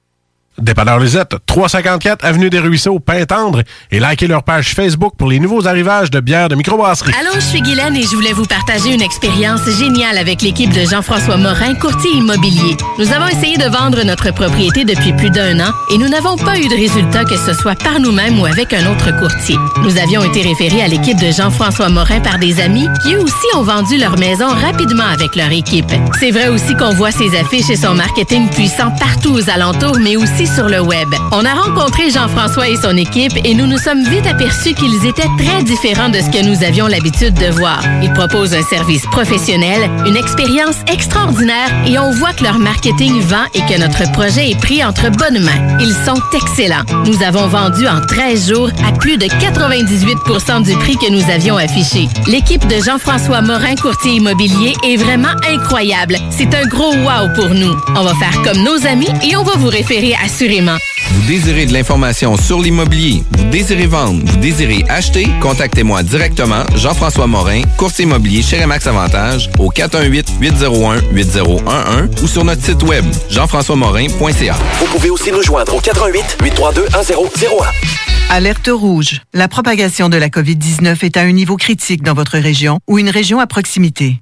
Dépanneur Lisette, 354 Avenue des Ruisseaux, Pintendre, et likez leur page Facebook pour les nouveaux arrivages de bières de microbrasserie. Allô, je suis Guylaine et je voulais vous partager une expérience géniale avec l'équipe de Jean-François Morin, courtier immobilier. Nous avons essayé de vendre notre propriété depuis plus d'un an et nous n'avons pas eu de résultat que ce soit par nous-mêmes ou avec un autre courtier. Nous avions été référés à l'équipe de Jean-François Morin par des amis qui eux aussi ont vendu leur maison rapidement avec leur équipe. C'est vrai aussi qu'on voit ses affiches et son marketing puissant partout aux alentours, mais aussi sur le web. On a rencontré Jean-François et son équipe et nous nous sommes vite aperçus qu'ils étaient très différents de ce que nous avions l'habitude de voir. Ils proposent un service professionnel, une expérience extraordinaire et on voit que leur marketing vend et que notre projet est pris entre bonnes mains. Ils sont excellents. Nous avons vendu en 13 jours à plus de 98% du prix que nous avions affiché. L'équipe de Jean-François Morin, courtier immobilier, est vraiment incroyable. C'est un gros wow pour nous. On va faire comme nos amis et on va vous référer assurément. Vous désirez de l'information sur l'immobilier, vous désirez vendre, vous désirez acheter, contactez-moi directement, Jean-François Morin, courtier immobilier chez Remax Avantage, au 418-801-8011 ou sur notre site web, jean-françois-morin.ca. Vous pouvez aussi nous joindre au 88 832 1001. Alerte rouge. La propagation de la COVID-19 est à un niveau critique dans votre région ou une région à proximité.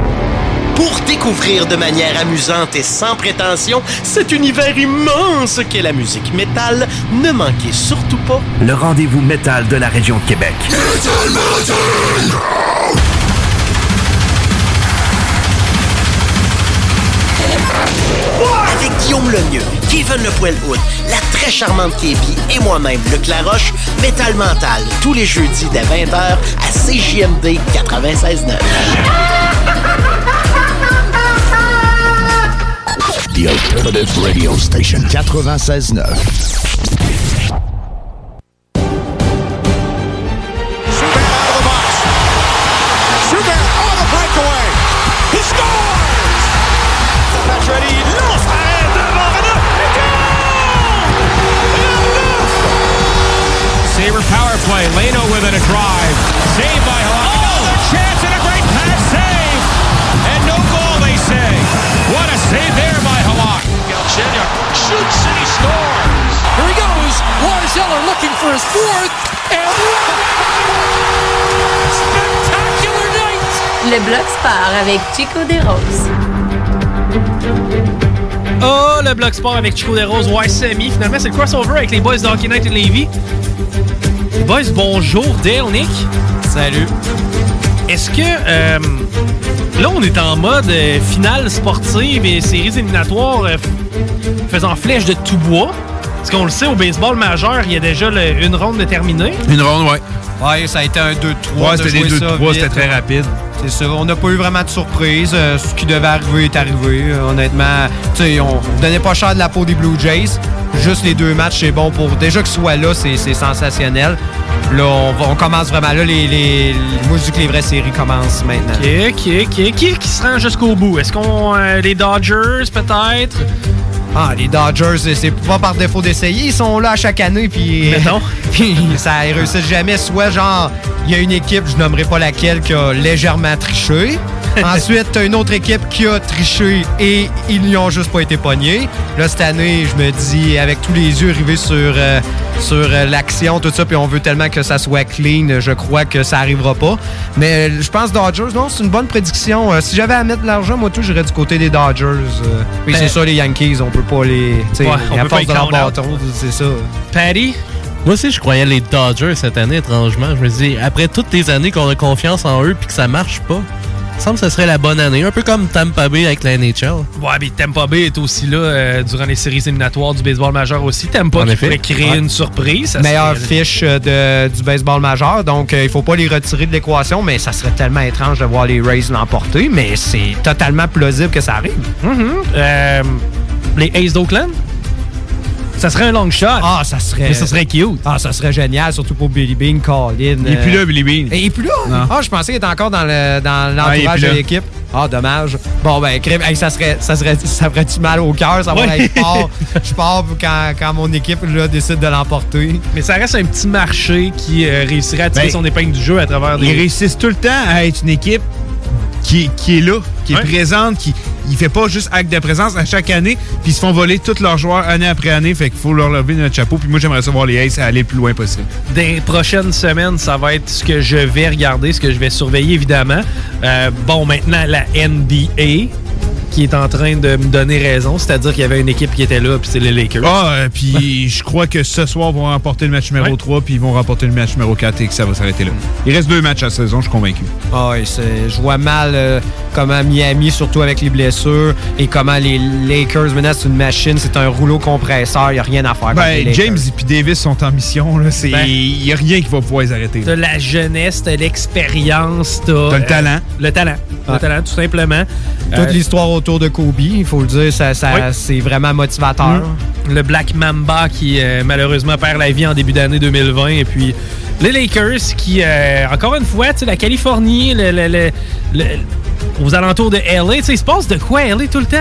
Pour découvrir de manière amusante et sans prétention cet univers immense qu'est la musique métal, ne manquez surtout pas Le rendez-vous métal de la région de Québec. Avec Guillaume Lemieux, Kevin Le Poilhoud, la très charmante Kébi et moi-même, Luc Laroche, Métal Mental, tous les jeudis dès 20h à CJMD 96.9. The Alternative Radio Station 96.9. Schubert on the breakaway. He scores! Pacioretty lance arrêt devant Renaud. Sabre power play. Leno with it a drive. Saved save there by Halak. Galchenyuk shoots and he scores. Here he goes. Lars Eller looking for his fourth. And spectacular night. Le bloc sport avec Chico des Roses. Oh, le bloc sport avec Chico des Roses, ouais, semi. Finalement, c'est le crossover avec les boys de Hockey Night et Levy. Les boys, bonjour. Dale, Nick. Salut. Est-ce que. euh, là, on est en mode euh, finale sportive et séries éliminatoires euh, faisant flèche de tout bois. Parce qu'on le sait, au baseball majeur, il y a déjà le- une ronde de terminée. Une ronde, ouais. Ouais, ça a été un 2-3. Ouais, de c'était jouer des ça 2-3, vite. c'était très rapide. C'est ça. On n'a pas eu vraiment de surprise. Euh, ce qui devait arriver est arrivé. Euh, honnêtement, tu sais, on donnait pas cher de la peau des Blue Jays. Juste les deux matchs, c'est bon pour. Déjà qu'ils soient là, c'est sensationnel. Là, on, va- on commence vraiment. Là, les, les, moi, je dis que les vraies séries commencent maintenant. Ok, ok, ok. Qui, qui se rend jusqu'au bout? Est-ce qu'on. euh, les Dodgers, peut-être? Ah, les Dodgers, c'est- pas par défaut d'essayer. Ils sont là à chaque année, puis. Mais non. (laughs) puis ça ils réussissent jamais. Soit, genre, il y a une équipe, je nommerai pas laquelle, qui a légèrement triché. (laughs) Ensuite, t'as une autre équipe qui a triché et ils n'y ont juste pas été pognés. Là, cette année, je me dis, avec tous les yeux rivés sur, euh, sur euh, l'action, tout ça, puis on veut tellement que ça soit clean, je crois que ça arrivera pas. Mais euh, je pense Dodgers, non, c'est une bonne prédiction. Si j'avais à mettre de l'argent, moi, tout, j'irais du côté des Dodgers. Oui, Ben- c'est ça, les Yankees, on peut pas les. Ouais, on à peut force pas de leur bâton, c'est ça. Patty? Moi aussi, je croyais les Dodgers cette année, étrangement. Je me dis, après toutes les années qu'on a confiance en eux puis que ça marche pas, il me semble que ce serait la bonne année. Un peu comme Tampa Bay avec la NHL. Ouais, mais Tampa Bay est aussi là euh, durant les séries éliminatoires du baseball majeur aussi. Tampa qui effet. pourrait créer Ouais. une surprise. Meilleure serait- fiche euh, de, du baseball majeur, donc euh, il faut pas les retirer de l'équation, mais ça serait tellement étrange de voir les Rays l'emporter, mais c'est totalement plausible que ça arrive. Mhm. Euh, les Aces d'Oakland? Ça serait un long shot. Ah, ça serait. Mais ça serait cute. Ah, ça serait génial, surtout pour Billy Bean, Colin. Il est plus là, Billy Bean. Il est plus là? Non. Ah, je pensais qu'il était encore dans le- dans Ah, il l'entourage de l'équipe. Ah, dommage. Bon, ben, crème, hey, ça serait, ça serait, ça ferait du mal au cœur, ça va être fort. Je pars quand, quand mon équipe là, décide de l'emporter. Mais ça reste un petit marché qui euh, réussirait à tirer Ben, son épingle du jeu à travers des. Ils réussissent tout le temps à être une équipe qui, qui est là, qui est Ouais. présente, qui il fait pas juste acte de présence à chaque année, puis ils se font voler tous leurs joueurs année après année, fait qu'il faut leur lever notre chapeau. Puis moi, j'aimerais savoir les Aces aller le plus loin possible. Des prochaines semaines, ça va être ce que je vais regarder, ce que je vais surveiller évidemment. Euh, bon, maintenant la NBA qui est en train de me donner raison, c'est-à-dire qu'il y avait une équipe qui était là, puis c'est les Lakers. Ah, euh, puis (laughs) je crois que ce soir, ils vont remporter le match numéro 3, puis ils vont remporter le match numéro 4 et que ça va s'arrêter là. Il reste deux matchs à la saison, je suis convaincu. Ah, c'est- je vois mal euh, comment Miami, surtout avec les blessures, et comment les Lakers, maintenant, c'est une machine, c'est un rouleau compresseur, il n'y a rien à faire. Ben. James et puis Davis sont en mission, Ben. il y a rien qui va pouvoir les arrêter. T'as la jeunesse, t'as l'expérience, t'as... T'as le talent. Le talent. Le talent, tout simplement. Toute Euh, l'histoire autour de Kobe, il faut le dire, ça, ça- Oui. c'est vraiment motivateur. Mm. Le Black Mamba qui euh, malheureusement perd la vie en début d'année 2020 et puis les Lakers qui euh, encore une fois tu sais la Californie le, le- le- le- aux alentours de LA tu sais il se passe de quoi à LA tout le temps?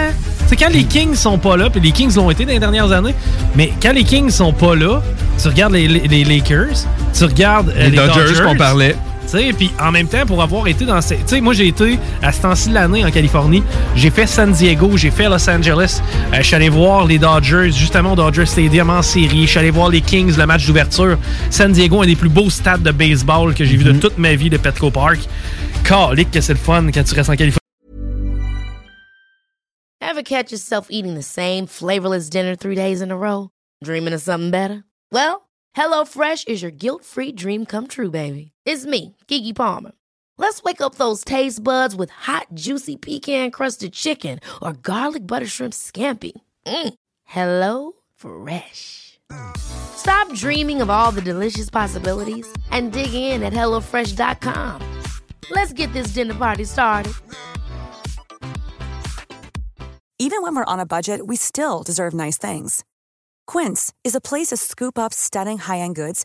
C'est quand les Kings sont pas là puis les Kings l'ont été dans les dernières années mais quand les Kings sont pas là tu regardes les, les- les Lakers tu regardes euh, Les Dodgers qu'on parlait. Sais, puis en même temps, pour avoir été dans ces. Tu sais, moi, j'ai été à ce temps-ci de l'année en Californie. J'ai fait San Diego, j'ai fait Los Angeles. Euh, je suis allé voir les Dodgers, justement au Dodger Stadium en série. Je suis allé voir les Kings, le match d'ouverture. San Diego, un des plus beaux stades de baseball que j'ai vu de toute ma vie de Petco Park. Calique que c'est le fun quand tu restes en Californie. Ever catch yourself eating the same flavorless dinner three days in a row? Dreaming of something better? Well, HelloFresh is your guilt-free dream come true, baby. It's me, Kiki Palmer. Let's wake up those taste buds with hot, juicy pecan-crusted chicken or garlic butter shrimp scampi. Mm. Hello Fresh. Stop dreaming of all the delicious possibilities and dig in at HelloFresh.com. Let's get this dinner party started. Even when we're on a budget, we still deserve nice things. Quince is a place to scoop up stunning high-end goods